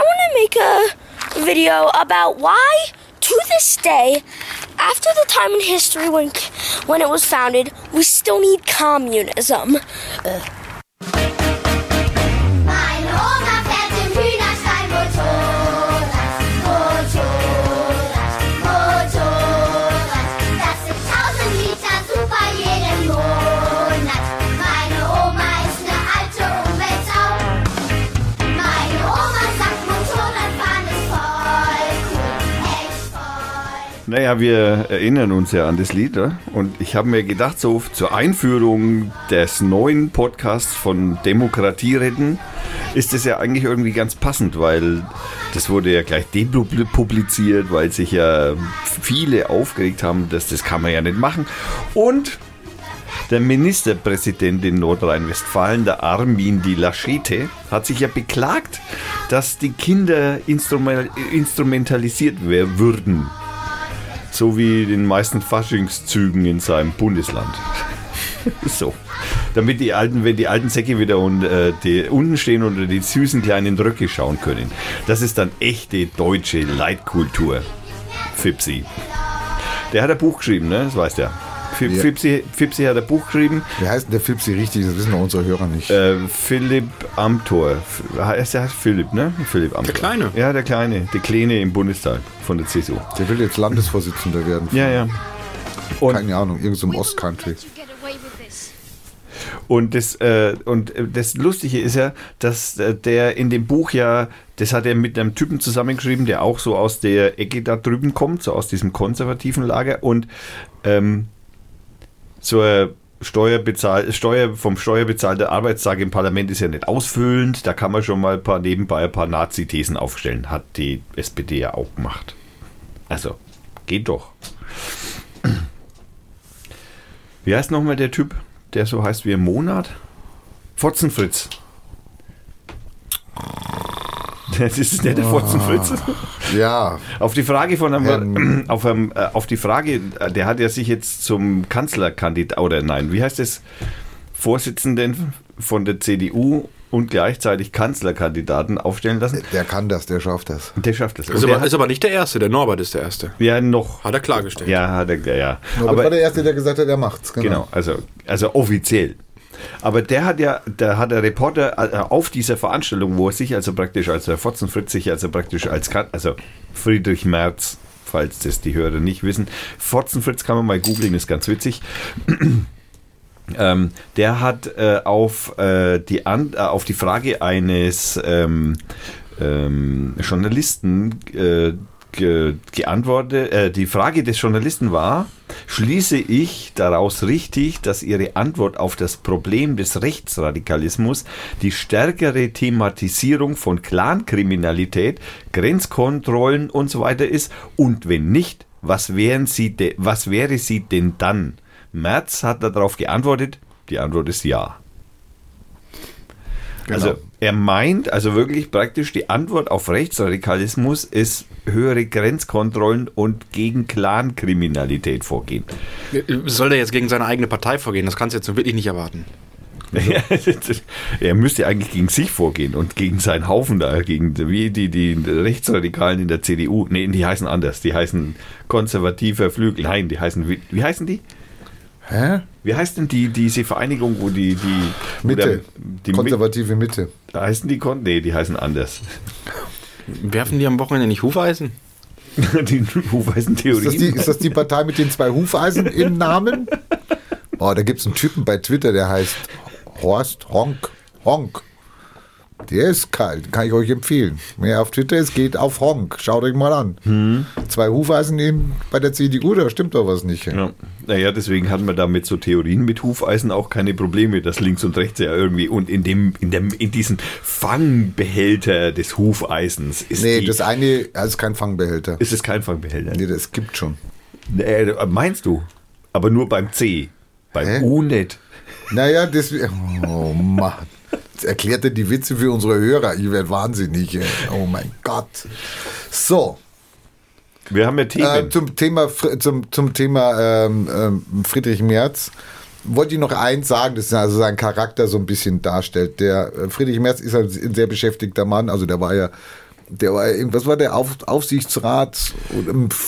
I want to make a video about why, to this day, after the time in history when when it was founded, we still need communism. Uh. Naja, wir erinnern uns ja an das Lied. Ja? Und ich habe mir gedacht, so zur Einführung des neuen Podcasts von Demokratie retten, ist das ja eigentlich irgendwie ganz passend, weil das wurde ja gleich depubliziert, weil sich ja viele aufgeregt haben, dass das kann man ja nicht machen. Und der Ministerpräsident in Nordrhein-Westfalen, der Armin die Laschete, hat sich ja beklagt, dass die Kinder instrumental instrumentalisiert würden. So wie in den meisten Faschingszügen in seinem Bundesland. so. Damit die alten, wenn die alten Säcke wieder und, äh, die unten stehen und die süßen kleinen Röcke schauen können. Das ist dann echte deutsche Leitkultur. Fipsi. Der hat ein Buch geschrieben, ne? Das weiß der. Fip, Ja. Fipsi, Fipsi hat ein Buch geschrieben. Wie heißt denn der Fipsi richtig? Das wissen doch unsere Hörer nicht. Äh, Philipp Amthor. Heißt der heißt Philipp, ne? Philipp Amthor. Der Kleine. Ja, der Kleine. Der Kleine im Bundestag von der CSU. Der will jetzt Landesvorsitzender werden. Ja, ja. Und, Keine Ahnung, irgend so im Ostcountry. und, das, äh, und äh, das Lustige ist ja, dass äh, der in dem Buch ja, das hat er mit einem Typen zusammengeschrieben, der auch so aus der Ecke da drüben kommt, so aus diesem konservativen Lager. Und ähm, ein Steuerbezahl Steuer, vom Steuer bezahlte Arbeitstag im Parlament ist ja nicht ausfüllend. Da kann man schon mal ein paar nebenbei ein paar Nazi-Thesen aufstellen. Hat die SPD ja auch gemacht. Also, geht doch. Wie heißt nochmal der Typ, der so heißt wie ein Monat? Fotzenfritz. Das ist nicht der Fotzenfritz. Ja, Auf die Frage von einem, Ähm. auf, einem, äh, auf die Frage, äh, der hat ja sich jetzt zum Kanzlerkandidat oder nein, wie heißt es, Vorsitzenden von der CDU und gleichzeitig Kanzlerkandidaten aufstellen lassen. der kann das, der schafft das. Der schafft das. Ist aber, ist aber nicht der Erste, der Norbert ist der Erste. ja noch. Hat er klargestellt. Ja, hat er, ja. Aber, Aber war der Erste, der gesagt hat, er macht's. Genau, also, also offiziell. Aber der hat ja, der hat der Reporter äh, auf dieser Veranstaltung, wo er sich also praktisch als der Fotzenfritz sich also praktisch als also Friedrich Merz, falls das die Hörer nicht wissen. Fotzenfritz kann man mal googeln, ist ganz witzig. Ähm, der hat äh, auf, äh, die An äh, auf die Frage eines ähm, ähm, Journalisten äh, ge geantwortet, äh, die Frage des Journalisten war, schließe ich daraus richtig, dass Ihre Antwort auf das Problem des Rechtsradikalismus die stärkere Thematisierung von Clankriminalität, Grenzkontrollen und so weiter ist? Und wenn nicht, was, wären Sie was wäre sie denn dann? Merz hat darauf geantwortet, die Antwort ist ja. Also er meint, also wirklich praktisch die Antwort auf Rechtsradikalismus ist höhere Grenzkontrollen und gegen Clankriminalität vorgehen. Soll der jetzt gegen seine eigene Partei vorgehen? Das kannst du jetzt wirklich nicht erwarten. er müsste eigentlich gegen sich vorgehen und gegen seinen Haufen da, gegen wie die, die Rechtsradikalen in der CDU. Nee, die heißen anders. Die heißen konservativer Flügel. Nein, die heißen, wie, wie heißen die? Hä? Wie heißt denn die, diese Vereinigung, wo die, die wo Mitte. der- die Konservative Mitte. heißen die Kon Nee, die heißen anders. Werfen die am Wochenende nicht Hufeisen? die Hufeisen Theorien. Ist das, die, ist das die Partei mit den zwei Hufeisen im Namen? Boah, da gibt es einen Typen bei Twitter, der heißt Horst Honk. Honk. Der ist kalt, kann ich euch empfehlen. Wer auf Twitter ist, geht auf Honk. Schaut euch mal an. Hm. Zwei Hufeisen in, bei der CDU, da stimmt doch was nicht. Ja. Naja, deswegen hat man da mit so Theorien mit Hufeisen auch keine Probleme, dass links und rechts ja irgendwie und in dem, in dem, in diesem Fangbehälter des Hufeisens ist, Nee, die, das eine das ist kein Fangbehälter. ist es kein Fangbehälter. Nee, das gibt schon. Nee, meinst du? Aber nur beim C. Beim Hä? U nicht. Naja, das. Oh Mann. Jetzt erklärt er die Witze für unsere Hörer. Ich werde wahnsinnig. ey. Oh mein Gott. So, Wir haben ja Themen. äh, zum Thema, zum, zum Thema ähm, ähm, Friedrich Merz. Wollte ich noch eins sagen, das also seinen Charakter so ein bisschen darstellt. Der äh, Friedrich Merz ist ein sehr beschäftigter Mann, also der war ja der war, irgendwas war der Auf, Aufsichtsrat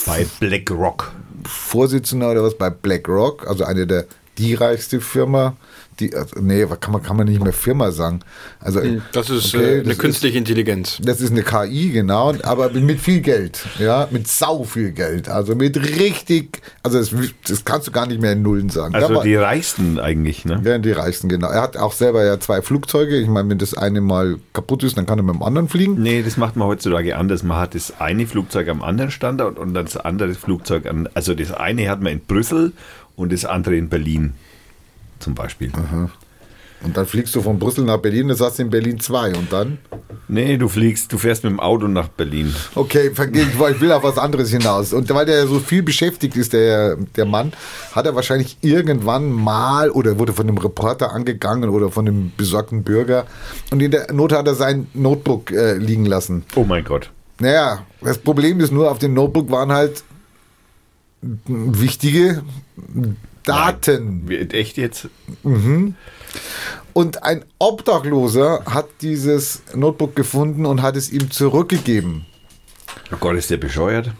Bei BlackRock. Vorsitzender oder was bei BlackRock, also eine der die reichste Firma. Die, also, nee, was kann man, kann man nicht mehr Firma sagen. Also, Das ist okay, äh, eine das künstliche Intelligenz. Ist, das ist eine KI, genau, aber mit viel Geld, ja, mit sau viel Geld. Also mit richtig, also das, das kannst du gar nicht mehr in Nullen sagen. Also Aber- die reichsten eigentlich, ne? Ja, die reichsten, genau. Er hat auch selber ja zwei Flugzeuge. Ich meine, wenn das eine mal kaputt ist, dann kann er mit dem anderen fliegen. Nee, das macht man heutzutage anders. Man hat das eine Flugzeug am anderen Standort und das andere Flugzeug an. Also das eine hat man in Brüssel und das andere in Berlin zum Beispiel. Und dann fliegst du von Brüssel nach Berlin, das hast du in Berlin zwei. Und dann? Nee, du fliegst, du fährst mit dem Auto nach Berlin. Okay, verge- ich ich will auf was anderes hinaus. Und weil der so viel beschäftigt ist, der, der Mann, hat er wahrscheinlich irgendwann mal oder wurde von einem Reporter angegangen oder von einem besorgten Bürger. Und in der Not hat er sein Notebook äh, liegen lassen. Oh mein Gott. Naja, das Problem ist nur, auf dem Notebook waren halt wichtige Daten. Wie, echt jetzt? Und ein Obdachloser hat dieses Notebook gefunden und hat es ihm zurückgegeben. Oh Gott, ist der bescheuert?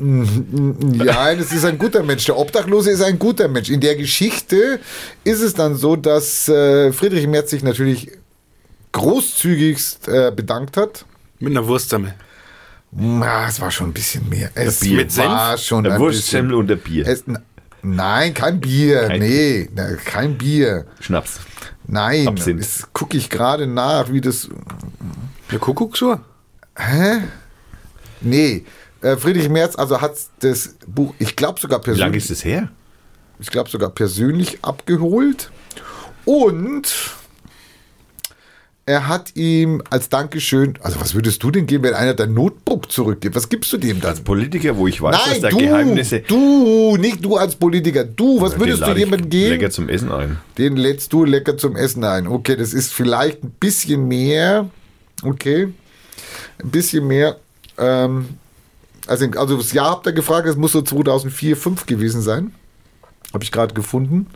Ja, das ist ein guter Mensch. Der Obdachlose ist ein guter Mensch. In der Geschichte ist es dann so, dass äh, Friedrich Merz sich natürlich großzügigst äh, bedankt hat. Mit einer Wurstsemmel. Na, es war schon ein bisschen mehr. Es Bier. Mit Senf? war schon Der ein Wurstsemmel und der Bier. Es, nein, kein Bier. Kein- nee, na, kein Bier. Schnaps. Nein, Absinth. das gucke ich gerade nach, wie das. Eine Kuckucksuhr? Hä? Nee. Äh, Friedrich Merz also hat das Buch, ich glaube sogar Wie lange persönlich, ist das her? ich glaube sogar persönlich abgeholt und er hat ihm als Dankeschön, also was würdest du denn geben, wenn einer dein Notebook zurückgibt? Was gibst du dem dann? Politiker, wo ich weiß, dass Nein, da du, Geheimnisse. du, nicht du als Politiker, du, was würdest du jemandem geben? Lecker zum Essen ein. Den lädst du lecker zum Essen ein. Okay, das ist vielleicht ein bisschen mehr. Okay. Ein bisschen mehr. Ähm, also, also das Jahr habt ihr gefragt, es muss so 2004, 5 gewesen sein. Habe ich gerade gefunden.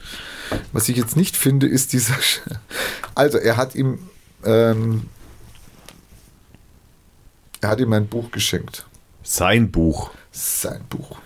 Was ich jetzt nicht finde, ist dieser. Sch- Also, er hat ihm. Ähm, er hat ihm ein Buch geschenkt. Sein Buch. Sein Buch.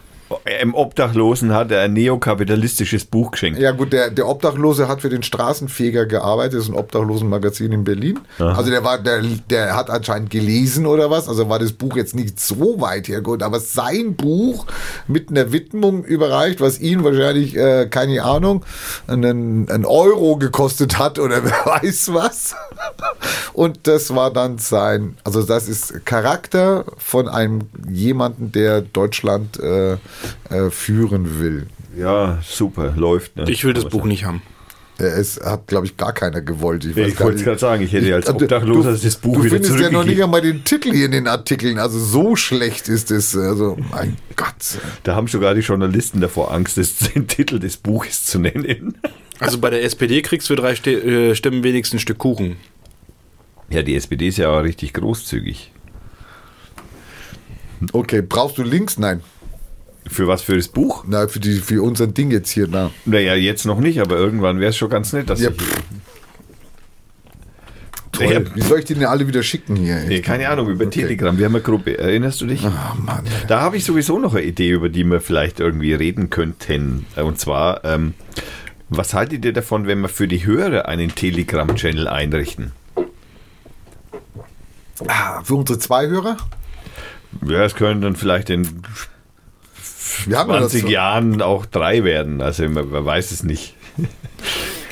Im Obdachlosen hat er ein neokapitalistisches Buch geschenkt. Ja gut, der, der Obdachlose hat für den Straßenfeger gearbeitet, das ist ein Obdachlosenmagazin in Berlin. Also der war, der, der hat anscheinend gelesen oder was, also war das Buch jetzt nicht so weit hergeholt, aber sein Buch mit einer Widmung überreicht, was ihn wahrscheinlich, äh, keine Ahnung, einen, einen Euro gekostet hat oder wer weiß was. Und das war dann sein, also das ist Charakter von einem jemanden, der Deutschland äh, äh, führen will. Ja, super, läuft. Ne? Ich will das Buch nicht haben. Ja, Es hat, glaube ich, gar keiner gewollt. Ich, Ich wollte nicht. gerade sagen, ich hätte als Obdachloser du- das Buch Du wieder findest ja noch nicht einmal den Titel hier in den Artikeln. Also so schlecht ist es. Also, mein Gott. Da haben sogar die Journalisten davor Angst, das, den Titel des Buches zu nennen. Also bei der SPD kriegst du für drei äh, Stimmen wenigstens ein Stück Kuchen. Ja, die SPD ist ja auch richtig großzügig. Okay, brauchst du Links? Nein. Für was für das Buch? Na, für, die, für unseren Ding jetzt hier. Na. Naja, jetzt noch nicht, aber irgendwann wäre es schon ganz nett, dass Ja, ich. Ja. Wie soll ich die denn alle wieder schicken hier? Nee, keine Ahnung, über Telegram. Wir haben eine Gruppe. Erinnerst du dich? Ah, Mann. Da habe ich sowieso noch eine Idee, über die wir vielleicht irgendwie reden könnten. Und zwar, ähm, was haltet ihr davon, wenn wir für die Hörer einen Telegram-Channel einrichten? Ah, für unsere zwei Hörer? Ja, es können dann vielleicht in Wir haben ja das 20 so- Jahren auch drei werden. Also man, man weiß es nicht.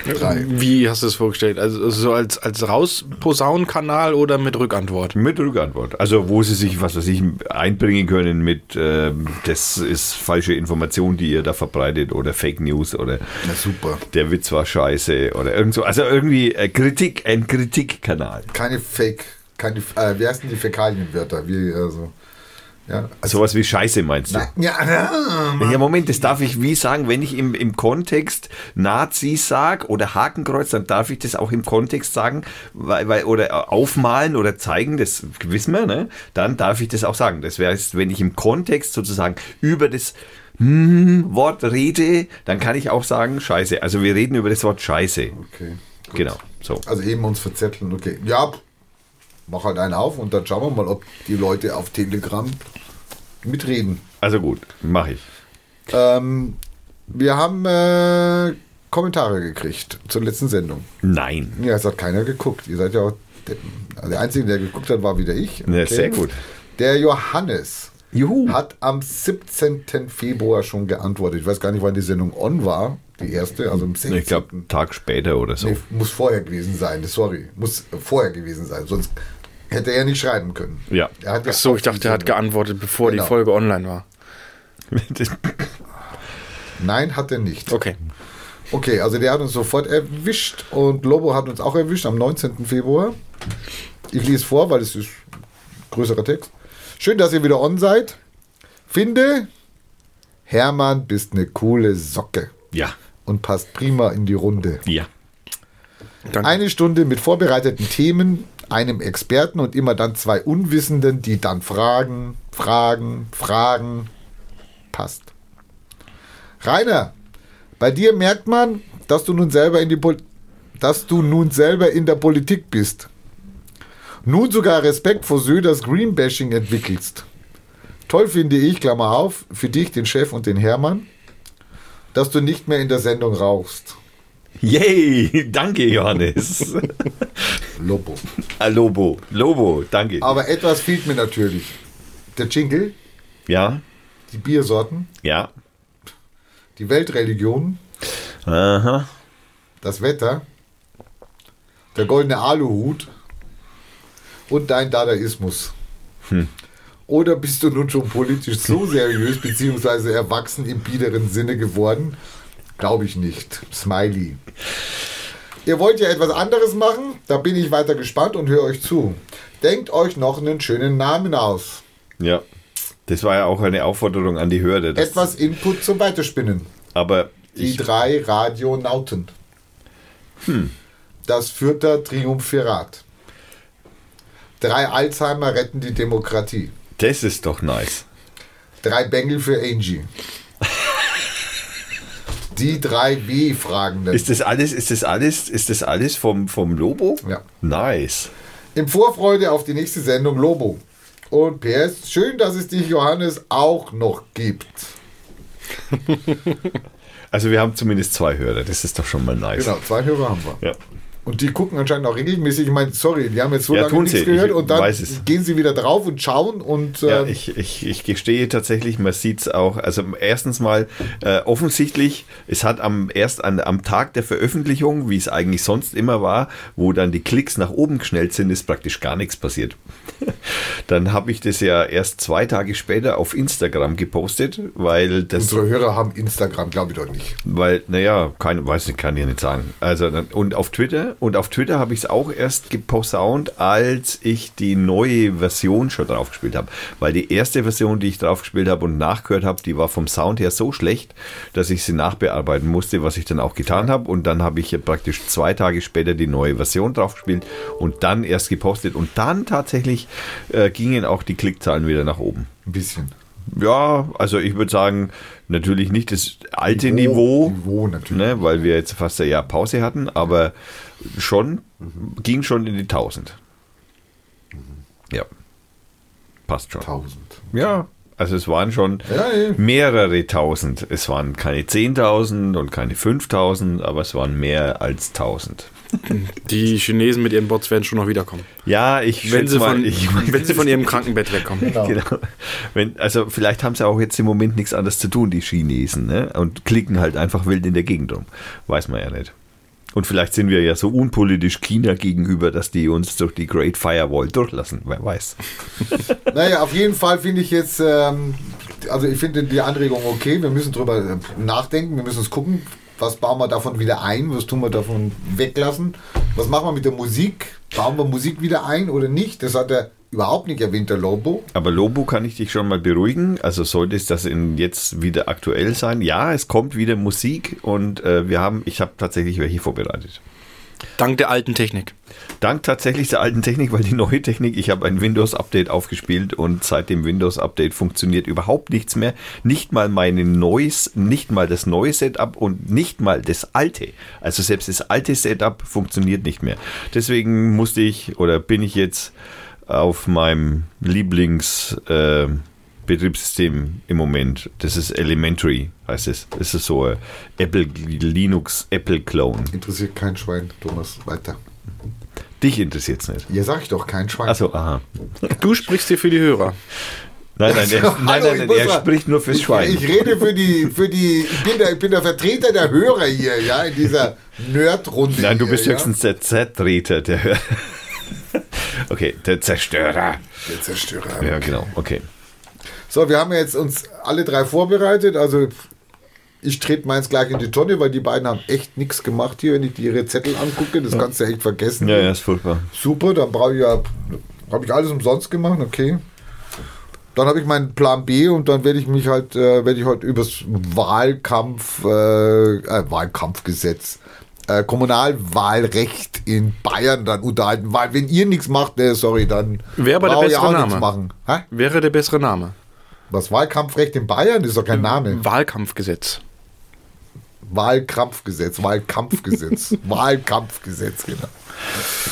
drei. Wie hast du es vorgestellt? Also so als, als Rausposaunenkanal oder mit Rückantwort? Mit Rückantwort. Also wo sie sich, was weiß ich, einbringen können mit, ähm, das ist falsche Information, die ihr da verbreitet oder Fake News oder Na super. der Witz war scheiße oder irgend so. Also irgendwie äh, Kritik, ein Kritikkanal. Keine Fake, keine, äh, wie heißen die Fäkalienwörter? Wie, also, ja. Also, Sowas wie Scheiße meinst du? na, ja, na, Ja, Moment, das darf ich wie sagen, wenn ich im, im Kontext Nazis sag oder Hakenkreuz, dann darf ich das auch im Kontext sagen, weil, weil, oder aufmalen oder zeigen, das wissen wir, ne? Dann darf ich das auch sagen. Das wäre, wenn ich im Kontext sozusagen über das hm, Wort rede, dann kann ich auch sagen Scheiße. Also wir reden über das Wort Scheiße. Okay. Genau, so. Also eben uns verzetteln, okay. Ja, mach halt einen auf und dann schauen wir mal, ob die Leute auf Telegram mitreden. Also gut, mache ich. Ähm, wir haben äh, Kommentare gekriegt zur letzten Sendung. Nein. Ja, es hat keiner geguckt. Ihr seid ja auch Deppen. Also der Einzige, der geguckt hat, war wieder ich. Ja, sehr gut. Der Johannes Juhu. hat am 17. Februar schon geantwortet. Ich weiß gar nicht, wann die Sendung on war. Die erste, also am 16. Ich glaube, einen Tag später oder so. Nee, muss vorher gewesen sein. Sorry, muss vorher gewesen sein. Sonst hätte er nicht schreiben können. Ja. Er Ach so, ich dachte, er hat geantwortet, bevor Genau. die Folge online war. Nein, hat er nicht. Okay. Okay, also der hat uns sofort erwischt und Lobo hat uns auch erwischt am 19. Februar. Ich lese vor, weil es ist größerer Text. Schön, dass ihr wieder on seid. Finde, Hermann, bist eine coole Socke ja. und passt prima in die Runde. Ja. Danke. Eine Stunde mit vorbereiteten Themen, einem Experten und immer dann zwei Unwissenden, die dann fragen, fragen, fragen. Passt. Rainer, bei dir merkt man, dass du nun selber in die Pol dass du nun selber in der Politik bist. Nun sogar Respekt vor Söders Greenbashing entwickelst. Toll finde ich, Klammer auf, für dich, den Chef und den Hermann, dass du nicht mehr in der Sendung rauchst. Yay! Danke, Johannes. Lobo. Ah, Lobo. Lobo, danke. Aber etwas fehlt mir natürlich. Der Jingle, Ja, die Biersorten, ja. die Weltreligionen, Aha. das Wetter, der goldene Aluhut und dein Dadaismus. Oder bist du nun schon politisch so seriös bzw. erwachsen im biederen Sinne geworden? Glaube ich nicht. Smiley. Ihr wollt ja etwas anderes machen? Da bin ich weiter gespannt und höre euch zu. Denkt euch noch einen schönen Namen aus. Ja. Das war ja auch eine Aufforderung an die Hörer. Das, Etwas Input zum Weiterspinnen. Aber Die drei Radionauten. Das Fürther Triumphirat. Drei Alzheimer retten die Demokratie. das ist doch nice. Drei Bengel für Angie. Die drei W-Fragenden. Ist das alles, ist das alles, ist das alles vom, vom Lobo? Ja. Nice. Im Vorfreude auf die nächste Sendung Lobo. Und PS, schön, dass es dich, Johannes, auch noch gibt. Also wir haben zumindest zwei Hörer, das ist doch schon mal nice. Genau, zwei Hörer haben wir. Ja. Und die gucken anscheinend auch regelmäßig. Ich meine, sorry, die haben jetzt so Ja, lange nichts sie. gehört Ich und dann gehen sie wieder drauf und schauen und Ja, ähm, ich, ich, ich gestehe tatsächlich, man sieht es auch. Also erstens mal äh, offensichtlich, es hat am erst an, am Tag der Veröffentlichung, wie es eigentlich sonst immer war, wo dann die Klicks nach oben geschnellt sind, ist praktisch gar nichts passiert. dann habe ich das ja erst zwei Tage später auf Instagram gepostet, weil das unsere Hörer haben Instagram, glaube ich doch nicht. weil, naja, keine, weiß ich, kann ich nicht sagen. Also, und auf Twitter, und auf Twitter habe ich es auch erst geposaunt, als ich die neue Version schon draufgespielt habe. Weil die erste Version, die ich draufgespielt habe und nachgehört habe, die war vom Sound her so schlecht, dass ich sie nachbearbeiten musste, was ich dann auch getan habe. Und dann habe ich ja praktisch zwei Tage später die neue Version draufgespielt und dann erst gepostet. Und dann tatsächlich äh, gingen auch die Klickzahlen wieder nach oben. Ein bisschen. Ja, also ich würde sagen, natürlich nicht das alte Niveau, Niveau natürlich. ne, weil wir jetzt fast ein Jahr Pause hatten, aber schon, ging schon in die 1000. Ja, passt schon. 1000. Ja, also es waren schon Ja, ja. mehrere tausend. Es waren keine 10.000 und keine 5.000, aber es waren mehr als 1000. Die Chinesen mit ihren Bots werden schon noch wiederkommen. Ja, ich Wenn schätze sie, mal, von, ich, wenn sie von ihrem Krankenbett wegkommen. Genau. Genau. Wenn, also vielleicht haben sie auch jetzt im Moment nichts anderes zu tun, die Chinesen, ne? Und klicken halt einfach wild in der Gegend rum. Weiß man ja nicht. Und vielleicht sind wir ja so unpolitisch China gegenüber, dass die uns durch die Great Firewall durchlassen. Wer weiß. Naja, auf jeden Fall finde ich jetzt, ähm, also ich finde die Anregung okay. Wir müssen drüber äh, nachdenken, wir müssen uns gucken, was bauen wir davon wieder ein, was tun wir davon weglassen, was machen wir mit der Musik, bauen wir Musik wieder ein oder nicht. Das hat er überhaupt nicht erwähnt, der Lobo. Aber Lobo kann ich dich schon mal beruhigen. Also sollte es das in jetzt wieder aktuell sein. Ja, es kommt wieder Musik und äh, wir haben, ich habe tatsächlich welche vorbereitet. Dank der alten Technik. Dank tatsächlich der alten Technik, weil die neue Technik, ich habe ein Windows-Update aufgespielt und seit dem Windows-Update funktioniert überhaupt nichts mehr. Nicht mal meine neues, nicht mal das neue Setup und nicht mal das alte. Also selbst das alte Setup funktioniert nicht mehr. Deswegen musste ich oder bin ich jetzt auf meinem Lieblings äh, Betriebssystem im Moment. Das ist Elementary, heißt es. Das ist so Apple Linux Apple Clone. Interessiert kein Schwein, Thomas. Weiter. Dich interessiert es nicht. Ja, sag ich doch, kein Schwein. Achso, aha. Du sprichst dir für die Hörer. Nein, nein, er, nein, Hallo, nein, ich nein, er mal- spricht nur fürs Schwein. Ich rede für die, für die, ich bin der, ich bin der Vertreter der Hörer hier, ja, in dieser Nerd-Runde. Nein, du hier, bist ja. höchstens der Z-Treter. Der okay, der Zerstörer. der Zerstörer. Ja, genau, okay. So, wir haben jetzt uns alle drei vorbereitet. Also ich trete meins gleich in die Tonne, weil die beiden haben echt nichts gemacht hier, wenn ich die ihre Zettel angucke. Das kannst du echt vergessen. Ja, ja, ist furchtbar. Super, dann brauche ich ja, habe ich alles umsonst gemacht, okay. Dann habe ich meinen Plan B und dann werde ich mich halt, äh, werde ich heute übers Wahlkampf, äh, äh, Wahlkampfgesetz, äh, Kommunalwahlrecht in Bayern dann unterhalten, weil wenn ihr nichts macht, ne, sorry, dann Wäre aber der brauche ich bessere auch Name. machen. Hä? Wäre der bessere Name. Was Wahlkampfrecht in Bayern ist doch kein Name. Wahlkampfgesetz. Wahlkampfgesetz, Wahlkampfgesetz, Wahlkampfgesetz, genau.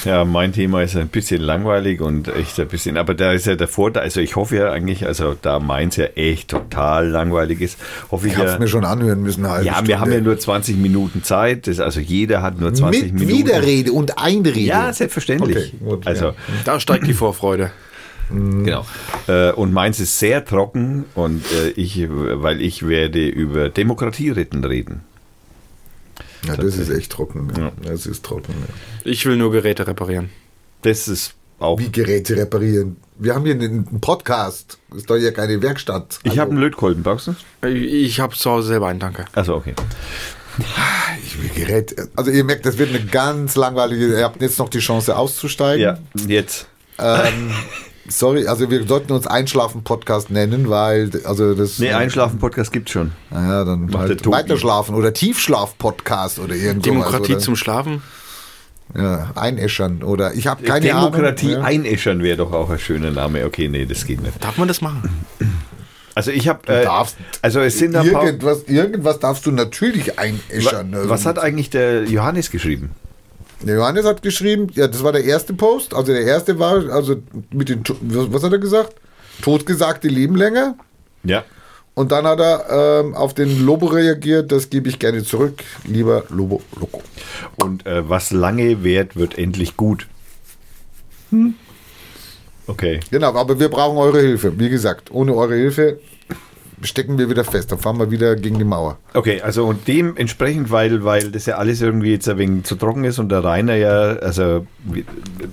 Ja, mein Thema ist ein bisschen langweilig und echt ein bisschen, aber da ist ja der Vorteil, also ich hoffe ja eigentlich, also da meins ja echt total langweilig ist, hoffe ich Ich habe es ja. mir schon anhören müssen. halbe Ja, wir Stunde. haben ja nur 20 Minuten Zeit, das, also jeder hat nur 20 Mit Minuten. Widerrede und Einrede. Ja, selbstverständlich. Okay, gut, also, ja. Da steigt die Vorfreude. Genau. Äh, und meins ist sehr trocken und äh, ich, weil ich werde über Demokratieritten reden. Ja, das ist echt trocken. Ja. Das ist trocken. Ja. Ich will nur Geräte reparieren. Das ist auch. Wie Geräte reparieren. Wir haben hier einen Podcast. Ist doch hier keine Werkstatt. Ich habe einen Lötkolben, brauchst du? Ich habe zu Hause selber einen, danke. Also okay. Ich will Geräte. Also ihr merkt, das wird eine ganz langweilige. Ihr habt jetzt noch die Chance auszusteigen. Ja, jetzt. Ähm, sorry, also wir sollten uns Einschlafen-Podcast nennen, weil also das. Nee, Einschlafen-Podcast gibt's schon. Naja, dann der halt. Weiterschlafen oder Tiefschlaf-Podcast oder irgendwas. Demokratie oder, zum Schlafen? ja, Einäschern oder ich habe keine Demokratie Ahnung. ja. einäschern wäre doch auch ein schöner Name. Okay, nee, das geht nicht. Darf man das machen? Also ich habe. Äh, darfst also es sind ein paar. Irgendwas, irgendwas darfst du natürlich einäschern. Also Was hat eigentlich der Johannes geschrieben? Der Johannes hat geschrieben, ja, das war der erste Post. Also der erste war, also mit den, was hat er gesagt? Totgesagte leben länger. Ja. Und dann hat er ähm, auf den Lobo reagiert, das gebe ich gerne zurück, lieber Lobo Loco. Und äh, was lange währt, wird endlich gut. Okay. Genau, aber wir brauchen eure Hilfe. Wie gesagt, ohne eure Hilfe stecken wir wieder fest. Dann fahren wir wieder gegen die Mauer. Okay, also und dementsprechend, weil, weil das ja alles irgendwie jetzt ein wenig zu trocken ist und der Rainer ja, also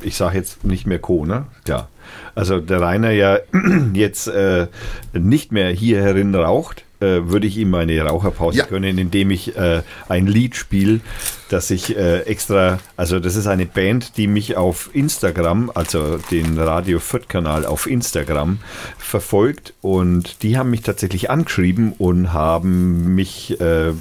ich sage jetzt nicht mehr Co, ne? Ja. Also der Rainer ja jetzt äh, nicht mehr hier herin raucht, äh, würde ich ihm eine Raucherpause Ja. gönnen, indem ich äh, ein Lied spiele, das ich äh, extra, also das ist eine Band, die mich auf Instagram, also den Radio Fürth Kanal auf Instagram verfolgt und die haben mich tatsächlich angeschrieben und haben mich äh,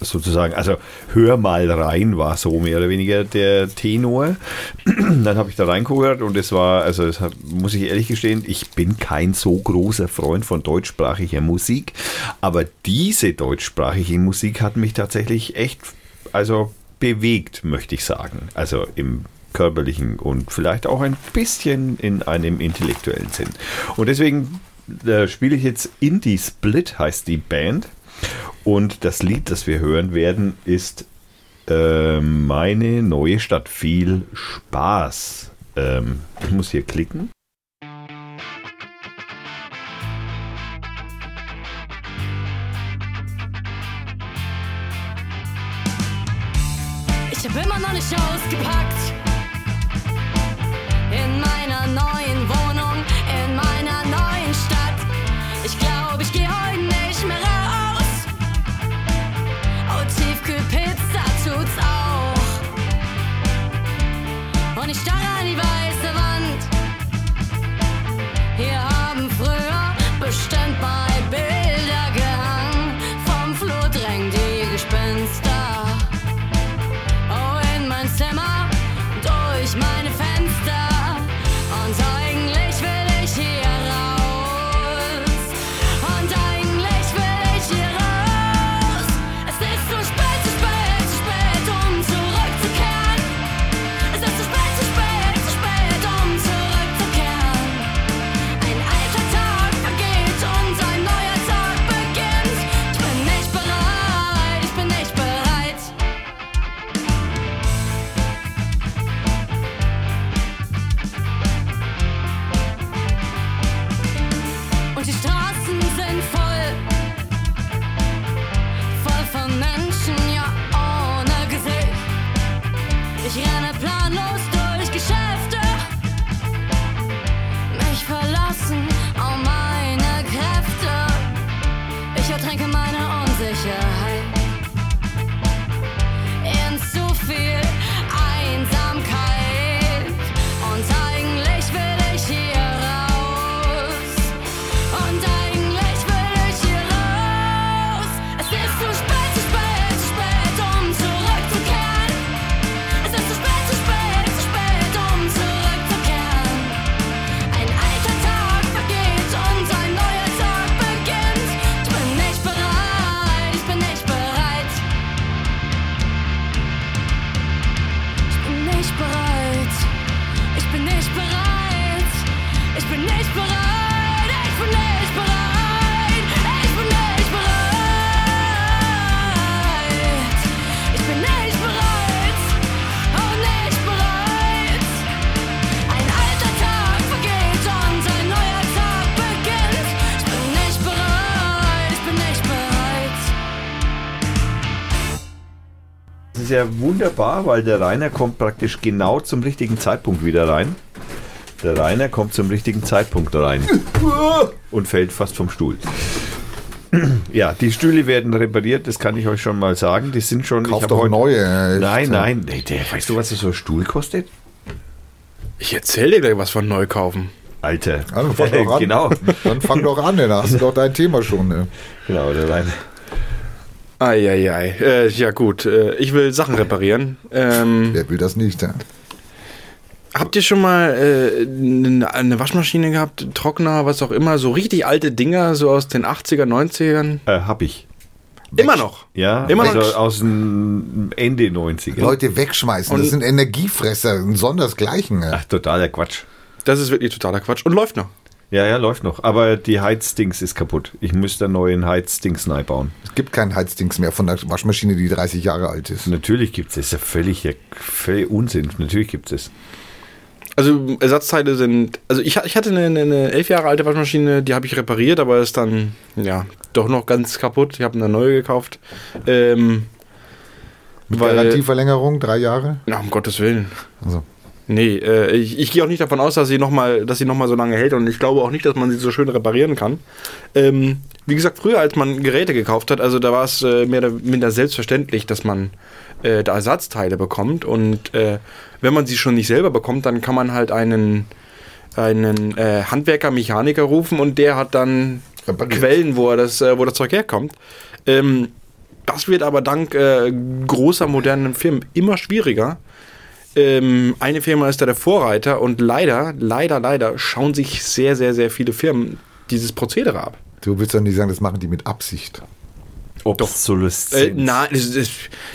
sozusagen, also hör mal rein, war so mehr oder weniger der Tenor. Dann habe ich da reingehört und es war, also das muss ich ehrlich gestehen, ich bin kein so großer Freund von deutschsprachiger Musik, aber diese deutschsprachige Musik hat mich tatsächlich echt, also bewegt, möchte ich sagen. Also im körperlichen und vielleicht auch ein bisschen in einem intellektuellen Sinn. Und deswegen äh, spiele ich jetzt Indie Split, heißt die Band. Und das Lied, das wir hören werden, ist äh, Meine neue Stadt. Viel Spaß. Ähm, ich muss hier klicken. Ich hab immer noch nicht ausgepackt. In meiner neuen ja wunderbar, weil der Rainer kommt praktisch genau zum richtigen Zeitpunkt wieder rein. Der Rainer kommt zum richtigen Zeitpunkt rein und fällt fast vom Stuhl. Ja, die Stühle werden repariert, das kann ich euch schon mal sagen. Die sind schon. Kauf hab doch heute- neue. Nein, nein. Nee, der, weißt du, was so ein Stuhl kostet? Ich erzähl dir gleich was von neu kaufen. Alter. Dann fang doch an. genau. Dann fang doch an, da hast du doch dein Thema schon. Ne? Genau, der Rainer. Eieiei. Äh, ja gut, äh, ich will Sachen reparieren. Ähm, Wer will das nicht? Ja? habt ihr schon mal äh, eine, eine Waschmaschine gehabt, Trockner, was auch immer, so richtig alte Dinger, so aus den 80er, 90ern? Äh, hab ich. Immer noch. Ja, Immer also noch. aus dem Ende 90er. Leute wegschmeißen, das Und- sind Energiefresser, ein Sondersgleichen. Ja. Ach, totaler Quatsch. Das ist wirklich totaler Quatsch und läuft noch. Ja, ja, läuft noch. Aber die Heizdings ist kaputt. Ich müsste einen neuen Heizdings neu bauen. Es gibt kein Heizdings mehr von der Waschmaschine, die 30 Jahre alt ist. Natürlich gibt es das. Ist ja völlig, völlig Unsinn. Natürlich gibt es. Also Ersatzteile sind, also ich, ich hatte eine, eine- eine elf Jahre alte Waschmaschine, die habe ich repariert, aber ist dann, ja, doch noch ganz kaputt. Ich habe eine neue gekauft. Ähm, Mit weil- Garantieverlängerung, drei Jahre. Na, um Gottes Willen. Also, Nee, äh, ich, ich gehe auch nicht davon aus, dass sie nochmal noch mal so lange hält und ich glaube auch nicht, dass man sie so schön reparieren kann. Ähm, wie gesagt, früher, als man Geräte gekauft hat, also da war es äh, mehr oder minder selbstverständlich, dass man äh, da Ersatzteile bekommt und äh, wenn man sie schon nicht selber bekommt, dann kann man halt einen, einen äh, Handwerker, Mechaniker rufen und der hat dann Repariert. Quellen, wo, er das, äh, wo das Zeug herkommt. Ähm, das wird aber dank großer modernen Firmen immer schwieriger. Ähm, eine Firma ist da der Vorreiter und leider, leider, leider schauen sich sehr, sehr, sehr viele Firmen dieses Prozedere ab. du willst doch nicht sagen, das machen die mit Absicht. Obsoleszenz. Äh, nein,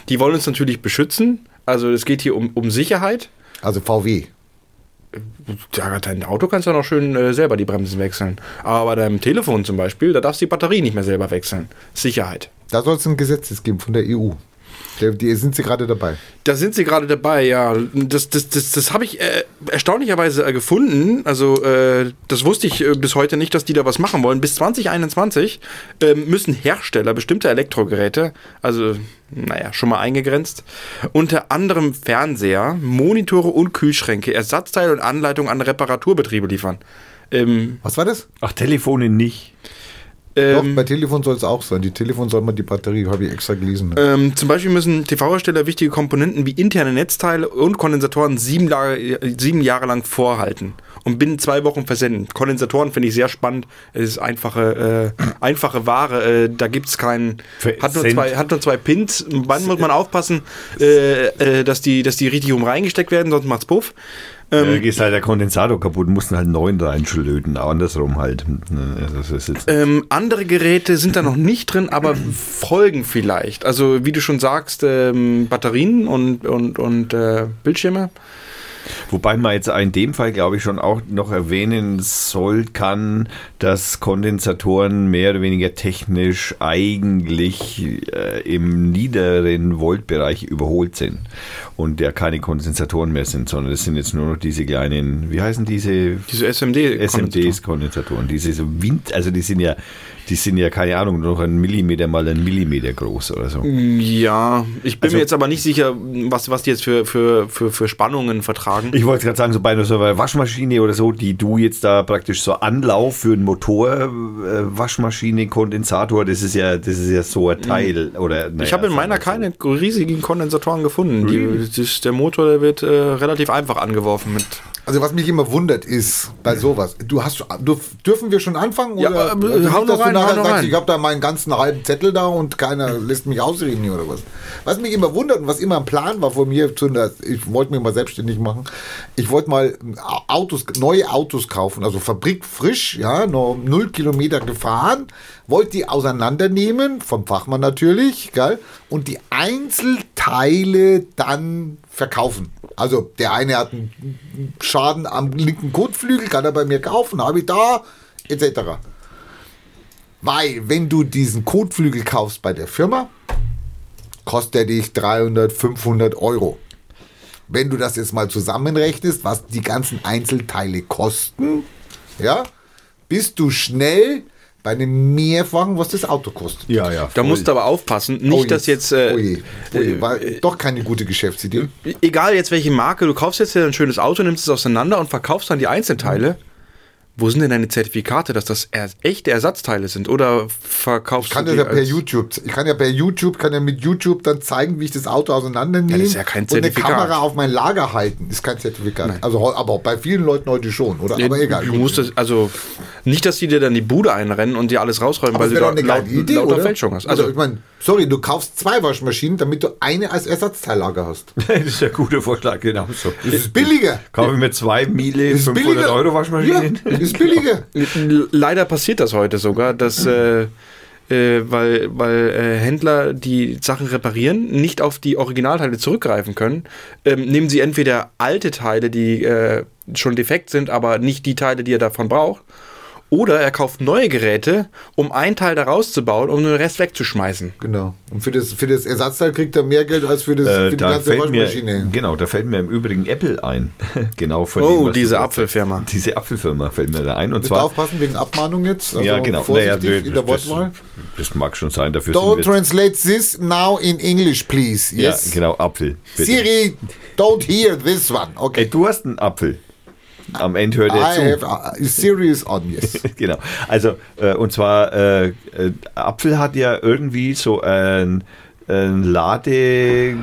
die wollen uns natürlich beschützen. Also es geht hier um, um Sicherheit. Also VW. Ja, dein Auto kannst du noch schön äh, selber die Bremsen wechseln. Aber bei deinem Telefon zum Beispiel, da darfst du die Batterie nicht mehr selber wechseln. Sicherheit. Da soll es ein Gesetz geben von der EU. Die sind sie gerade dabei. Da sind sie gerade dabei, ja. Das, das, das, das habe ich äh, erstaunlicherweise äh, gefunden. Also, äh, das wusste ich äh, bis heute nicht, dass die da was machen wollen. Bis 2021 ähm, müssen Hersteller bestimmter Elektrogeräte, also, naja, schon mal eingegrenzt, unter anderem Fernseher, Monitore und Kühlschränke, Ersatzteile und Anleitungen an Reparaturbetriebe liefern. Ähm, Was war das? Ach, Telefone nicht. Doch, ähm, bei Telefon soll es auch sein. Die Telefon soll man die Batterie, habe ich extra gelesen. Ähm, zum Beispiel müssen TV-Hersteller wichtige Komponenten wie interne Netzteile und Kondensatoren sieben, Jahre- sieben Jahre lang vorhalten und binnen zwei Wochen versenden. Kondensatoren finde ich sehr spannend. Es ist einfache, äh, einfache Ware. Äh, da gibt es keinen. Hat nur, zwei, hat nur zwei Pins. Wann muss man aufpassen, äh, äh, dass, die, dass die richtig rum reingesteckt werden, sonst macht's Puff. Ähm, da ist halt der Kondensator kaputt, mussten halt neuen reinschlöten. Andersrum halt. Also ist jetzt Ähm, andere Geräte sind da noch nicht drin, aber folgen vielleicht. Also wie du schon sagst, ähm, Batterien und, und, und äh, Bildschirme. Wobei man jetzt in dem Fall, glaube ich, schon auch noch erwähnen soll, kann, dass Kondensatoren mehr oder weniger technisch eigentlich äh, im niederen Voltbereich überholt sind und ja keine Kondensatoren mehr sind, sondern es sind jetzt nur noch diese kleinen, wie heißen diese Diese SMD. SMDs Kondensatoren, diese so Wind, also die sind ja, die sind ja keine Ahnung, nur noch ein Millimeter mal ein Millimeter groß oder so. Ja, ich bin Also- mir jetzt aber nicht sicher, was, was die jetzt für, für, für, für Spannungen vertragen. tragen. Ich wollte gerade sagen, so bei einer so einer Waschmaschine oder so, die du jetzt da praktisch so Anlauf für einen Motor, äh, Waschmaschine, Kondensator, das ist ja, das ist ja so ein Teil. Oder, naja, ich habe in meiner keine riesigen Kondensatoren gefunden. Die, das, der Motor der wird äh, relativ einfach angeworfen mit. Also was mich immer wundert ist bei sowas, du hast du, dürfen wir schon anfangen Ja, oder äh, also hau nicht, noch rein, nachher sagst, rein. ich habe da meinen ganzen halben Zettel da und keiner lässt mich ausreden oder was. Was mich immer wundert und was immer ein Plan war von mir, ich wollte mich mal selbstständig machen. Ich wollte mal Autos, neue Autos kaufen, also Fabrik frisch, ja, nur null Kilometer gefahren, wollte die auseinandernehmen, vom Fachmann natürlich, gell, und die Einzelteile dann verkaufen. Also der eine hat einen Schaden am linken Kotflügel, kann er bei mir kaufen, habe ich da, etc. Weil, wenn du diesen Kotflügel kaufst bei der Firma, kostet er dich 300, 500 Euro. Wenn du das jetzt mal zusammenrechnest, was die ganzen Einzelteile kosten, ja, bist du schnell bei einem Mehrfachen, was das Auto kostet. Ja, ja. Da voll. musst du aber aufpassen, nicht, Oh, dass jetzt, äh, oh je, oh je, war doch keine gute Geschäftsidee. egal jetzt welche Marke, du kaufst jetzt hier ein schönes Auto, nimmst es auseinander und verkaufst dann die Einzelteile. Wo sind denn deine Zertifikate, dass das er echte Ersatzteile sind? Oder verkaufst Ich kann du das die ja per YouTube, ich kann ja per YouTube, kann ja mit YouTube dann zeigen, wie ich das Auto auseinandernehme Ja, das ist ja kein und eine Zertifikat. Kamera auf mein Lager halten. Ist kein Zertifikat. Also, heu- aber bei vielen Leuten heute schon, oder? Nee, aber egal. Du musst das, also nicht, dass die dir dann die Bude einrennen und dir alles rausräumen, aber weil du da doch eine laut, geile Idee, lauter oder? Fälschung hast. Also, Also, ich meine, sorry, du kaufst zwei Waschmaschinen, damit du eine als Ersatzteillager hast. das ist ein guter Vorschlag, genau so. Das ist billiger. Kaufe ich mir zwei Miele Das ist 500 billiger. Euro Waschmaschinen? Ja, ist billiger. leider passiert das heute sogar, dass äh, äh, weil, weil äh, Händler die Sachen reparieren, nicht auf die Originalteile zurückgreifen können, ähm, nehmen sie entweder alte Teile, die äh, schon defekt sind, aber nicht die Teile, die er davon braucht. Oder er kauft neue Geräte, um ein Teil da rauszubauen, um den Rest wegzuschmeißen. Genau. Und für das, für das Ersatzteil kriegt er mehr Geld als für, das, Äh, für die da ganze fällt mir, Waschmaschine. genau, da fällt mir im Übrigen Apple ein. genau von Oh, dem, diese Apfelfirma. hast. Diese Apfelfirma fällt mir da ein. Und Müsst zwar, aufpassen wegen Abmahnung jetzt. Also ja, genau. Naja, in der das, Wortwahl. das mag schon sein. Dafür Don't sind wir, translate this now in English, please. ja, Yes. genau, Apfel. bitte. Siri, don't hear this one. Ey, Okay. du hast einen Apfel. Am Ende hört er I zu. have, is on, yes. genau. Also, äh, und zwar, äh, äh, Apfel hat ja irgendwie so ein, ein Ladedings.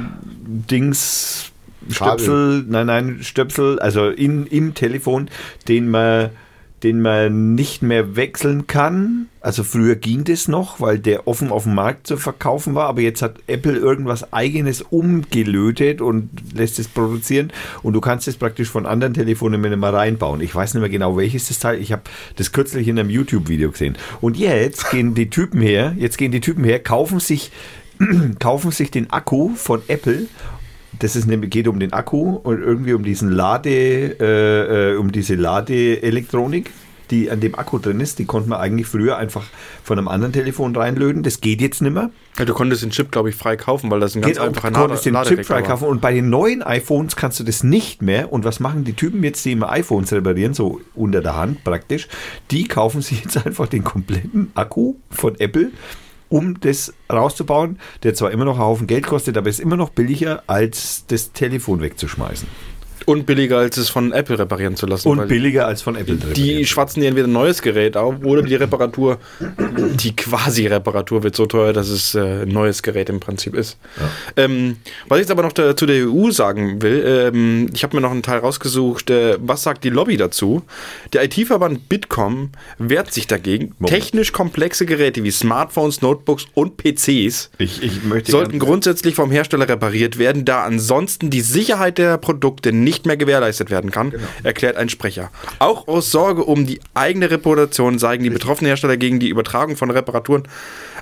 Stöpsel, nein, nein, Stöpsel, also in, im Telefon, den man, den man nicht mehr wechseln kann. Also früher ging das noch, weil der offen auf dem Markt zu verkaufen war, aber jetzt hat Apple irgendwas eigenes umgelötet und lässt es produzieren und du kannst es praktisch von anderen Telefonen mit mal reinbauen. Ich weiß nicht mehr genau, welches das Teil. Ich habe das kürzlich in einem YouTube-Video gesehen. Und jetzt gehen die Typen her, jetzt gehen die Typen her, kaufen sich, kaufen sich den Akku von Apple das ist nämlich, geht um den Akku und irgendwie um diesen Lade, äh, äh, um diese Ladeelektronik, die an dem Akku drin ist. Die konnte man eigentlich früher einfach von einem anderen Telefon reinlöten. Das geht jetzt nicht mehr. Ja, du konntest den Chip, glaube ich, frei kaufen, weil das ein ganz Geht auch, einfacher du konntest den Chip war. freikaufen. Und bei den neuen iPhones kannst du das nicht mehr. Und was machen die Typen jetzt, die immer iPhones reparieren, so unter der Hand praktisch? Die kaufen sich jetzt einfach den kompletten Akku von Apple, um das rauszubauen, der zwar immer noch einen Haufen Geld kostet, aber ist immer noch billiger, als das Telefon wegzuschmeißen. Und billiger, als es von Apple reparieren zu lassen. Und billiger als von Apple. Die schwatzen dir entweder ein neues Gerät auf oder die Reparatur, die quasi Reparatur wird so teuer, dass es äh, ein neues Gerät im Prinzip ist. Ähm, was ich jetzt aber noch da, zu der EU sagen will, ähm, ich habe mir noch einen Teil rausgesucht, äh, was sagt die Lobby dazu? Der IT-Verband Bitkom wehrt sich dagegen, technisch komplexe Geräte wie Smartphones, Notebooks und PCs Ich, ich sollten grundsätzlich vom Hersteller repariert werden, da ansonsten die Sicherheit der Produkte nicht mehr gewährleistet werden kann, Genau. erklärt ein Sprecher. Auch aus Sorge um die eigene Reputation sagen die betroffenen Hersteller gegen die Übertragung von Reparaturen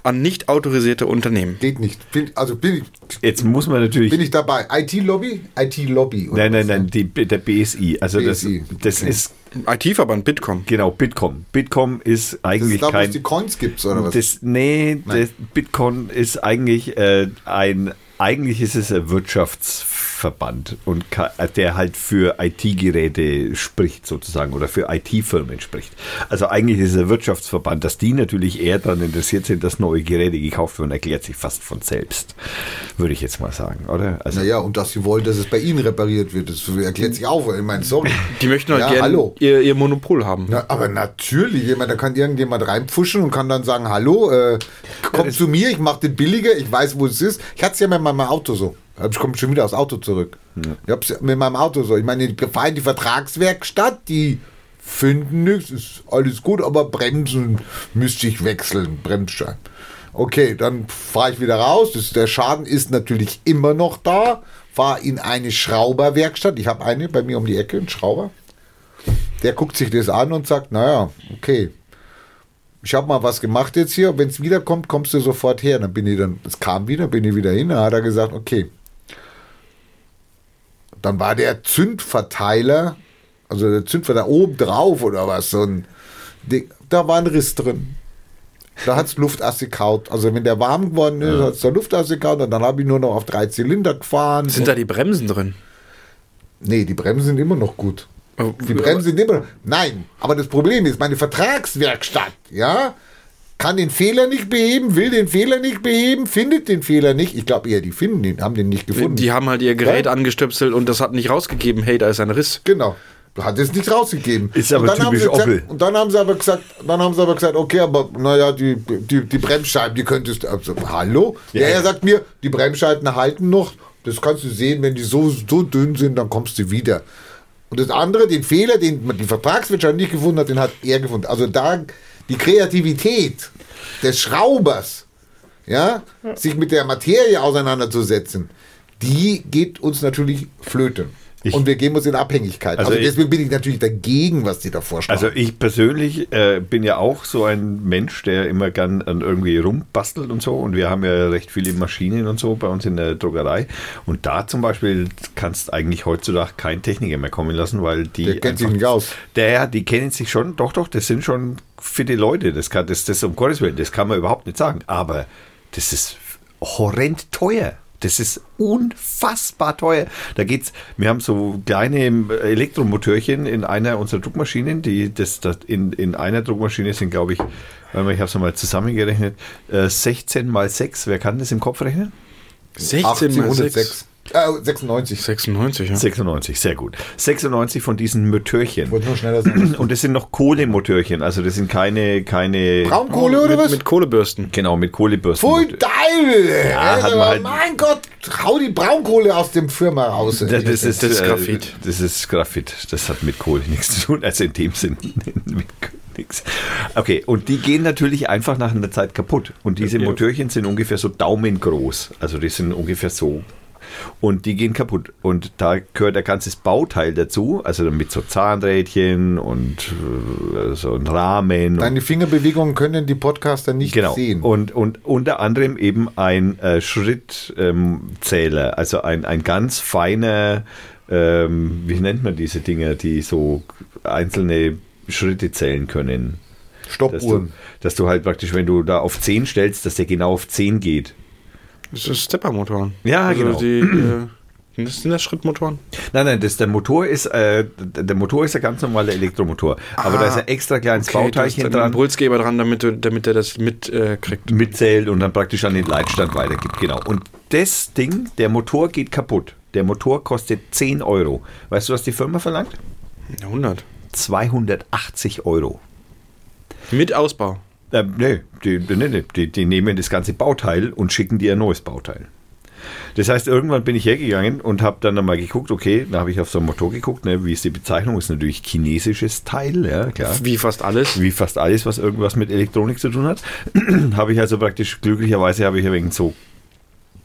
an nicht autorisierte Unternehmen. Geht nicht. Bin, also bin ich, Jetzt muss man natürlich. bin ich dabei. IT-Lobby? IT-Lobby. oder nein, nein, nein, die, der BSI. Also BSI, das, das okay. ist IT-Verband Bitkom. genau Bitkom. Bitkom ist Das eigentlich ist da, kein. die Coins gibt, oder was? Das, nee, das Bitcoin ist eigentlich äh, ein, eigentlich ist es eine Wirtschaftsverband und äh, der halt für IT-Geräte spricht sozusagen oder für IT-Firmen spricht. Also eigentlich ist der Wirtschaftsverband, dass die natürlich eher daran interessiert sind, dass neue Geräte gekauft werden, erklärt sich fast von selbst, würde ich jetzt mal sagen, oder? Also Naja, und dass sie wollen, dass es bei ihnen repariert wird, das erklärt sich auch. Ich meine, sorry. Die möchten halt Ja, gerne hallo. ihr, ihr Monopol haben. Na, aber natürlich, ich meine, da kann irgendjemand reinpfuschen und kann dann sagen, hallo, äh, komm zu mir, ich mache den billiger, ich weiß, wo es ist. Ich hatte es ja mit meinem Auto so. Ich komme schon wieder aufs Auto zurück. Ich hab's ja mit meinem Auto so. Ich meine, die fahren in die Vertragswerkstatt, die finden nichts, ist alles gut, aber Bremsen müsste ich wechseln, Bremsschein. Okay, dann fahre ich wieder raus. Das, der Schaden ist natürlich immer noch da. Fahre in eine Schrauberwerkstatt. Ich habe eine bei mir um die Ecke, einen Schrauber. Der guckt sich das an und sagt, naja, okay, ich habe mal was gemacht jetzt hier, wenn es wiederkommt, kommst du sofort her. Dann bin ich dann, es kam wieder, bin ich wieder hin, dann hat er gesagt, okay. Dann war der Zündverteiler, also der Zündverteiler oben drauf oder was, so ein Ding, da war ein Riss drin. Da hat es Luftasse kaut. Also wenn der warm geworden ist, hat es da Luftasse kaut und dann habe ich nur noch auf drei Zylinder gefahren. Sind da die Bremsen drin? Nee, die Bremsen sind immer noch gut. Die Bremsen sind immer noch. Nein, aber das Problem ist, meine Vertragswerkstatt, ja, kann den Fehler nicht beheben, will den Fehler nicht beheben, findet den Fehler nicht. Ich glaube eher, die finden den, haben den nicht gefunden. Die haben halt ihr Gerät Ja? angestöpselt und das hat nicht rausgegeben, hey, da ist ein Riss. Genau. Hat es nicht rausgegeben. Ist aber Und dann haben typisch sie gesagt, Opel. Und dann haben sie aber gesagt, dann haben sie aber gesagt, okay, aber naja, die, die, die Bremsscheiben, die könntest du. Also, hallo? Ja, Ja, ja. er sagt mir, die Bremsscheiben halten noch. Das kannst du sehen, wenn die so, so dünn sind, dann kommst du wieder. Und das andere, den Fehler, den die Vertragswirtschaft nicht gefunden hat, den hat er gefunden. Also da die Kreativität des Schraubers, ja, sich mit der Materie auseinanderzusetzen, die geht uns natürlich flöten. Ich- und wir geben uns in Abhängigkeit. Also Also, ich- deswegen bin ich natürlich dagegen, was die da vorschlagen. Also ich persönlich äh, bin ja auch so ein Mensch, der immer gern an irgendwie rumbastelt und so. Und wir haben ja recht viele Maschinen und so bei uns in der Druckerei. Und da zum Beispiel kannst eigentlich heutzutage kein Techniker mehr kommen lassen, weil die. Der kennt sich nicht aus. Der, ja, die kennen sich schon. Doch, doch, das sind schon fitte Leute. Das kann, das, das um Gottes Willen, das kann man überhaupt nicht sagen. Aber das ist horrend teuer. Das ist unfassbar teuer. Da geht's, wir haben so kleine Elektromotörchen in einer unserer Druckmaschinen, die das, das in, in einer Druckmaschine sind, glaube ich, ich habe es mal zusammengerechnet, äh, 16 mal 6. Wer kann das im Kopf rechnen? 16 mal 6. 1806. Äh, 96. 96, ja. 96, sehr gut. 96 von diesen Motörchen. Ich wollte nur schneller sein. Und das sind noch Kohlemotörchen, also das sind keine, keine Braunkohle oder mit, was? mit Kohlebürsten. genau, mit Kohlebürsten. Pfui, geil! Ja, hat man halt- mein Gott, hau die Braunkohle aus dem Firma raus. Das, das, ist, Das ist äh, Graphit. Das ist Graphit. Das hat mit Kohle nichts zu tun. Also in dem Sinn mit nichts. Okay, und die gehen natürlich einfach nach einer Zeit kaputt. Und diese Ja. Motörchen sind ungefähr so daumengroß. Also die sind ungefähr so. Und die gehen kaputt. Und da gehört ein ganzes Bauteil dazu. Also mit so Zahnrädchen und äh, so ein Rahmen. Deine Fingerbewegungen können die Podcaster nicht Genau. sehen. Und, und unter anderem eben ein äh, Schrittzähler, ähm, also ein, ein ganz feiner, ähm, wie nennt man diese Dinger, die so einzelne Schritte zählen können. Dass du, Stoppuhren. dass du halt praktisch, wenn du da auf 10 stellst, dass der genau auf 10 geht. Das ist Steppermotoren. Ja, also genau. Die, äh, das sind das Schrittmotoren? Nein, nein, das, der Motor ist, äh, der Motor ist ein ganz normaler Elektromotor. Aber da ist ein extra kleines Ah, hast Bauteilchen einen dran. Impulsgeber dran, damit, damit er das mitkriegt. Äh, kriegt. mitzählt und dann praktisch an den Leitstand weitergibt. Genau. Und das Ding, der Motor geht kaputt. Der Motor kostet 10 Euro. Weißt du, was die Firma verlangt? 100. 280 Euro. Mit Ausbau. Äh, nee, die, nee, nee, die, die nehmen das ganze Bauteil und schicken dir ein neues Bauteil. Das heißt, irgendwann bin ich hergegangen und habe dann mal geguckt, okay, da habe ich auf so einen Motor geguckt, ne, wie ist die Bezeichnung? Ist natürlich chinesisches Teil, ja, klar. Wie fast alles. wie fast alles, was irgendwas mit Elektronik zu tun hat. habe ich also praktisch, glücklicherweise habe ich ja wegen so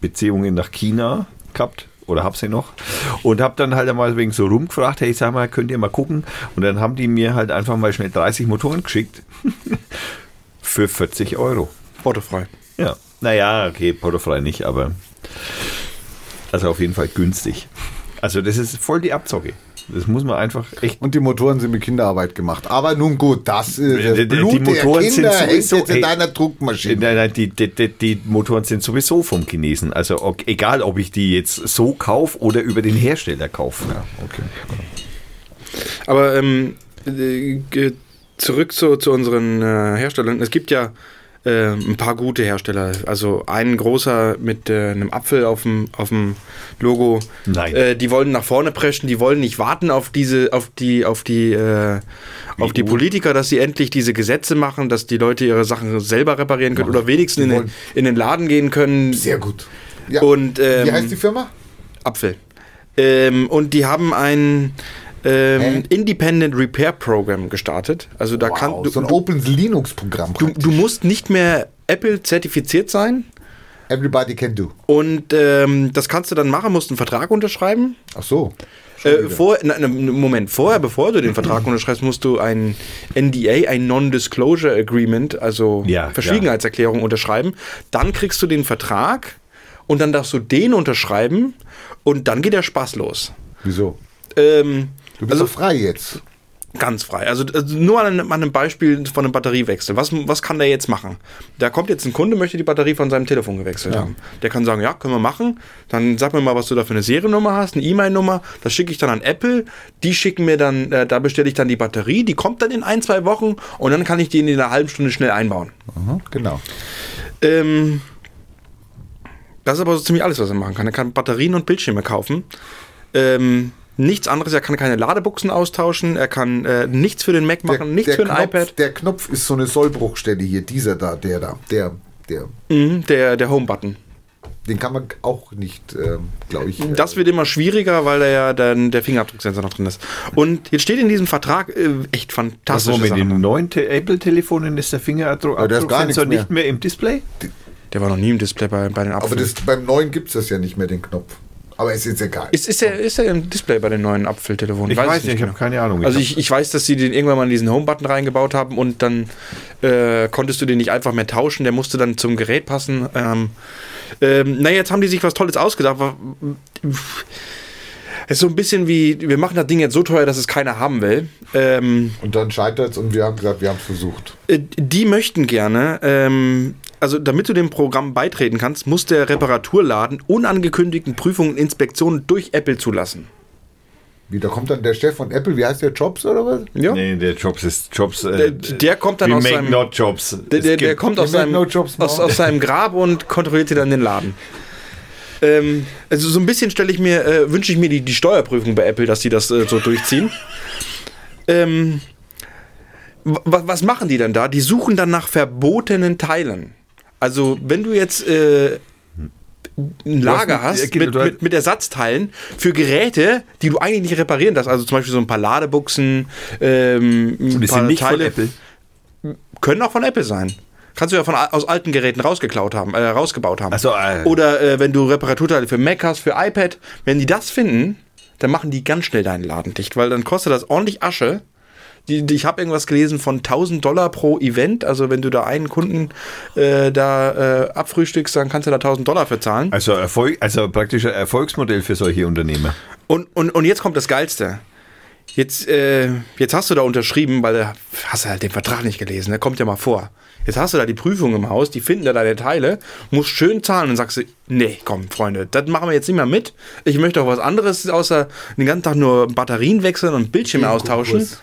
Beziehungen nach China gehabt oder habe sie noch und habe dann halt einmal wegen so rumgefragt, hey, sag mal, könnt ihr mal gucken? Und dann haben die mir halt einfach mal schnell 30 Motoren geschickt für 40 Euro. Portofrei. Ja, naja, okay, portofrei nicht, aber also auf jeden Fall günstig. Also das ist voll die Abzocke. Das muss man einfach echt. Und die Motoren sind mit Kinderarbeit gemacht. Aber nun gut, das, äh, Die- das Blut die Motoren der sind sowieso- jetzt in deiner Druckmaschine. Nein, nein, die, die, die, die Motoren sind sowieso vom Chinesen. Also egal, ob ich die jetzt so kaufe oder über den Hersteller kaufe. Ja, okay. Aber ähm, äh, zurück zu, zu unseren äh, Herstellern. Es gibt ja äh, ein paar gute Hersteller. Also ein großer mit äh, einem Apfel auf dem, auf dem Logo. Nein. Äh, die wollen nach vorne preschen, die wollen nicht warten auf diese, auf die, auf die, äh, auf die Politiker, dass sie endlich diese Gesetze machen, dass die Leute ihre Sachen selber reparieren können oder wenigstens in den, in den Laden gehen können. Sehr gut. Ja. Und, ähm, Wie heißt die Firma? Apfel. Ähm, und die haben ein ähm? Independent Repair Program gestartet. Also da kann Wow, du, so ein du, Open Linux-Programm. du, du musst nicht mehr Apple zertifiziert sein. Everybody can do. Und ähm, das kannst du dann machen, musst einen Vertrag unterschreiben. Ach so. Äh, vor, na, na, Moment, vorher, bevor du den Vertrag unterschreibst, musst du ein NDA, ein Non-Disclosure Agreement, also Ja, Verschwiegenheitserklärung unterschreiben. Dann kriegst du den Vertrag und dann darfst du den unterschreiben und dann geht der Spaß los. Wieso? Ähm, Du bist also frei jetzt. ganz frei. Also, also nur an einem, an einem Beispiel von einem Batteriewechsel. Was, was kann der jetzt machen? Da kommt jetzt ein Kunde, möchte die Batterie von seinem Telefon gewechselt haben. Der kann sagen, ja, können wir machen. Dann sag mir mal, was du da für eine Seriennummer hast, eine E-Mail-Nummer. Das schicke ich dann an Apple. Die schicken mir dann, äh, da bestelle ich dann die Batterie. Die kommt dann in ein, zwei Wochen und dann kann ich die in einer halben Stunde schnell einbauen. Aha, genau. Ähm, das ist aber so ziemlich alles, was er machen kann. Er kann Batterien und Bildschirme kaufen. Ähm, nichts anderes, er kann keine Ladebuchsen austauschen, er kann äh, nichts für den Mac machen, nichts für ein Knopf, iPad. Der Knopf ist so eine Sollbruchstelle hier. Dieser da, der da, der, der. Mhm, der, der Home-Button. Den kann man auch nicht, ähm, glaube ich. äh, Das wird immer schwieriger, weil da ja dann der Fingerabdrucksensor noch drin ist. Und jetzt steht in diesem Vertrag äh, echt Was fantastische mit den neuen Te- Apple-Telefonen ist der Fingerabdruck Aber da ist gar Abdrucksensor nichts nicht mehr im Display? Der war noch nie im Display bei, bei den aber Apfel. das, beim neuen gibt es das ja nicht mehr, den Knopf. Aber ist jetzt egal. Ist, ist, der, ist der im Display bei den neuen Apfeltelefonen? Ich weiß es nicht, ich habe keine Ahnung. Also ich, ich weiß, dass sie den irgendwann mal in diesen Home-Button reingebaut haben und dann äh, konntest du den nicht einfach mehr tauschen, der musste dann zum Gerät passen. Ähm, ähm, na, jetzt haben die sich was Tolles ausgedacht. Es ist so ein bisschen wie, wir machen das Ding jetzt so teuer, dass es keiner haben will. Ähm, Und dann scheitert es und wir haben gesagt, wir haben es versucht. äh, die möchten gerne, ähm, also damit du dem Programm beitreten kannst, muss der Reparaturladen unangekündigten Prüfungen und Inspektionen durch Apple zulassen. Wie, da kommt dann der Chef von Apple, wie heißt der, Jobs oder was? Ja. Nee, der Jobs ist Jobs. Äh, Der, der kommt dann aus make seinem, not Jobs. der, der, der kommt aus seinem, no jobs aus, aus seinem Grab und kontrolliert dir dann den Laden. Ähm, also so ein bisschen stelle ich mir, äh, wünsche ich mir die, die Steuerprüfung bei Apple, dass die das äh, so durchziehen. Ähm, wa- was machen die dann da? Die suchen dann nach verbotenen Teilen. Also wenn du jetzt äh, ein Lager hast- hast, ja, mit, mit, mit Ersatzteilen für Geräte, die du eigentlich nicht reparieren darfst. Also zum Beispiel so ein paar Ladebuchsen, ähm, ein paar nicht Teile. von Apple. Können auch von Apple sein. Kannst du ja von, aus alten Geräten rausgeklaut haben, äh, rausgebaut haben. Ach so, äh. Oder äh, wenn du Reparaturteile für Mac hast, für iPad, wenn die das finden, dann machen die ganz schnell deinen Laden dicht, weil dann kostet das ordentlich Asche. Die, die, ich habe irgendwas gelesen von 1000 Dollar pro Event. Also wenn du da einen Kunden äh, da äh, abfrühstückst, dann kannst du da 1000 Dollar für zahlen. Also, Erfolg, also praktisch ein Erfolgsmodell für solche Unternehmer. Und, und, und jetzt kommt das Geilste. Jetzt, äh, jetzt hast du da unterschrieben, weil du hast halt den Vertrag nicht gelesen, der kommt ja mal vor. Jetzt hast du da die Prüfung im Haus, die finden da deine Teile, musst schön zahlen und sagst du, nee, komm, Freunde, das machen wir jetzt nicht mehr mit. Ich möchte auch was anderes, außer den ganzen Tag nur Batterien wechseln und Bildschirme austauschen. Konkurs.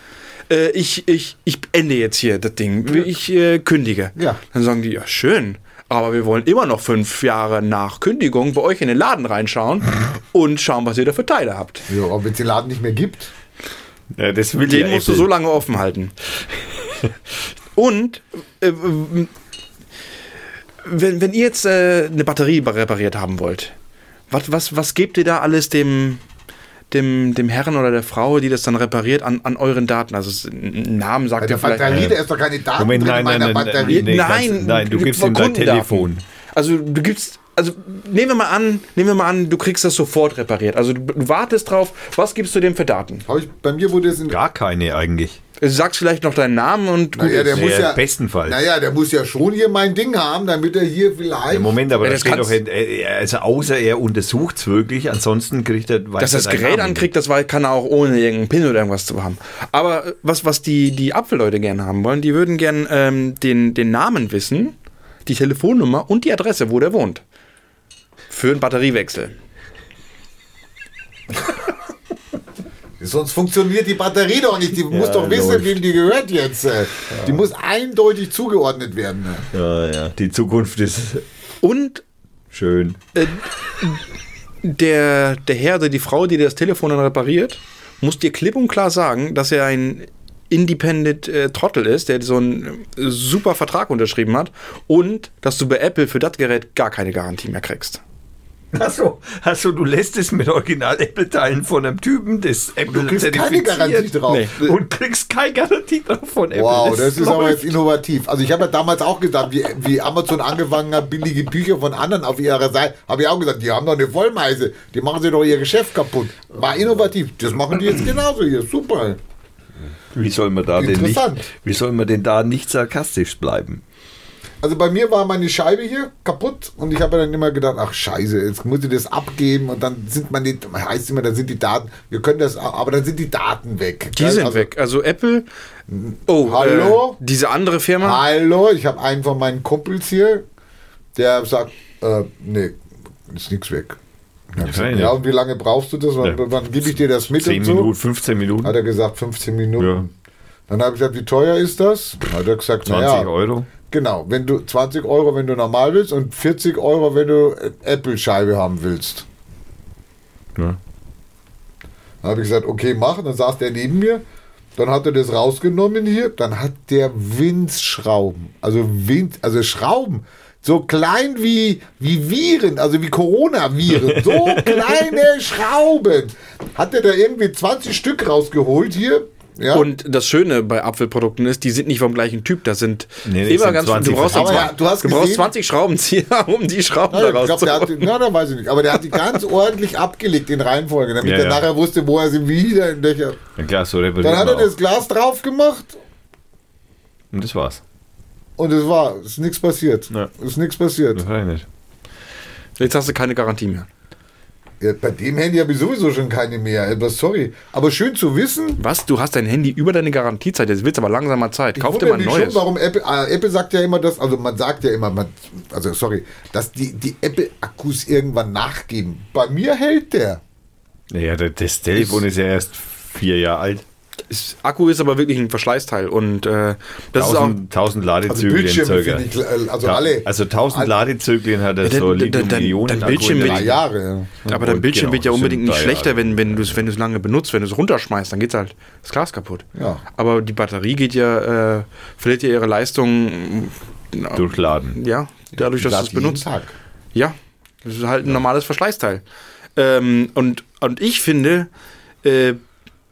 Äh, ich, ich, ich ende jetzt hier das Ding. Ich äh, kündige. Ja. Dann sagen die, ja, schön. Aber wir wollen immer noch fünf Jahre nach Kündigung bei euch in den Laden reinschauen und schauen, was ihr da für Teile habt. Ja, aber wenn es den Laden nicht mehr gibt, Ja, das will Den musst du Apple. so lange offen halten. Und äh, wenn, wenn ihr jetzt äh, eine Batterie repariert haben wollt, was, was, was gebt ihr da alles dem, dem, dem Herrn oder der Frau, die das dann repariert, an, an euren Daten? Also Namen sagt der ihr vielleicht. Batterie, da ist doch keine Daten Moment, drin nein, in nein, meiner nein, Batterie. nee, nein, ganz- nein, du gibst ihm dein. Telefon. Also du gibst, also nehmen wir mal an, nehmen wir mal an, du kriegst das sofort repariert. Also du, du wartest drauf, was gibst du dem für Daten? Ich, bei mir wurde es in Gar keine eigentlich. Du sagst vielleicht noch deinen Namen und gut. Naja, der muss Ja, ja, bestenfalls. Naja, der muss ja schon hier mein Ding haben, damit er hier vielleicht. Ja, Moment, aber Ja, das das steht doch, kannst- in- äh, also außer er untersucht es wirklich, ansonsten kriegt er Dass er das er Gerät Namen ankriegt, das war, kann er auch ohne irgendeinen Pin oder irgendwas zu haben. Aber äh, was, was die, die Apfelleute gerne haben wollen, die würden gerne ähm, den, den Namen wissen, die Telefonnummer und die Adresse, wo der wohnt. Für einen Batteriewechsel. Sonst funktioniert die Batterie doch nicht. Die muss Ja, doch wissen, läuft. wem die gehört jetzt. äh. Die muss eindeutig zugeordnet werden. äh. Ja, ja. Die Zukunft ist Und schön. der, der Herr oder die Frau, die das Telefon dann repariert, muss dir klipp und klar sagen, dass er ein Independent äh, Trottel ist, der so einen äh, super Vertrag unterschrieben hat und dass du bei Apple für das Gerät gar keine Garantie mehr kriegst. Achso, also du lässt es mit Original-Apple-Teilen von einem Typen, das Apple Du kriegst keine Garantie drauf. Nee. und kriegst keine Garantie drauf von Apple. Wow, das ist aber jetzt innovativ. Also ich habe ja damals auch gesagt, wie, wie Amazon angefangen hat, billige Bücher von anderen auf ihrer Seite, habe ich auch gesagt, die haben doch eine Vollmeise, die machen sie doch ihr Geschäft kaputt. War innovativ. Das machen die jetzt genauso hier. Super. Wie soll man da denn nicht, Interessant. wie soll man denn da nicht sarkastisch bleiben? Also bei mir war meine Scheibe hier kaputt und ich habe dann immer gedacht, ach scheiße, jetzt muss ich das abgeben und dann sind man die, heißt immer, dann sind die Daten, wir können das, aber dann sind die Daten weg. Die sind also, weg. Also Apple. Oh, Hallo? Äh, diese andere Firma. Hallo, ich habe einen von meinen Kumpels hier, der sagt, äh, nee, ist nichts weg. Ich hab gesagt, ja, ja. und wie lange brauchst du das? Wann, Ja. wann gebe ich dir das mit 10 und so? Minuten, 15 Minuten, Hat er gesagt, 15 Minuten. Ja. Dann habe ich gesagt, wie teuer ist das? Hat er gesagt, 20 naja, Euro. Genau, wenn du 20 Euro, wenn du normal willst und 40 Euro, wenn du äh, Apple-Scheibe haben willst. Ja. Dann habe ich gesagt, okay, mach. Dann saß der neben mir. Dann hat er das rausgenommen hier. Dann hat der Winzschrauben. Also Wind, also Schrauben. So klein wie, wie Viren, also wie Coronaviren. So kleine Schrauben. Hat er da irgendwie 20 Stück rausgeholt hier. Ja. Und das Schöne bei Apfelprodukten ist, die sind nicht vom gleichen Typ. Das sind Nee, nee, immer sind ganz 20 Du brauchst, Aber ja, du hast du brauchst gesehen- 20 Schraubenzieher, um die Schrauben Ja, da ich glaube, der hat, na, da weiß ich nicht. Aber der hat die ganz ordentlich abgelegt in Reihenfolge, damit Ja, er ja. nachher wusste, wo er sie wieder in welcher. Ja klar, so Dann hat er das Glas drauf gemacht. Und das war's. und es war, es ist nichts passiert. Ja. Es ist nichts passiert. Das ja nicht. Jetzt hast du keine Garantie mehr. Ja, bei dem Handy habe ich sowieso schon keine mehr. Aber sorry. Aber schön zu wissen. Was? Du hast dein Handy über deine Garantiezeit. Jetzt wird's aber langsamer Zeit. Kauf dir mal ein neues. schon, warum Apple, äh, Apple sagt ja immer das, also man sagt ja immer, man, also sorry, dass die, die Apple-Akkus irgendwann nachgeben. Bei mir hält der. Naja, das Telefon ist ja erst vier Jahre alt. Ist, Akku ist aber wirklich ein Verschleißteil. Und äh, das ist auch. 1000, 1000 Also Ladezyklen Bildschirme circa. ich, äh, also Ja, alle. Also 1000 Ladezyklen hat er Ja, so dann- Lithium-Ionen. dann Bildschirm Akku wird-. Jahre. Ja. Aber dein Bildschirm genau, wird ja unbedingt nicht schlechter, Jahre. wenn, wenn du es wenn du's lange benutzt. Wenn du es runterschmeißt, dann geht's halt das Glas kaputt. Ja. Aber die Batterie geht ja, äh, verliert ja ihre Leistung. Durchladen. Ja, dadurch, dass du es jeden benutzt. Tag. Ja, das ist halt ein normales Verschleißteil. Ähm, und, und ich finde, äh,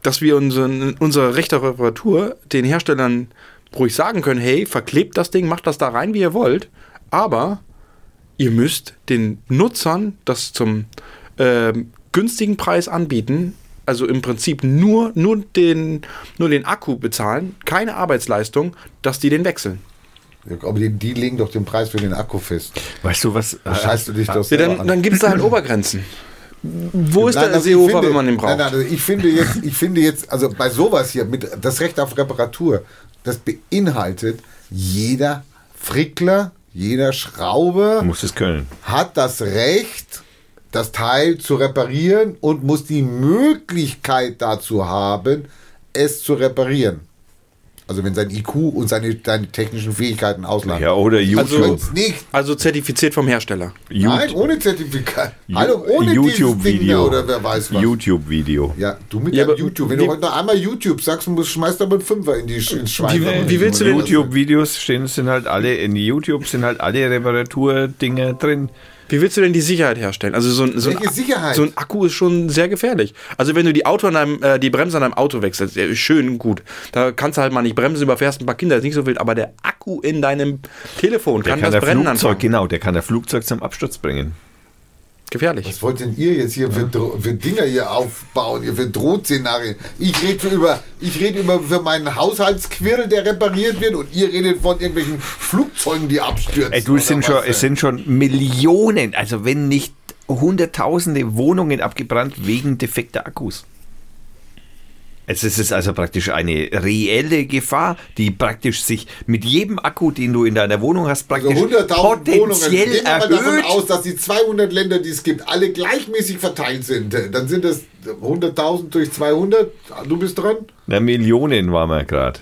dass wir unseren, unsere rechte Reparatur den Herstellern ruhig sagen können, hey, verklebt das Ding, macht das da rein, wie ihr wollt, aber ihr müsst den Nutzern das zum ähm, günstigen Preis anbieten, also im Prinzip nur, nur, den, nur den Akku bezahlen, keine Arbeitsleistung, dass die den wechseln. Ja, Aber die, die legen doch den Preis für den Akku fest. Weißt du was? Da scheißt du dich doch Ja, selber dann an. dann gibt es da halt Obergrenzen. Wo ist Nein, der also ich Seehofer, finde- wenn man den braucht? Nein, nein, also ich finde jetzt, ich finde jetzt, also bei sowas hier mit das Recht auf Reparatur, das beinhaltet jeder Frickler, jeder Schrauber Muss es können. hat das Recht, das Teil zu reparieren und muss die Möglichkeit dazu haben, es zu reparieren. Also wenn sein IQ und seine, seine technischen Fähigkeiten auslangen. Ja, oder Also- YouTube. Tut's nicht. Also zertifiziert vom Hersteller. Nein, YouTube- ohne Zertifikat. Hallo, ohne YouTube-Video. oder wer weiß was. YouTube-Video. Ja, du mit Ja, YouTube. Wenn du heute noch einmal YouTube sagst, musst, schmeißt aber einen Fünfer in die ins Schwein. Wie- wie willst du denn- YouTube-Videos stehen, sind halt alle, in YouTube sind halt alle Reparaturdinger drin. Wie willst du denn die Sicherheit herstellen? Also so ein, so ein, so ein Akku ist schon sehr gefährlich. Also wenn du die Auto an deinem, äh, die Bremse an deinem Auto wechselst, ja, ist schön und gut. Da kannst du halt mal nicht bremsen, überfährst ein paar Kinder, ist nicht so wild, aber der Akku in deinem Telefon Der kann, kann, das der Brennen Flugzeug, anfangen. genau, der kann der Flugzeug zum Absturz bringen. Gefährlich. Was wollt denn ihr jetzt hier für, für Dinger hier aufbauen, hier für Drohszenarien? Ich rede über, ich rede über für meinen Haushaltsquirl, der repariert wird und ihr redet von irgendwelchen Flugzeugen, die abstürzen. Ey, du, es sind, schon, es sind schon Millionen, also wenn nicht hunderttausende Wohnungen abgebrannt wegen defekter Akkus. Es ist also praktisch eine reelle Gefahr, die praktisch sich mit jedem Akku, den du in deiner Wohnung hast, Also praktisch 100.000 Wohnungen. potenziell Gehen wir mal davon aus, dass die 200 Länder, die es gibt, alle gleichmäßig verteilt sind. Dann sind das 100.000 durch 200. Du bist dran? Na, Millionen waren wir gerade.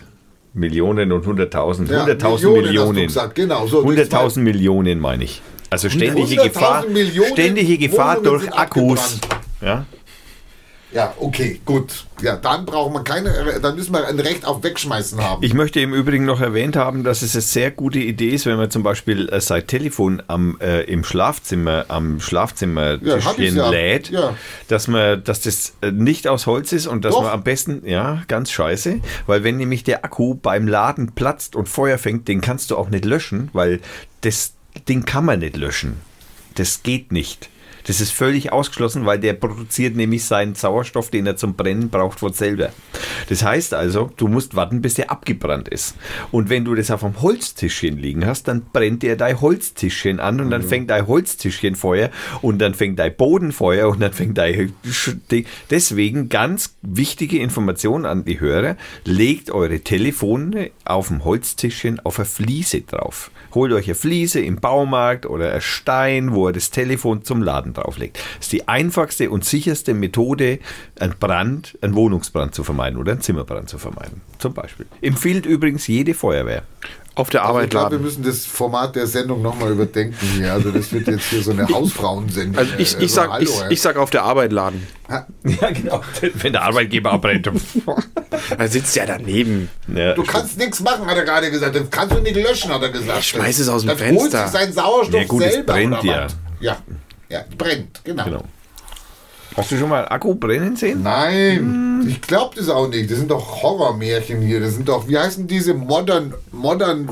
Millionen und 100.000. Ja, 100.000 Millionen genau, so durch 100.000 Millionen meine ich. Also ständige 100.000 Gefahr, Millionen ständige Gefahr Wohnungen durch Akkus. Ja? Ja, okay, gut. Ja, dann braucht man keine, dann müssen wir ein Recht auf Wegschmeißen haben. Ich möchte im Übrigen noch erwähnt haben, dass es eine sehr gute Idee ist, wenn man zum Beispiel äh, sein Telefon am, äh, im Schlafzimmer, am Ja, Schlafzimmertischchen ich's ja. lädt, Ja. dass man, dass das äh, nicht aus Holz ist und dass Doch. man am besten, ja, ganz scheiße, weil wenn nämlich der Akku beim Laden platzt und Feuer fängt, den kannst du auch nicht löschen, weil das Ding kann man nicht löschen. Das geht nicht. Das ist völlig ausgeschlossen, weil der produziert nämlich seinen Sauerstoff, den er zum Brennen braucht, von selber. Das heißt also, du musst warten, bis der abgebrannt ist. Und wenn du das auf einem Holztischchen liegen hast, dann brennt der dein Holztischchen an und dann fängt dein Holztischchen Feuer und dann fängt dein Boden Feuer und dann fängt dein Ding. Deswegen ganz wichtige Information an die Hörer. Legt eure Telefone auf dem Holztischchen auf eine Fliese drauf. Holt euch eine Fliese im Baumarkt oder ein Stein, wo ihr das Telefon zum Laden drauflegt. Das ist die einfachste und sicherste Methode, einen Brand, einen Wohnungsbrand zu vermeiden oder einen Zimmerbrand zu vermeiden. Zum Beispiel. Empfiehlt übrigens jede Feuerwehr. Auf der Also ich Arbeit glaube, wir laden. müssen das Format der Sendung nochmal überdenken hier. Also das wird jetzt hier so eine Hausfrauensendung. Also ich, Also ich, sag, hallo, ich, ich sag auf der Arbeit laden. Ja, genau. Wenn der Arbeitgeber abbrennt. Er sitzt ja daneben. ja, Du kannst nichts machen, hat er gerade gesagt. Das kannst du nicht löschen, hat er gesagt. Ich schmeiß es aus dem das Fenster. holt sich seinen Sauerstoff Ja, gut, es selber. brennt oder ja. Ja, ja, brennt, genau. genau. Hast du schon mal einen Akku brennen sehen? Nein, ich glaube das auch nicht. Das sind doch Horrormärchen hier. Das sind doch, wie heißen diese modern, modern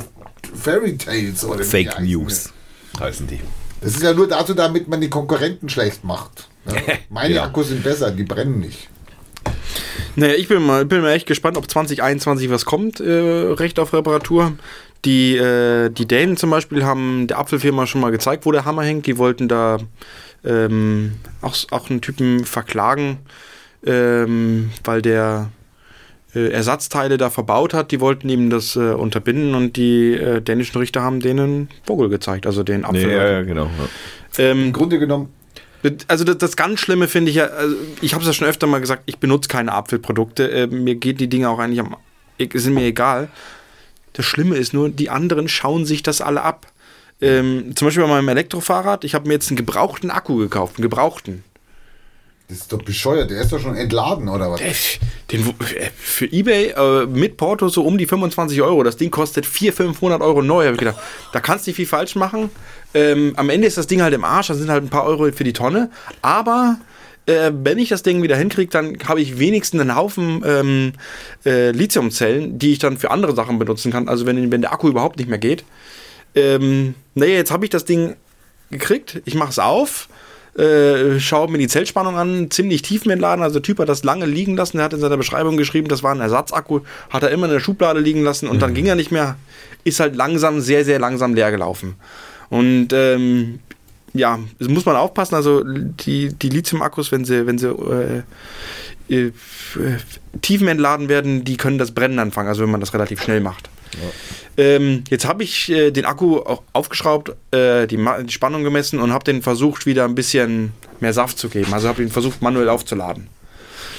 Fairy Tales oder Fake heißen News heißen die. die? Das ist ja nur dazu, damit man die Konkurrenten schlecht macht. Ja. Meine Genau. Akkus sind besser, die brennen nicht. Naja, ich bin mal, bin mal echt gespannt, ob 2021 was kommt, äh, Recht auf Reparatur. Die, äh, die Dänen zum Beispiel haben der Apfelfirma schon mal gezeigt, wo der Hammer hängt. Die wollten da ähm, auch, auch einen Typen verklagen, ähm, weil der äh, Ersatzteile da verbaut hat. Die wollten ihm das äh, unterbinden und die äh, dänischen Richter haben denen Vogel gezeigt, also den Nee, Apfel. ja, ja, genau. Ja. Ähm, Im Grunde genommen, also das, das ganz Schlimme finde ich ja, also ich habe es ja schon öfter mal gesagt, ich benutze keine Apfelprodukte. Äh, mir geht die Dinge auch eigentlich am, sind mir egal. Das Schlimme ist nur, die anderen schauen sich das alle ab. Ähm, zum Beispiel bei meinem Elektrofahrrad, ich habe mir jetzt einen gebrauchten Akku gekauft, einen gebrauchten. das ist doch bescheuert. Der ist doch schon entladen, oder was? Den, äh, für Ebay äh, mit Porto so um die 25 Euro. Das Ding kostet 400, 500 Euro neu. Habe ich gedacht, da kannst du nicht viel falsch machen. Ähm, am Ende ist das Ding halt im Arsch. Da sind halt ein paar Euro für die Tonne. Aber äh, wenn ich das Ding wieder hinkriege, dann habe ich wenigstens einen Haufen ähm, äh, Lithiumzellen, die ich dann für andere Sachen benutzen kann. Also wenn, wenn der Akku überhaupt nicht mehr geht. Ähm, naja, jetzt habe ich das Ding gekriegt. Ich mache es auf. Äh, schaue mir die Zellspannung an, ziemlich tief mit Laden. Also der Typ hat das lange liegen lassen. Der hat in seiner Beschreibung geschrieben, das war ein Ersatzakku. Hat er immer in der Schublade liegen lassen und dann ging er nicht mehr. Ist halt langsam, sehr, sehr langsam leer gelaufen. Und ähm, ja, das muss man aufpassen. Also die, die Lithium-Akkus, wenn sie, wenn sie äh, äh, tiefenentladen werden, die können das Brennen anfangen. Also wenn man das relativ schnell macht. Ähm, jetzt habe ich äh, den Akku auch aufgeschraubt, äh, die, die Spannung gemessen und habe den versucht, wieder ein bisschen mehr Saft zu geben. Also habe ihn versucht, manuell aufzuladen.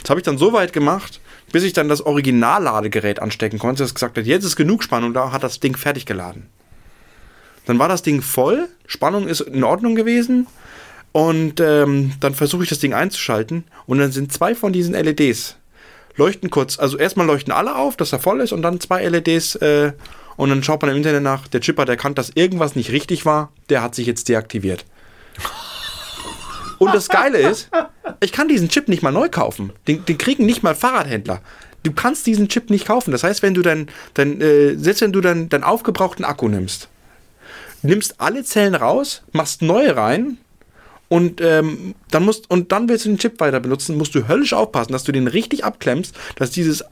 Das habe ich dann so weit gemacht, bis ich dann das Originalladegerät anstecken konnte, das gesagt hat, jetzt ist genug Spannung da, hat das Ding fertig geladen. Dann war das Ding voll, Spannung ist in Ordnung gewesen und ähm, dann versuche ich das Ding einzuschalten und dann sind zwei von diesen LEDs leuchten kurz, also erstmal leuchten alle auf, dass er voll ist und dann zwei LEDs äh, und dann schaut man im Internet nach, der Chip hat erkannt, dass irgendwas nicht richtig war, der hat sich jetzt deaktiviert. Und das Geile ist, ich kann diesen Chip nicht mal neu kaufen. Den, den kriegen nicht mal Fahrradhändler. Du kannst diesen Chip nicht kaufen. Das heißt, wenn du dein, dein äh, selbst wenn du deinen dein aufgebrauchten Akku nimmst, nimmst alle Zellen raus, machst neue rein Und ähm, dann musst und dann willst du den Chip weiter benutzen, musst du höllisch aufpassen, dass du den richtig abklemmst, dass dieses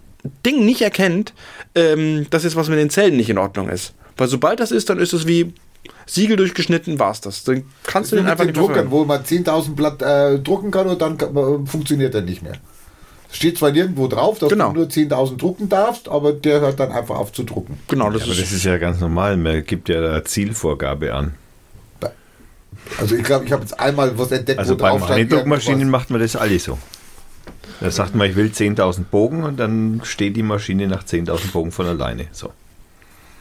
Ding nicht erkennt, ähm, dass jetzt was mit den Zellen nicht in Ordnung ist. Weil sobald das ist, dann ist es wie Siegel durchgeschnitten, war's das. Dann kannst du den einfach den nicht verwenden. wo man 10.000 Blatt äh, drucken kann und dann äh, funktioniert er nicht mehr. Steht zwar nirgendwo drauf, dass Genau. du nur 10.000 drucken darfst, aber der hört dann einfach auf zu drucken. Genau, das Aber ist, das ist ja ganz normal. Man gibt ja da Zielvorgabe an. Also ich glaube, ich habe jetzt einmal was entdeckt, Also Eindruckmaschinen irgendwas. macht man das alles so. Da sagt man, ich will 10.000 Bogen und dann steht die Maschine nach 10.000 Bogen von alleine. So.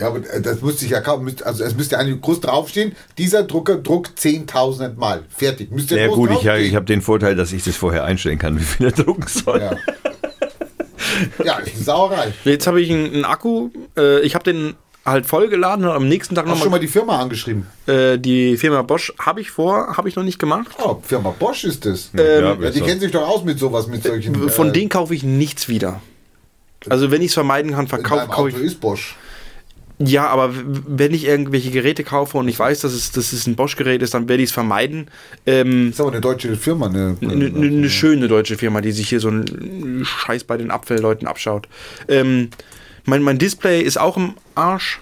Ja, aber äh, das müsste ich ja kaum, also es müsste eigentlich groß draufstehen, dieser Drucker druckt 10.000 Mal. Fertig. Müsste Ja groß gut, ich, ich habe den Vorteil, dass ich das vorher einstellen kann, wie viel er drucken soll. Ja. ja, Sauerei. Jetzt habe ich einen, einen Akku, äh, ich habe den halt vollgeladen und am nächsten Tag Hast du schon nochmal mal die Firma angeschrieben? äh, die Firma Bosch habe ich vor, habe ich noch nicht gemacht. Oh, Firma Bosch ist das. ja, ja, die so. kennen sich doch aus mit sowas, mit solchen. Von äh, denen kaufe ich nichts wieder. Also wenn ich es vermeiden kann, verkaufe Auto ich. ist Bosch. Ja, aber wenn ich irgendwelche Geräte kaufe und ich weiß, dass es, dass es ein Bosch-Gerät ist, dann werde ich es vermeiden. Ähm, Das ist aber eine deutsche Firma. Eine, eine, eine, eine schöne deutsche Firma, die sich hier so einen Scheiß bei den Abfallleuten abschaut. Ähm, mein, mein Display ist auch im Arsch.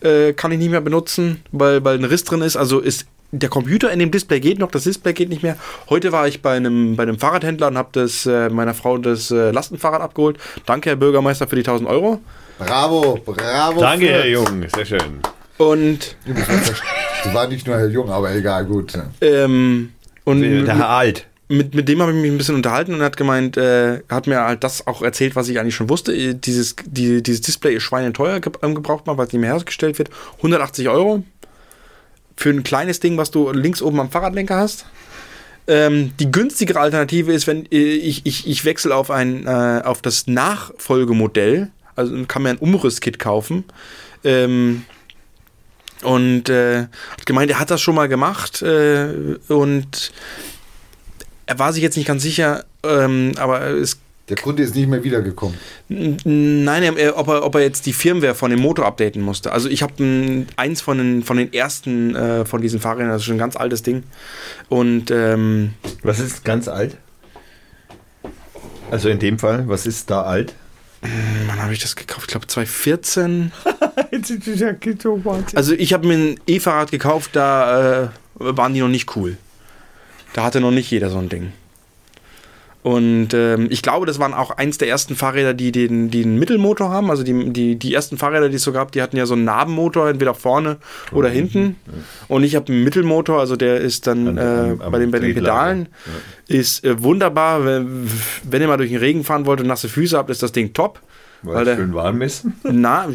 Äh, kann ich nicht mehr benutzen, weil, weil ein Riss drin ist. Also ist der Computer in dem Display geht noch, das Display geht nicht mehr. Heute war ich bei einem, bei einem Fahrradhändler und habe das äh, meiner Frau das äh, Lastenfahrrad abgeholt. Danke, Herr Bürgermeister, für die 1000 Euro. Bravo, bravo. Danke. Herr Jung, sehr schön. Und, Das war nicht nur Herr Jung, aber egal, gut. ähm, und Der Herr Alt. Mit, mit dem habe ich mich ein bisschen unterhalten und hat gemeint, äh, hat mir halt das auch erzählt, was ich eigentlich schon wusste. Äh, Dieses, die, dieses Display ist schweineteuer ge ähm, gebraucht mal, weil es nicht mehr hergestellt wird. 180 Euro für ein kleines Ding, was du links oben am Fahrradlenker hast. Ähm, die günstigere Alternative ist, wenn äh, ich, ich, ich wechsle auf ein äh, auf das Nachfolgemodell, also kann mir ein Umrisskit kaufen. Ähm, und äh, hat gemeint, er hat das schon mal gemacht äh, und er war sich jetzt nicht ganz sicher, ähm, aber es Der Kunde ist nicht mehr wiedergekommen. Nein, er, ob, er, ob er jetzt die Firmware von dem Motor updaten musste. Also ich habe eins von den, von den ersten äh, von diesen Fahrrädern, das ist schon ein ganz altes Ding. Und ähm, Was ist ganz alt? Also in dem Fall, was ist da alt? wann habe ich das gekauft? Ich glaube 2014. Also ich habe mir ein E-Fahrrad gekauft, da äh, waren die noch nicht cool. Da hatte noch nicht jeder so ein Ding. Und ähm, ich glaube, das waren auch eins der ersten Fahrräder, die den, die einen Mittelmotor haben. Also die, die, die ersten Fahrräder, die es so gab, die hatten ja so einen Nabenmotor, entweder vorne oder hinten. Und ich habe einen Mittelmotor, also der ist dann An- äh, am- am bei, den, bei den. Pedalen. Ist äh, wunderbar. Wenn, wenn ihr mal durch den Regen fahren wollt und nasse Füße habt, ist das Ding top. Weil, Weil der- es schön warm ist. Na,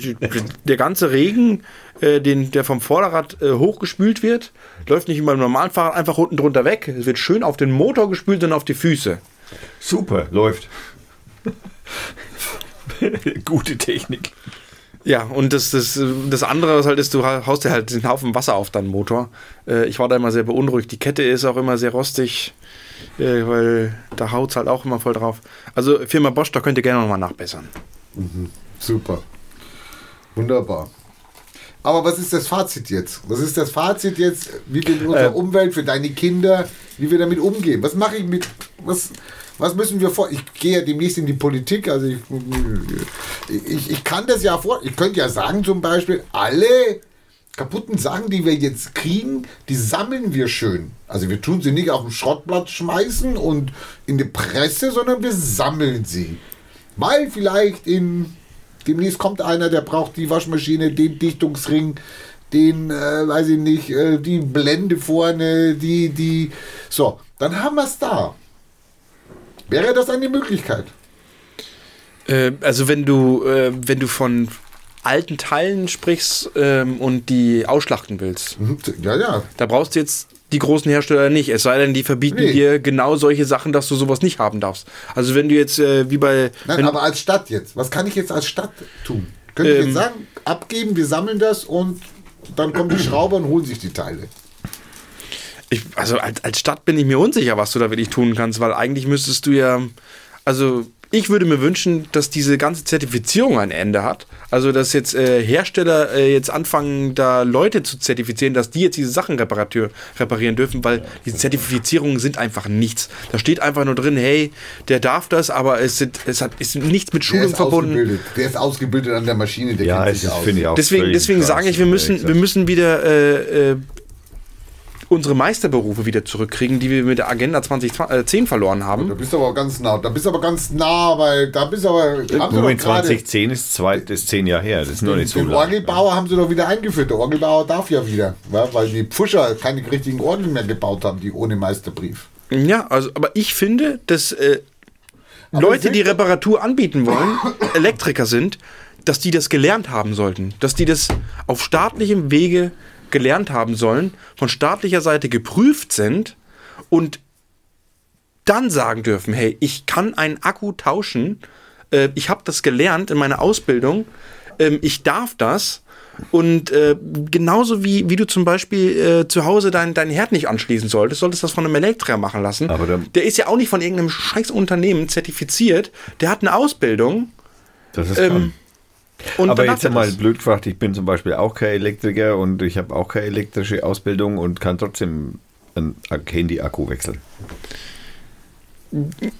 der ganze Regen, äh, den, der vom Vorderrad äh, hochgespült wird, läuft nicht wie beim normalen Fahrrad einfach unten drunter weg. Es wird schön auf den Motor gespült und auf die Füße. Super, läuft. Gute Technik. Ja, und das, das, das andere, was halt ist, du haust dir halt den Haufen Wasser auf deinen Motor. Äh, ich war da immer sehr beunruhigt. Die Kette ist auch immer sehr rostig, äh, weil da haut es halt auch immer voll drauf. Also Firma Bosch, da könnt ihr gerne nochmal nachbessern. Super. Wunderbar. Aber was ist das Fazit jetzt? Was ist das Fazit jetzt, wie wir in unserer Ähm. Umwelt, für deine Kinder, wie wir damit umgehen? Was mache ich mit, was, was müssen wir vor? Ich gehe ja demnächst in die Politik, also ich, ich, ich kann das ja vor, ich könnte ja sagen zum Beispiel, alle kaputten Sachen, die wir jetzt kriegen, die sammeln wir schön. Also wir tun sie nicht auf den Schrottplatz schmeißen und in die Presse, sondern wir sammeln sie. Weil vielleicht in demnächst kommt einer, der braucht die Waschmaschine, den Dichtungsring, den, äh, weiß ich nicht, äh, die Blende vorne, die, die. So, dann haben wir es da. Wäre das eine Möglichkeit? Äh, also wenn du, äh, wenn du von alten Teilen sprichst ähm, und die ausschlachten willst, Mhm, Ja, ja. da brauchst du jetzt die großen Hersteller nicht. Es sei denn, die verbieten Nee. dir genau solche Sachen, dass du sowas nicht haben darfst. Also wenn du jetzt äh, wie bei Nein, aber als Stadt jetzt. Was kann ich jetzt als Stadt tun? Könnte ich Ähm. jetzt sagen, abgeben, wir sammeln das und dann kommen die Schrauber und holen sich die Teile. ich, also als, als Stadt bin ich mir unsicher, was du da wirklich tun kannst, weil eigentlich müsstest du ja, also ich würde mir wünschen, dass diese ganze Zertifizierung ein Ende hat. Also, dass jetzt äh, Hersteller äh, jetzt anfangen, da Leute zu zertifizieren, dass die jetzt diese Sachen reparatur, reparieren dürfen, weil diese Zertifizierungen sind einfach nichts. Da steht einfach nur drin, hey, der darf das, aber es, sind, es hat, ist nichts mit Schulung verbunden. ausgebildet. Der ist ausgebildet an der Maschine, der Ja, kennt sich aus. finde ich auch. Deswegen, deswegen sage ich, wir müssen, wir müssen wieder äh, äh, unsere Meisterberufe wieder zurückkriegen, die wir mit der Agenda 2010 verloren Da haben. bist du aber ganz nah. Da bist du aber ganz nah, weil da bist du aber. doch Moment, gerade- 2010 ist, zwei, ist zehn Jahre her. Das ist noch nicht so Den lange. Orgelbauer haben sie doch wieder eingeführt. Der Orgelbauer darf ja wieder, weil die Pfuscher keine richtigen Orgeln mehr gebaut haben, die ohne Meisterbrief. Ja, also, aber ich finde, dass äh, Leute, die Reparatur anbieten wollen, Elektriker sind, dass die das gelernt haben sollten. Dass die das auf staatlichem Wege gelernt haben sollen, von staatlicher Seite geprüft sind und dann sagen dürfen, hey, ich kann einen Akku tauschen, äh, ich habe das gelernt in meiner Ausbildung, ähm, ich darf das. Und äh, genauso wie, wie du zum Beispiel äh, zu Hause deinen dein Herd nicht anschließen solltest, solltest du das von einem Elektriker machen lassen. Aber dann- der ist ja auch nicht von irgendeinem scheiß Unternehmen zertifiziert. Der hat eine Ausbildung. Das ist Ähm. Und Aber jetzt das. blöd gefragt, ich bin zum Beispiel auch kein Elektriker und ich habe auch keine elektrische Ausbildung und kann trotzdem ein Handy-Akku wechseln.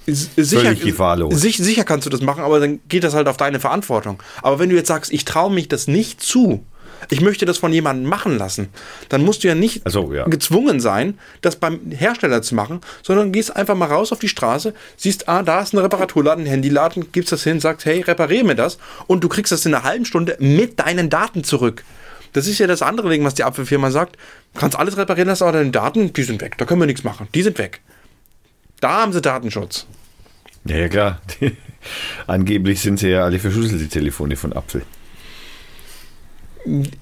Sicher, Völlig gefahrlos. sich- sicher kannst du das machen, aber dann geht das halt auf deine Verantwortung. Aber wenn du jetzt sagst, ich traue mich das nicht zu, ich möchte das von jemandem machen lassen, dann musst du ja nicht so, ja. gezwungen sein, das beim Hersteller zu machen, sondern gehst einfach mal raus auf die Straße, siehst, ah, da ist ein Reparaturladen, ein Handyladen, gibst das hin, sagst, hey, reparier mir das und du kriegst das in einer halben Stunde mit deinen Daten zurück. Das ist ja das andere Ding, was die Apfelfirma sagt. Du kannst alles reparieren lassen, aber deine Daten, die sind weg. Da können wir nichts machen. Die sind weg. Da haben sie Datenschutz. Ja, ja klar. Angeblich sind sie ja alle verschlüsselt, die Telefone von Apfel.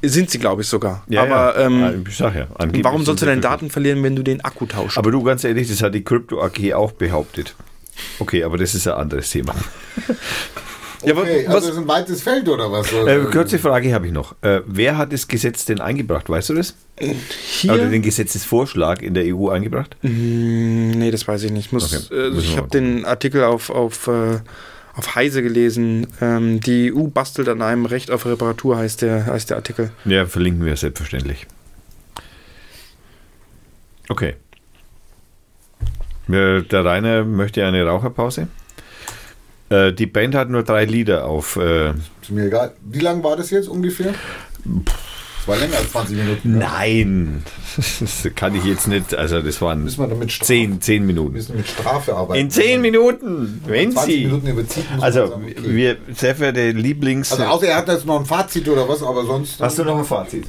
Sind sie, glaube ich, sogar. Ja, aber ja. Ähm, ich sag ja, warum sollst du deine. Daten verlieren, wenn du den Akku tauschst? Aber du, ganz ehrlich, das hat die Crypto AG auch behauptet. Okay, aber das ist ein anderes Thema. ja, Okay, was, also das ist ein weites Feld oder was? Äh, kurze Frage habe ich noch. Äh, wer hat das Gesetz denn eingebracht? Weißt du das? hier? Oder den Gesetzesvorschlag in der EU eingebracht? nee, das weiß ich nicht. Ich, muss, Okay, äh, ich habe den Artikel auf, auf, äh, auf Heise gelesen. Ähm, die EU bastelt an einem Recht auf Reparatur, heißt der, heißt der Artikel. Ja, verlinken wir selbstverständlich. Okay. Äh, Der Rainer möchte eine Raucherpause. Äh, Die Band hat nur drei Lieder auf. äh, Ist mir egal. Wie lang war das jetzt ungefähr? Das war länger als 20 Minuten. ne? Nein, das kann ich jetzt nicht. Also, das waren Müssen wir damit Strafe, zehn, zehn Minuten. müssen mit Strafe arbeiten. In zehn Minuten, wenn 20 Sie. Minuten überzieht, muss man Also, sagen, okay. wir, sehr verehrte Lieblings. Also außer er hat jetzt noch ein Fazit oder was, aber sonst. Hast du noch ein Fazit?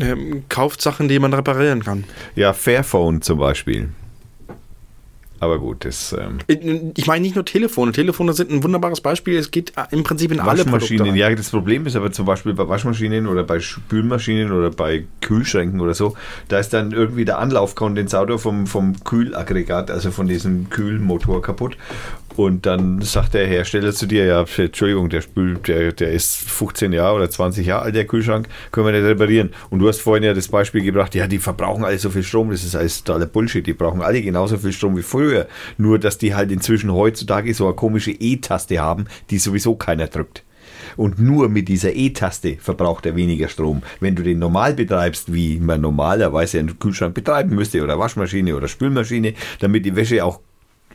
Ähm, kauft Sachen, die man reparieren kann. Ja, Fairphone zum Beispiel. Aber gut, das. Ähm, Ich ich meine nicht nur Telefone. Telefone sind ein wunderbares Beispiel. Es geht äh, im Prinzip in alle Produkte. Waschmaschinen, ja, das Problem ist aber zum Beispiel bei Waschmaschinen oder bei Spülmaschinen oder bei Kühlschränken oder so, da ist dann irgendwie der Anlaufkondensator vom, vom Kühlaggregat, also von diesem Kühlmotor kaputt. Und dann sagt der Hersteller zu dir, ja, Entschuldigung, der Spül, der, der ist 15 Jahre oder 20 Jahre alt, der Kühlschrank, können wir nicht reparieren. Und du hast vorhin ja das Beispiel gebracht, ja, die verbrauchen alle so viel Strom, das ist alles totaler Bullshit, die brauchen alle genauso viel Strom wie früher. Nur, dass die halt inzwischen heutzutage so eine komische E-Taste haben, die sowieso keiner drückt. Und nur mit dieser E-Taste verbraucht er weniger Strom. Wenn du den normal betreibst, wie man normalerweise einen Kühlschrank betreiben müsste, oder Waschmaschine oder Spülmaschine, damit die Wäsche auch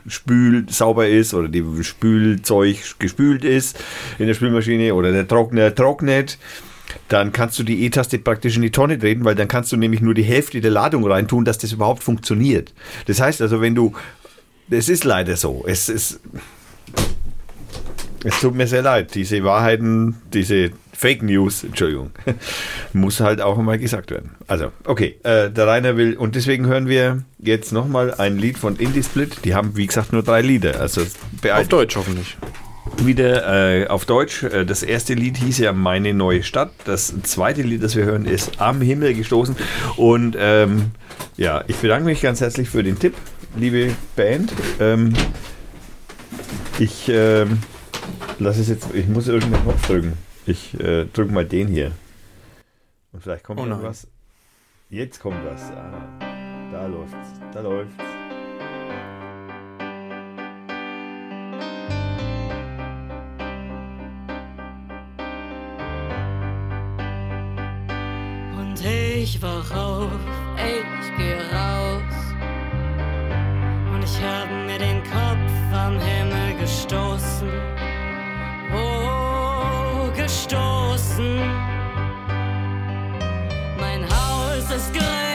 spül sauber ist oder die Spülzeug gespült ist in der Spülmaschine oder der Trockner trocknet, dann kannst du die E-Taste praktisch in die Tonne treten, weil dann kannst du nämlich nur die Hälfte der Ladung reintun, dass das überhaupt funktioniert. Das heißt also, wenn du, es ist leider so, es ist, es tut mir sehr leid, diese Wahrheiten, diese Fake News, Entschuldigung, muss halt auch mal gesagt werden. Also, okay, äh, der Rainer will, und deswegen hören wir jetzt nochmal ein Lied von Indie Split. Die haben, wie gesagt, nur drei Lieder. Also, Auf Deutsch hoffentlich. wieder äh, auf Deutsch. Äh, Das erste Lied hieß ja Meine neue Stadt. Das zweite Lied, das wir hören, ist Am Himmel gestoßen. Und ähm, ja, ich bedanke mich ganz herzlich für den Tipp, liebe Band. Ähm, ich ähm, lass es jetzt. Ich muss irgendeinen Knopf drücken. Ich äh, drücke mal den hier. Und vielleicht kommt oh noch was. Jetzt kommt was. Ah, da läuft's. Da läuft's. ich wach auf, ey, ich geh raus. Und ich hab mir den Kopf am Himmel gestoßen. Gestoßen. Mein Haus ist grün,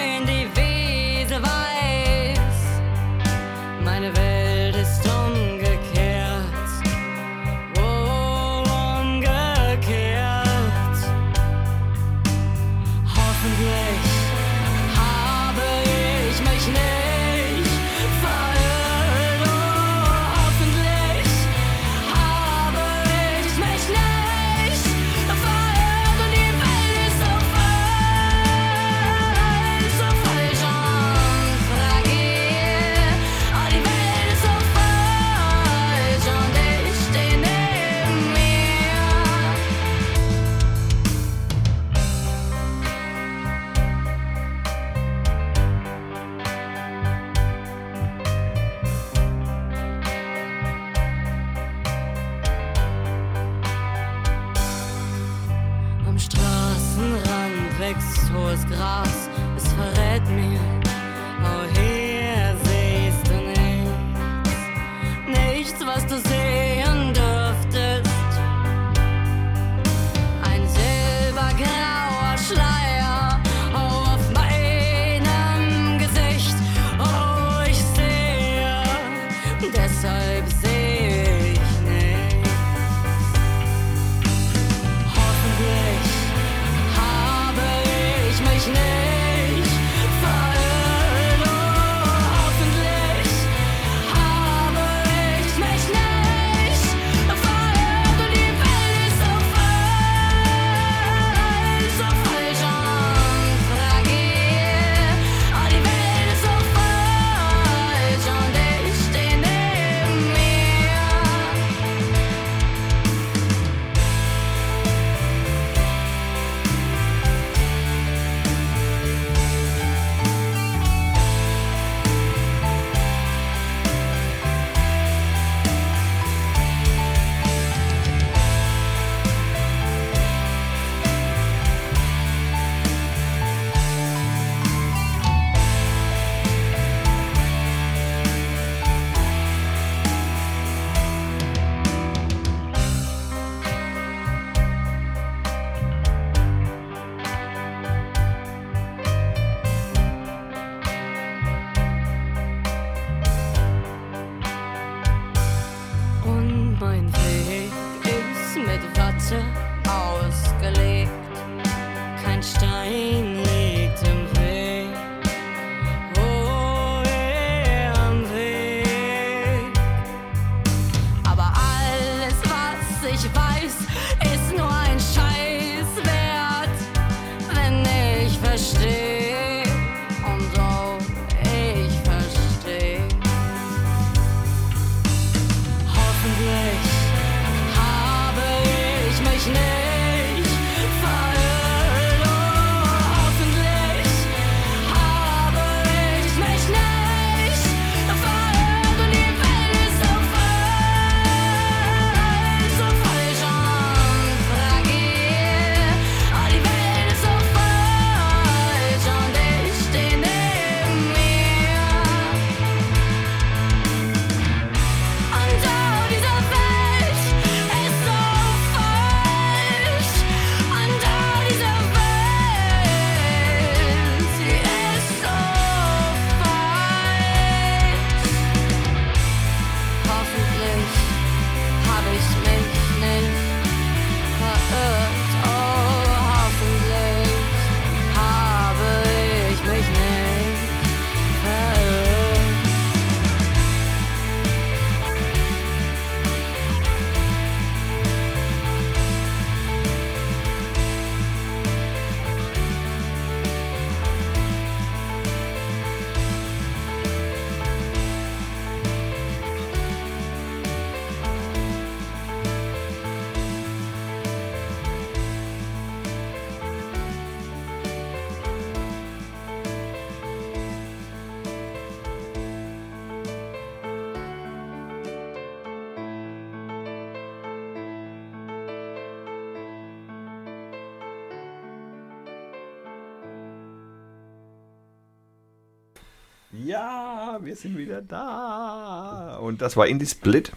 Ja, wir sind wieder da. Und das war Indie Split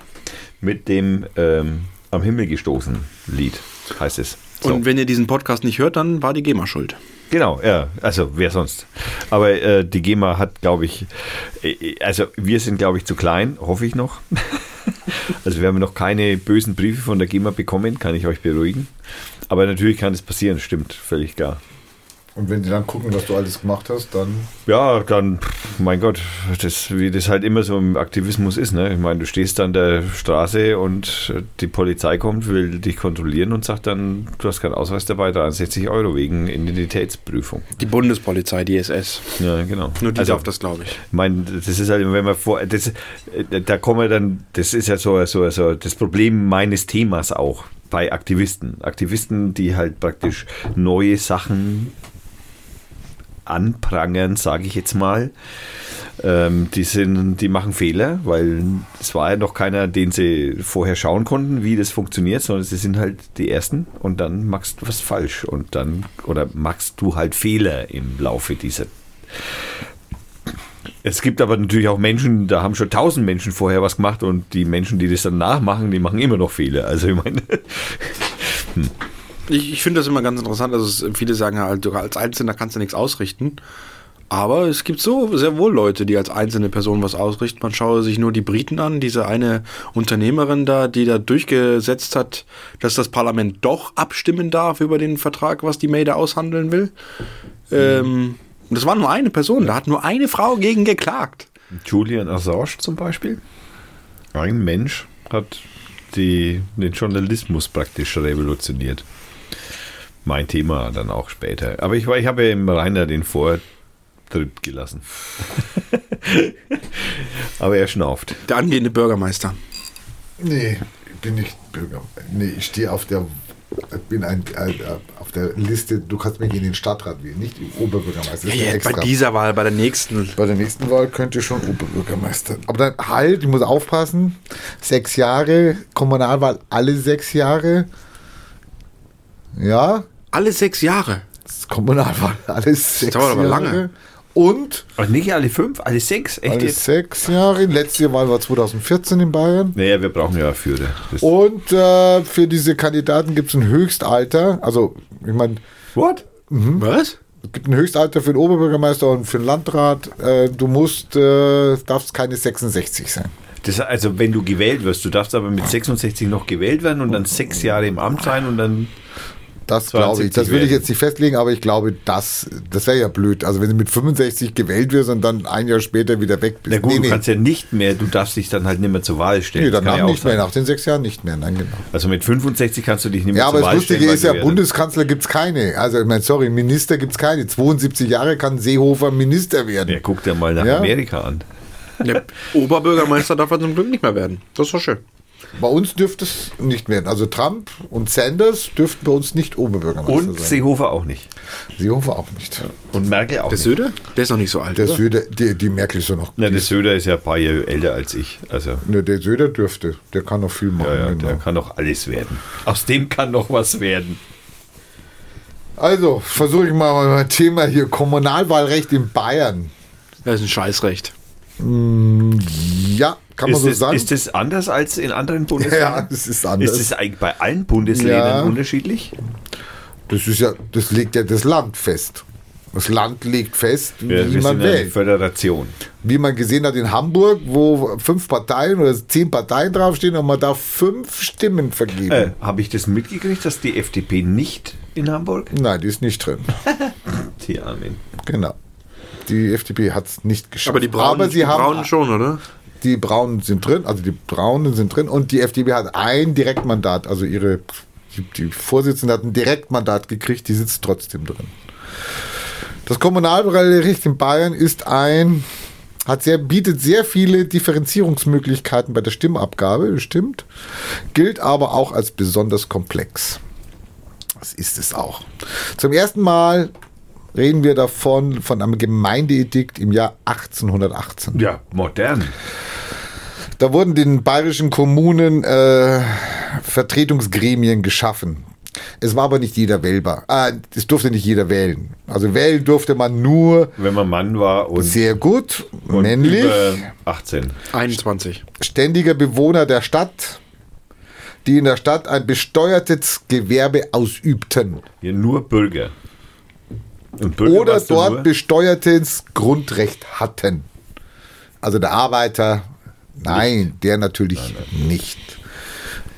mit dem ähm, Am Himmel gestoßen Lied, heißt es. So. Und wenn ihr diesen Podcast nicht hört, dann war die GEMA schuld. Genau, ja, also wer sonst. Aber äh, die GEMA hat, glaube ich, äh, also wir sind, glaube ich, zu klein, hoffe ich noch. also wir haben noch keine bösen Briefe von der GEMA bekommen, kann ich euch beruhigen. Aber natürlich kann es passieren, stimmt, völlig klar. Und wenn die dann gucken, was du alles gemacht hast, dann. Ja, dann, mein Gott, das, wie das halt immer so im Aktivismus ist. Ne? Ich meine, du stehst an der Straße und die Polizei kommt, will dich kontrollieren und sagt dann, du hast keinen Ausweis dabei, 63 Euro wegen Identitätsprüfung. Die Bundespolizei, die SS. Ja, genau. Nur die Also- darf das, glaube ich. Ich meine, das ist halt, wenn man vor, das, äh, da kommen wir dann, das ist ja so, so, so das Problem meines Themas auch bei Aktivisten. Aktivisten, die halt praktisch neue Sachen anprangern, sage ich jetzt mal. Ähm, die, sind, die machen Fehler, weil es war ja noch keiner, den sie vorher schauen konnten, wie das funktioniert, sondern sie sind halt die Ersten und dann machst du was falsch und dann, oder machst du halt Fehler im Laufe dieser es gibt aber natürlich auch Menschen, da haben schon tausend Menschen vorher was gemacht und die Menschen, die das dann nachmachen, die machen immer noch Fehler. Also ich meine, Ich, ich finde das immer ganz interessant. Also viele sagen halt, als Einzelner kannst du nichts ausrichten. Aber es gibt so sehr wohl Leute, die als einzelne Person was ausrichten. Man schaue sich nur die Briten an, diese eine Unternehmerin da, die da durchgesetzt hat, dass das Parlament doch abstimmen darf über den Vertrag, was die May da aushandeln will. Ähm, das war nur eine Person, da hat nur eine Frau gegen geklagt. Julian Assange zum Beispiel, ein Mensch hat die, den Journalismus praktisch revolutioniert. Mein Thema dann auch später. Aber ich, war- ich habe ja im Rainer den Vortritt gelassen. aber er schnauft. Der angehende Bürgermeister. Nee, ich bin nicht Bürger. Nee, ich stehe auf der. Ich bin ein, äh, auf der Liste, du kannst mich in den Stadtrat wählen, nicht im Oberbürgermeister. Ja, ja bei dieser Wahl, bei der nächsten. Bei der nächsten Wahl könnte schon Oberbürgermeister. Aber dann halt, ich muss aufpassen. Sechs Jahre, Kommunalwahl alle sechs Jahre. Ja, Alle sechs Jahre. das ist Kommunalwahl alles sechs dauert aber Jahre. lange. Und Und nicht alle fünf, alle sechs? Echt alle jetzt? sechs Jahre. Letzte Wahl war 2014 in Bayern. Naja, wir brauchen ja Führer. Das Und äh, für diese Kandidaten gibt es ein Höchstalter. Also, ich meine, What? Was? es gibt ein Höchstalter für den Oberbürgermeister und für den Landrat. Äh, du musst, äh, darfst keine 66 sein. Das, also wenn du gewählt wirst, du darfst aber mit 66 noch gewählt werden und dann sechs Jahre im Amt sein und dann Das glaube ich. 72 Das will ich jetzt nicht festlegen, aber ich glaube, das, das wäre ja blöd. Also wenn du mit 65 gewählt wirst und dann ein Jahr später wieder weg bist. Na gut, nee, du nee. kannst ja nicht mehr, du darfst dich dann halt nicht mehr zur Wahl stellen. nee, danach ja auch nicht mehr. Nach den sechs Jahren nicht mehr. Nein, genau. Also mit 65 kannst du dich nicht mehr Ja, zur aber das Wahl Lustige stellen. ist ja, weil du Bundeskanzler gibt es keine. Also, ich meine, sorry, Minister gibt es keine. 72 Jahre kann Seehofer Minister werden. Ja, guck dir mal nach Ja. Amerika an. Der Oberbürgermeister darf er zum Glück nicht mehr werden. Das ist doch schön. Bei uns dürfte es nicht werden. Also Trump und Sanders dürften bei uns nicht Oberbürgermeister Und sein. Seehofer auch nicht. Seehofer auch nicht. Und Merkel auch Der nicht. Söder? Der ist noch nicht so alt. Der oder? Söder, die, die Merkel ist ja noch. Na, der Söder ist ja ein paar Jahre älter als ich. Also, Ne, der Söder dürfte. Der kann noch viel machen. ja, ja, genau. der kann doch alles werden. Aus dem kann noch was werden. Also, versuche ich mal mein Thema hier. Kommunalwahlrecht in Bayern. Das ist ein Scheißrecht. Ja, kann man Ist so das, sagen. ist das anders als in anderen Bundesländern? ja, das ist anders. Ist es eigentlich bei allen Bundesländern Ja. unterschiedlich? Das ist ja, das legt ja das Land fest. Das Land legt fest, Ja, wie wir man sind eine wählt. Föderation. Wie man gesehen hat in Hamburg, wo fünf Parteien oder zehn Parteien draufstehen und man darf fünf Stimmen vergeben. Äh, Habe ich das mitgekriegt, dass die FDP nicht in Hamburg? Nein, die ist nicht drin. Die Armin. Genau. Die FDP hat es nicht geschafft. Aber die Braunen, Aber sie die haben Braunen schon, oder? Die Braunen sind drin, also die Braunen sind drin und die FDP hat ein Direktmandat, also ihre die, die Vorsitzende hat ein Direktmandat gekriegt, die sitzt trotzdem drin. Das Kommunalwahlrecht in Bayern ist ein hat sehr, bietet sehr viele Differenzierungsmöglichkeiten bei der Stimmabgabe, stimmt, gilt aber auch als besonders komplex. Das ist es auch. Zum ersten Mal reden wir davon, von einem Gemeindeedikt im Jahr 1818. Ja, modern. Da wurden den bayerischen Kommunen äh, Vertretungsgremien geschaffen. Es war aber nicht jeder wählbar. Ah, es durfte nicht jeder wählen. Also wählen durfte man nur Wenn man Mann war und, sehr gut, und männlich, über 18. 21. ständiger Bewohner der Stadt, die in der Stadt ein besteuertes Gewerbe ausübten. Ja, nur Bürger. Oder dort besteuertes Grundrecht hatten. Also der Arbeiter, nein, der natürlich nicht.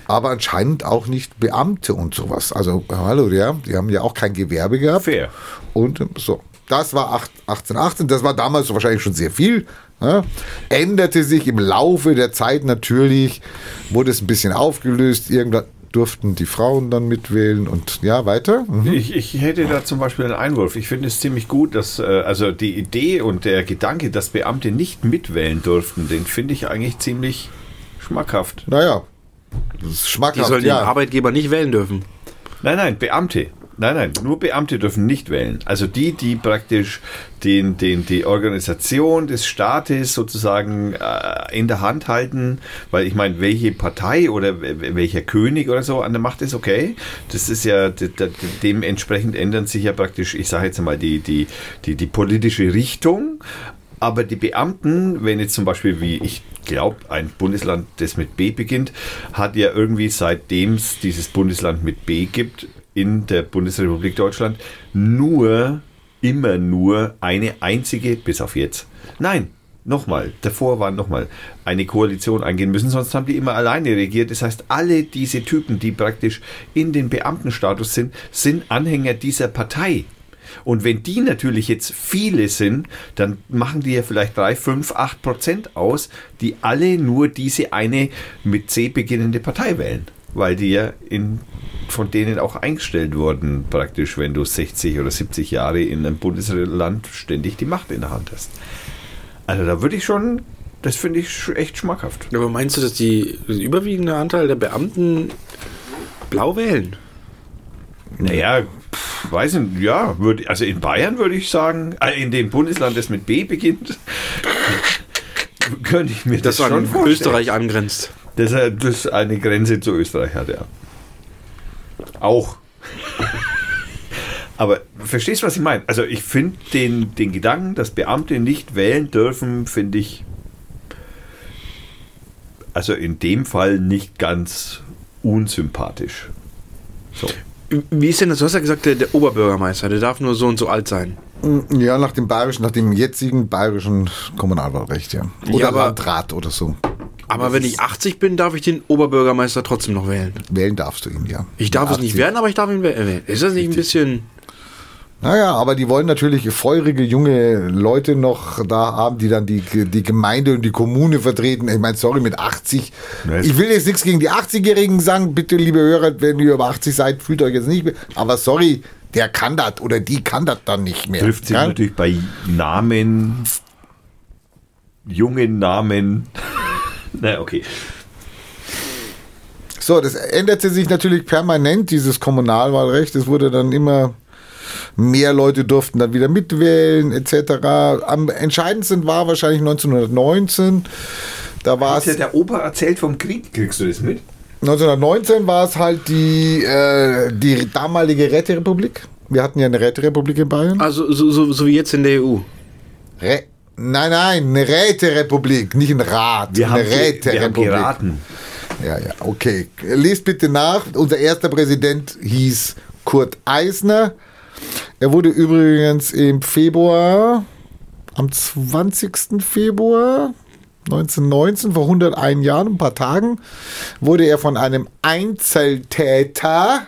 Aber anscheinend auch nicht Beamte und sowas. Also, hallo, ja, die haben ja auch kein Gewerbe gehabt. Fair. Und so, das war acht- 1818, das war damals wahrscheinlich schon sehr viel. Ja. Änderte sich im Laufe der Zeit natürlich, wurde es ein bisschen aufgelöst. Irgendwann durften die Frauen dann mitwählen und ja, weiter. Mhm. Ich, ich hätte da zum Beispiel einen Einwurf. Ich finde es ziemlich gut, dass, äh, also die Idee und der Gedanke, dass Beamte nicht mitwählen durften, den finde ich eigentlich ziemlich schmackhaft. Naja, das ist Die schmackhaft, sollen ja. den Arbeitgeber nicht wählen dürfen. Nein, nein, Beamte. Nein, nein, nur Beamte dürfen nicht wählen. Also die, die praktisch den, den, die Organisation des Staates sozusagen äh, in der Hand halten, weil ich meine, welche Partei oder welcher König oder so an der Macht ist, okay. Das ist ja, de, de, dementsprechend ändern sich ja praktisch, ich sage jetzt mal, die, die, die, die politische Richtung. Aber die Beamten, wenn jetzt zum Beispiel, wie ich glaube, ein Bundesland, das mit B beginnt, hat ja irgendwie seitdem es dieses Bundesland mit B gibt, in der Bundesrepublik Deutschland, nur, immer nur eine einzige, bis auf jetzt. Nein, nochmal, davor war nochmal eine Koalition eingehen müssen, sonst haben die immer alleine regiert. Das heißt, alle diese Typen, die praktisch in den Beamtenstatus sind, sind Anhänger dieser Partei. Und wenn die natürlich jetzt viele sind, dann machen die ja vielleicht 3, 5, 8 Prozent aus, die alle nur diese eine mit C beginnende Partei wählen. Weil die ja in, von denen auch eingestellt wurden, praktisch, wenn du 60 oder 70 Jahre in einem Bundesland ständig die Macht in der Hand hast. Also da würde ich schon, das finde ich echt schmackhaft. Aber meinst du, dass die der überwiegende Anteil der Beamten blau wählen? Naja, pff, weiß nicht, ja, würd, also in Bayern würde ich sagen, äh, in dem Bundesland, das mit B beginnt, könnte ich mir das, Das schon an vorstellen. Österreich angrenzt. Das, äh, das eine Grenze zu Österreich hat, ja. Auch. Aber verstehst du, was ich meine? Also ich finde den, den Gedanken, dass Beamte nicht wählen dürfen, finde ich also in dem Fall nicht ganz unsympathisch. So. Wie ist denn das? Du hast ja gesagt, der, der Oberbürgermeister, der darf nur so und so alt sein. Ja, nach dem bayerischen, nach dem jetzigen bayerischen Kommunalwahlrecht, ja. Oder Ja, aber- Landrat oder so. Aber wenn ich 80 bin, darf ich den Oberbürgermeister trotzdem noch wählen. Wählen darfst du ihn, ja. Ich darf es nicht 80. werden, aber ich darf ihn wählen. Ist das nicht ein bisschen. Naja, aber die wollen natürlich feurige junge Leute noch da haben, die dann die, die Gemeinde und die Kommune vertreten. Ich meine, sorry, mit 80. Ja, es- Ich will jetzt nichts gegen die 80-Jährigen sagen. Bitte, liebe Hörer, wenn ihr über 80 seid, fühlt euch jetzt nicht mehr. Aber sorry, der kann das oder die kann das dann nicht mehr. Trifft sich ja? natürlich bei Namen, jungen Namen. Na, okay. So, das änderte sich natürlich permanent, dieses Kommunalwahlrecht. Es wurde dann immer mehr Leute durften dann wieder mitwählen, etc. Am entscheidendsten war wahrscheinlich 1919. Da war Hat ja es der Opa erzählt vom Krieg, kriegst du das mit? 1919 war es halt die, äh, die damalige Räterepublik. Wir hatten ja eine Räterepublik in Bayern. Also, so, so, so wie jetzt in der EU. Rä nein, nein, eine Räterepublik, nicht ein Rat. Wir haben, eine ge- wir haben Räterepublik. geraten. Ja, ja, okay. Lest bitte nach. Unser erster Präsident hieß Kurt Eisner. Er wurde übrigens im Februar, am 20. Februar 1919, vor 101 Jahren, ein paar Tagen, wurde er von einem Einzeltäter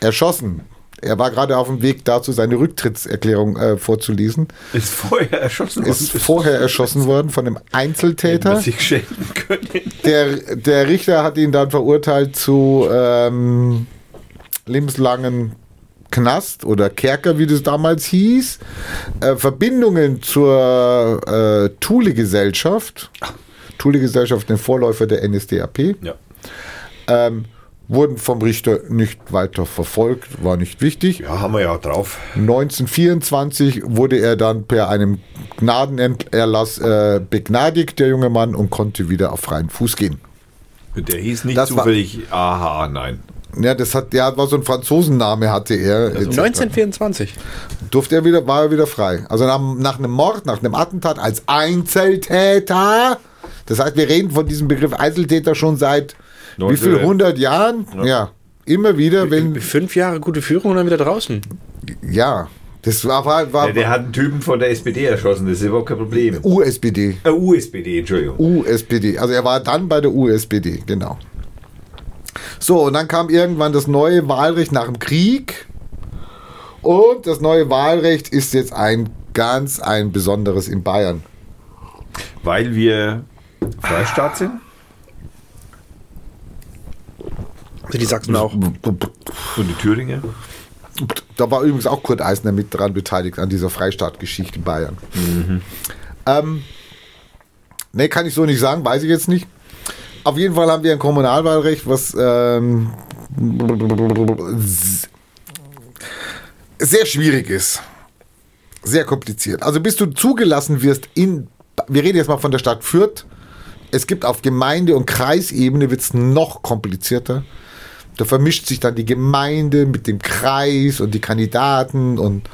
erschossen. Er war gerade auf dem Weg dazu, seine Rücktrittserklärung äh, vorzulesen. Ist vorher erschossen worden. Ist vorher erschossen worden von einem Einzeltäter. sich schenken können. Der, der Richter hat ihn dann verurteilt zu ähm, lebenslangen Knast oder Kerker, wie das damals hieß. Äh, Verbindungen zur äh, Thule-Gesellschaft. Thule-Gesellschaft, den Vorläufer der NSDAP, Ja. ähm, wurden vom Richter nicht weiter verfolgt, war nicht wichtig. ja, haben wir ja drauf. 1924 wurde er dann per einem Gnadenerlass äh, begnadigt, der junge Mann, und konnte wieder auf freien Fuß gehen. Der hieß nicht Das war- zufällig aha, nein. Ja, das hat, der war so ein Franzosenname hatte er. etc. 1924. Durfte er wieder, war er wieder frei. Also nach, nach einem Mord, nach einem Attentat als Einzeltäter. Das heißt, wir reden von diesem Begriff Einzeltäter schon seit wie viel? 100 Jahren? Ja. Immer wieder, wenn, Fünf Jahre gute Führung und dann wieder draußen. ja. Das war, war, war Ja, der hat einen Typen von der SPD erschossen, das ist überhaupt kein Problem. USPD. Äh, USPD, Entschuldigung. USPD. Also er war dann bei der USPD, genau. So, und dann kam irgendwann das neue Wahlrecht nach dem Krieg. Und das neue Wahlrecht ist jetzt ein ganz ein besonderes in Bayern. Weil wir Freistaat sind Also die Sachsen auch. und die Thüringer. Da war übrigens auch Kurt Eisner mit dran beteiligt an dieser Freistaatgeschichte in Bayern. Ähm, ne, kann ich so nicht sagen, weiß ich jetzt nicht. Auf jeden Fall haben wir ein Kommunalwahlrecht, was ähm, sehr schwierig ist. Sehr kompliziert. Also bis du zugelassen wirst in, wir reden jetzt mal von der Stadt Fürth, es gibt auf Gemeinde- und Kreisebene wird es noch komplizierter. Da vermischt sich dann die Gemeinde mit dem Kreis und die Kandidaten und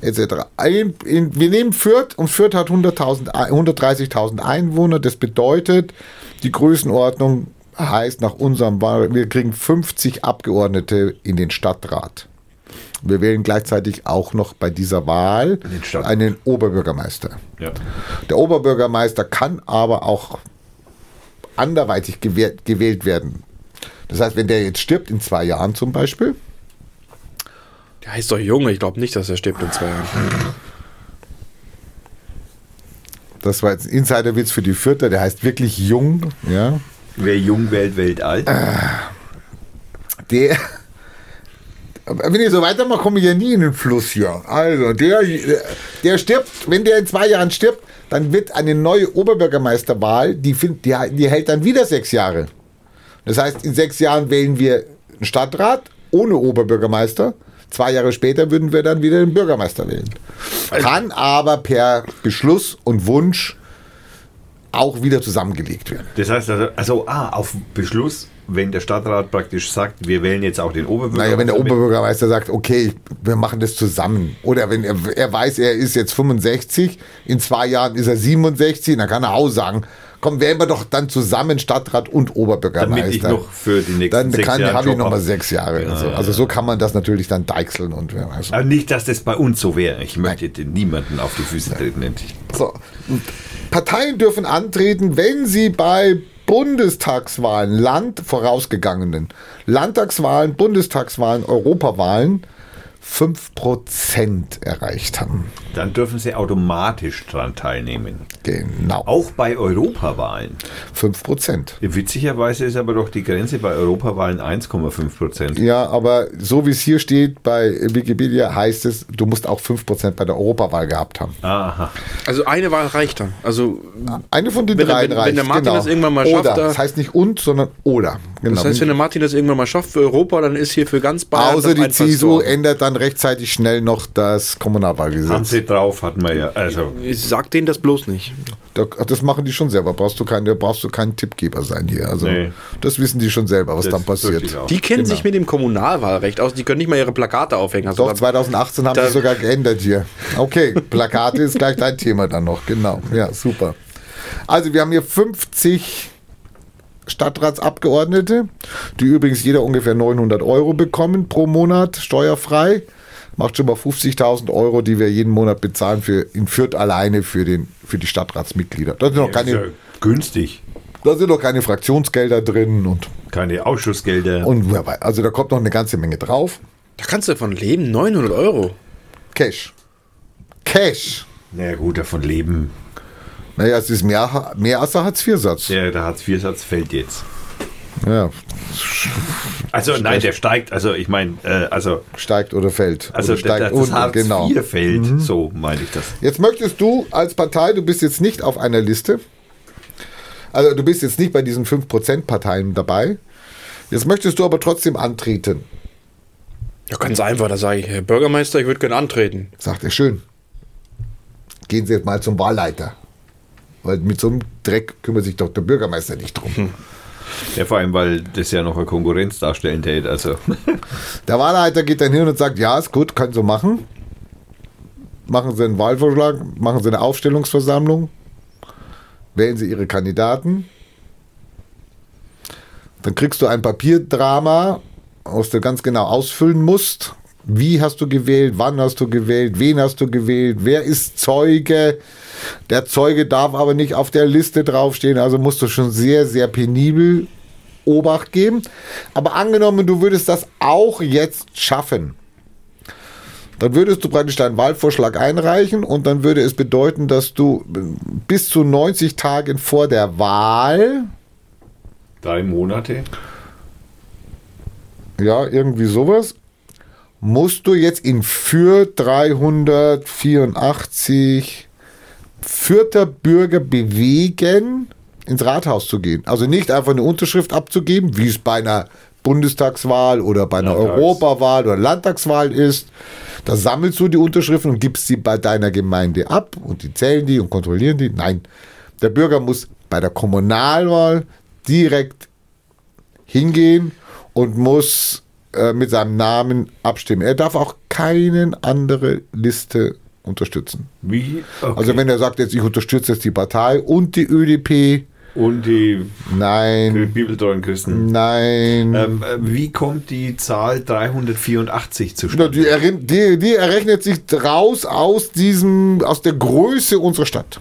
etc. Wir nehmen Fürth und Fürth hat 100.000 Ei- 130.000 Einwohner. Das bedeutet, die Größenordnung heißt nach unserem Wahl, wir kriegen 50 Abgeordnete in den Stadtrat. Wir wählen gleichzeitig auch noch bei dieser Wahl einen Oberbürgermeister. Ja. Der Oberbürgermeister kann aber auch anderweitig gewählt, gewählt werden. Das heißt, wenn der jetzt stirbt in zwei Jahren zum Beispiel, Der heißt doch Junge, ich glaube nicht, dass er stirbt in zwei Jahren. das war jetzt ein Insiderwitz für die Vierter, der heißt wirklich Jung, ja, Wer jung wählt, wählt alt. der, wenn ich so weitermache, komme ich ja nie in den Fluss hier. Also, der, der stirbt, wenn der in zwei Jahren stirbt, dann wird eine neue Oberbürgermeisterwahl, die, find- die, die hält dann wieder sechs Jahre. Das heißt, in sechs Jahren wählen wir einen Stadtrat ohne Oberbürgermeister. Zwei Jahre später würden wir dann wieder den Bürgermeister wählen. Kann aber per Beschluss und Wunsch auch wieder zusammengelegt werden. Das heißt also, also ah, auf Beschluss, wenn der Stadtrat praktisch sagt, wir wählen jetzt auch den Oberbürgermeister. Naja, wenn der Oberbürgermeister sagt, okay, wir machen das zusammen. Oder wenn er, er weiß, er ist jetzt 65, in zwei Jahren ist er 67, dann kann er auch sagen, komm, wählen wir doch dann zusammen Stadtrat und Oberbürgermeister. Damit ich noch für die nächsten dann sechs kann, Jahre habe ich Job noch mal hab. sechs Jahre. Ja, also, ja, also ja. so kann man das natürlich dann deichseln und wer weiß. Aber nicht, dass das bei uns so wäre. Ich möchte den niemanden auf die Füße treten. So. Parteien dürfen antreten, wenn sie bei Bundestagswahlen, Land vorausgegangenen Landtagswahlen, Bundestagswahlen, Europawahlen 5% erreicht haben. Dann dürfen sie automatisch dran teilnehmen. Genau. Auch bei Europawahlen. 5%. Witzigerweise ist aber doch die Grenze bei Europawahlen 1,5 Prozent. Ja, aber so wie es hier steht bei Wikipedia, heißt es, du musst auch 5% bei der Europawahl gehabt haben. Aha. Also eine Wahl reicht dann. Also Eine von den Wenn der- drei wenn- wenn reicht. der Martin genau. das irgendwann mal oder. schafft, da- Das heißt nicht und, sondern oder. Genau. das heißt, wenn der Martin das irgendwann mal schafft für Europa, dann ist hier für ganz Bayern Außer das die. CSU ändert dann rechtzeitig schnell noch das Kommunalwahlgesetz. Haben sie drauf, hatten wir ja. Also, Ich sag denen das bloß nicht. Da- Das machen die schon selber. Brauchst du kein, da brauchst du kein Tippgeber sein hier. Also Nee. das wissen die schon selber, was Das dann passiert. Die kennen Genau. sich mit dem Kommunalwahlrecht aus. Die können nicht mal ihre Plakate aufhängen. Also Doch, dann- 2018 haben sie sogar geändert hier. Okay, Plakate ist gleich dein Thema dann noch. Genau, ja, super. Also wir haben hier 50 Stadtratsabgeordnete, die übrigens jeder ungefähr 900 Euro bekommen pro Monat, steuerfrei. Macht schon mal 50.000 Euro, die wir jeden Monat bezahlen für in Fürth alleine für, den, für die Stadtratsmitglieder. Da sind, noch ist ja keine, günstig. da sind noch keine Fraktionsgelder drin und, Keine Ausschussgelder. und also da kommt noch eine ganze Menge drauf. Da kannst du davon leben. 900 Euro. Cash. Cash. Na ja, gut, davon leben. Naja, es ist mehr, mehr als der Hartz-IV-Satz. Der, der Hartz-IV-Satz fällt jetzt. Ja, Also nein, der steigt. Also ich meine, äh, also, steigt oder fällt. also oder steigt das, das unten, Hartz genau. IV fällt. So meine ich das. Jetzt möchtest du als Partei, du bist jetzt nicht auf einer Liste, also du bist jetzt nicht bei diesen 5%-Parteien dabei. Jetzt möchtest du aber trotzdem antreten. Ja, ganz einfach. Da sage ich, Herr Bürgermeister, ich würde gerne antreten. Sagt er schön. Gehen Sie jetzt mal zum Wahlleiter. Weil mit so einem Dreck kümmert sich doch der Bürgermeister nicht drum. Ja, vor allem, weil das ja noch eine Konkurrenz darstellen täte. Also, Der Wahlleiter geht dann hin und sagt, ja, ist gut, können Sie machen. Machen Sie einen Wahlvorschlag, machen Sie eine Aufstellungsversammlung, wählen Sie Ihre Kandidaten. Dann kriegst du ein Papierdrama, was du ganz genau ausfüllen musst. Wie hast du gewählt? Wann hast du gewählt? Wen hast du gewählt? Wer ist Zeuge? Der Zeuge darf aber nicht auf der Liste draufstehen, also musst du schon sehr, sehr penibel Obacht geben. Aber angenommen, du würdest das auch jetzt schaffen, dann würdest du praktisch deinen Wahlvorschlag einreichen und dann würde es bedeuten, dass du bis zu 90 Tagen vor der Wahl, drei Monate. ja, irgendwie sowas, musst du jetzt in Fürth 384 Fürther Bürger bewegen, ins Rathaus zu gehen. Also nicht einfach eine Unterschrift abzugeben, wie es bei einer Bundestagswahl oder bei einer Landtags. Europawahl oder Landtagswahl ist. Da sammelst du die Unterschriften und gibst sie bei deiner Gemeinde ab und die zählen die und kontrollieren die. Nein, der Bürger muss bei der Kommunalwahl direkt hingehen und muss äh, mit seinem Namen abstimmen. Er darf auch keine andere Liste unterstützen. Wie? Okay. Also wenn er sagt jetzt, ich unterstütze jetzt die Partei und die ÖDP, Und die nein, bibeltreuen Christen. nein. Ähm, äh, wie kommt die Zahl 384 Na, zustande? Die, die, die errechnet sich raus aus diesem, aus der Größe unserer Stadt.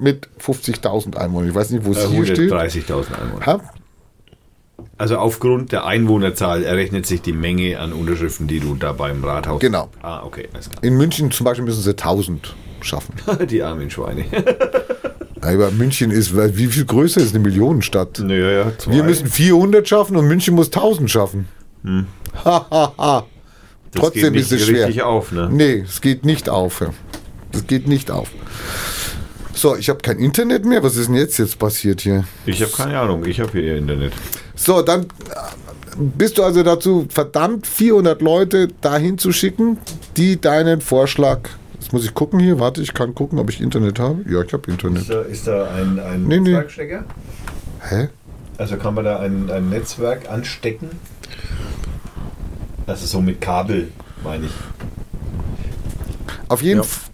Mit 50.000 Einwohnern. Ich weiß nicht, wo es Äh, hier steht. 130.000 Einwohner. Ha? Also aufgrund der Einwohnerzahl errechnet sich die Menge an Unterschriften, die du da beim Rathaus. Genau. Ah, okay, alles In München zum Beispiel müssen sie 1000 schaffen. Die armen Schweine. Aber München ist, wie viel größer ist eine Millionenstadt? naja, ja. Wir müssen 400 schaffen und München muss 1000 schaffen. Ha, ha, ha. Hm. Das Trotzdem geht ist es nicht schwer. richtig auf, ne? Nee, es geht nicht auf. Es geht nicht auf. So, ich habe kein Internet mehr. Was ist denn jetzt jetzt passiert hier? Ich habe keine Ahnung, ich habe hier Internet. So, dann äh, bist du also dazu verdammt, 400 Leute dahin zu schicken, die deinen Vorschlag. Jetzt muss ich gucken hier. Warte, ich kann gucken, ob ich Internet habe. Ja, ich habe Internet. da, ist da ein, ein Nee, nee. Netzwerkstecker? Hä? Also kann man da ein, ein Netzwerk anstecken? Das ist so mit Kabel, meine ich. Auf jeden Fall.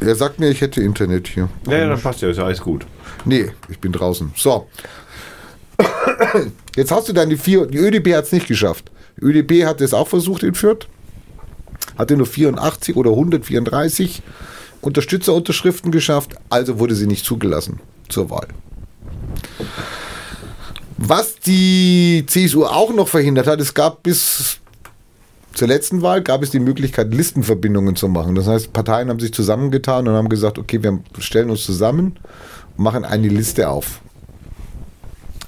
Er sagt mir, ich hätte Internet hier. Ja, ja, dann passt ja, ist ja alles gut. Nee, ich bin draußen. So. Jetzt hast du deine vier. Die ÖDP hat es nicht geschafft. Die ÖDP hat es auch versucht in Fürth. Hatte nur 84 oder 134 Unterstützerunterschriften geschafft. Also wurde sie nicht zugelassen zur Wahl. Was die CSU auch noch verhindert hat, es gab bis zur letzten Wahl gab es die Möglichkeit, Listenverbindungen zu machen. Das heißt, Parteien haben sich zusammengetan und haben gesagt, okay, wir stellen uns zusammen und machen eine Liste auf.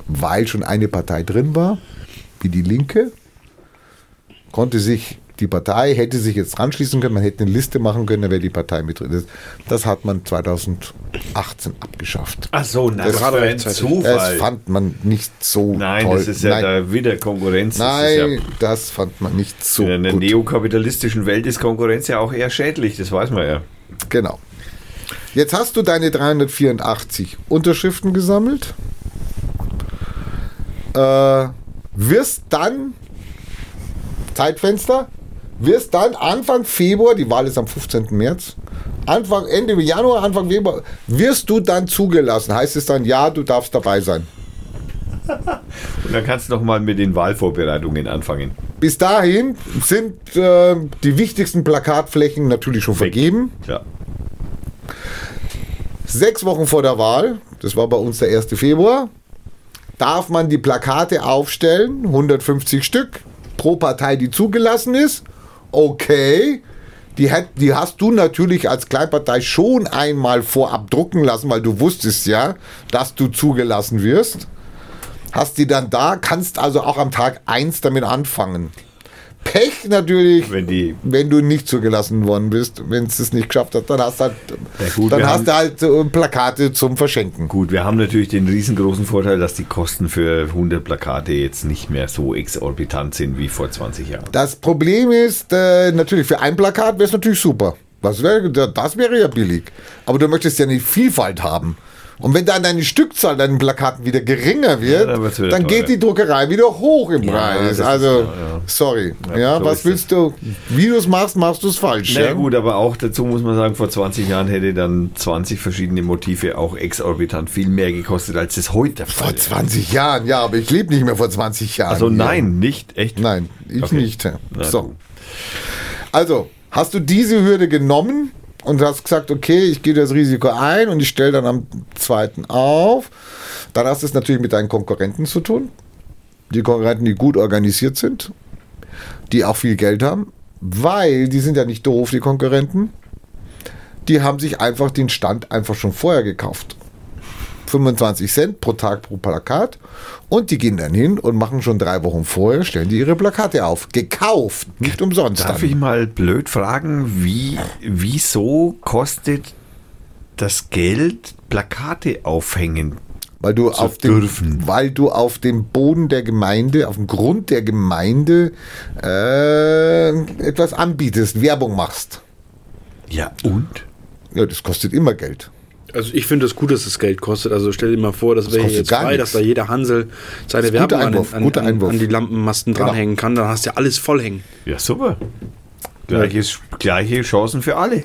Weil schon eine Partei drin war, wie die Linke, konnte sich die Partei, hätte sich jetzt anschließen können, man hätte eine Liste machen können, dann wäre die Partei mit drin. Das, das hat man 2018 abgeschafft. Ach so, na, Das das war ein. Zufall. Das fand man nicht so Nein, toll. das ist ja Nein, da wieder Konkurrenz. Nein, Das ist das fand man nicht so ja, in der gut. neokapitalistischen Welt ist Konkurrenz ja auch eher schädlich, das weiß man ja. Genau. Jetzt hast du deine 384 Unterschriften gesammelt. Äh, wirst dann, Zeitfenster, wirst dann Anfang Februar, die Wahl ist am 15. März, Anfang, Ende Januar, Anfang Februar, wirst du dann zugelassen. Heißt es dann, ja, du darfst dabei sein. Und dann kannst du noch mal mit den Wahlvorbereitungen anfangen. Bis dahin sind äh, die wichtigsten Plakatflächen natürlich schon vergeben. Ja. Sechs Wochen vor der Wahl, das war bei uns der 1. Februar, darf man die Plakate aufstellen, 150 Stück pro Partei, die zugelassen ist. Okay, die, hat, die hast du natürlich als Kleinpartei schon einmal vorab drucken lassen, weil du wusstest ja, dass du zugelassen wirst. Hast die dann da, kannst also auch am Tag 1 damit anfangen. Pech natürlich, Wenn die- wenn du nicht zugelassen worden bist, wenn es es nicht geschafft hat, dann hast du halt, Ja gut, dann hast haben- du halt äh, Plakate zum Verschenken. Gut, wir haben natürlich den riesengroßen Vorteil, dass die Kosten für 100 Plakate jetzt nicht mehr so exorbitant sind wie vor 20 Jahren. Das Problem ist, äh, natürlich für ein Plakat wäre es natürlich super. Was wär, das wäre ja billig. Aber du möchtest ja eine Vielfalt haben. Und wenn dann deine Stückzahl deinen Plakaten wieder geringer wird, dann wird's wieder dann geht die Druckerei wieder hoch im das Preis. ist- Also, ja, ja. sorry. Ja, Ja, so was ist willst du? Wie du es machst, machst du es falsch. Na ja? ja, gut, aber auch dazu muss man sagen, vor 20 Jahren hätte dann 20 verschiedene Motive auch exorbitant viel mehr gekostet, als es heute der Fall Vor ist. 20 Jahren, ja, aber ich lebe nicht mehr vor 20 Jahren. Also Ja. nein, nicht echt. Nein, ich Okay. nicht. So. Also, hast du diese Hürde genommen und hast gesagt, okay, ich gehe das Risiko ein und ich stelle dann am zweiten auf. Dann hast du es natürlich mit deinen Konkurrenten zu tun. Die Konkurrenten, die gut organisiert sind, die auch viel Geld haben, weil die sind ja nicht doof, die Konkurrenten. Die haben sich einfach den Stand einfach schon vorher gekauft. 25 Cent pro Tag pro Plakat und die gehen dann hin und machen schon drei Wochen vorher, stellen die ihre Plakate auf. Gekauft, nicht umsonst. Darf dann. ich mal blöd fragen, wie, wieso kostet das Geld Plakate aufhängen? Weil du, auf dem, weil du auf dem Boden der Gemeinde, auf dem Grund der Gemeinde äh, etwas anbietest, Werbung machst. Ja, und? Ja, das kostet immer Geld. Also ich finde es gut, dass es Geld kostet. Also stell dir mal vor, das wäre kostet jetzt frei, nichts. dass da jeder Hansel seine Das Werbung Einwurf, an, an, an die Lampenmasten Genau. dranhängen kann. Dann hast du ja alles voll hängen. Ja, super. Gleiches, Gleiche Chancen für alle.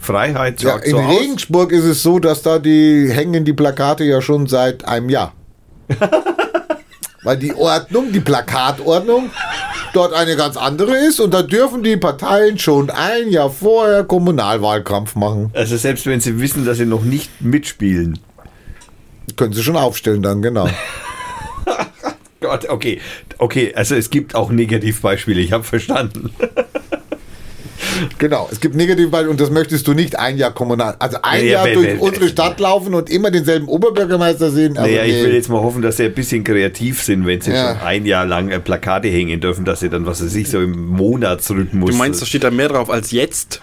Freiheit Ja, in so aus. Regensburg ist es so, dass da die hängen die Plakate ja schon seit einem Jahr. Weil die Ordnung, die Plakatordnung, dort eine ganz andere ist und da dürfen die Parteien schon ein Jahr vorher Kommunalwahlkampf machen. Also selbst wenn sie wissen, dass sie noch nicht mitspielen. Können sie schon aufstellen dann, genau. Gott, okay. Okay, also es gibt auch Negativbeispiele, ich habe verstanden. Genau, es gibt Negativbeispiele und das möchtest du nicht ein Jahr kommunal, also ein Ja, Jahr durch wer- unsere Stadt laufen und immer denselben Oberbürgermeister sehen. Also naja, ich nee. will jetzt mal hoffen, dass sie ein bisschen kreativ sind, wenn sie Ja. schon ein Jahr lang äh, Plakate hängen dürfen, dass sie dann, was weiß ich, so im Monatsrhythmus. Du meinst, da steht da mehr drauf als jetzt?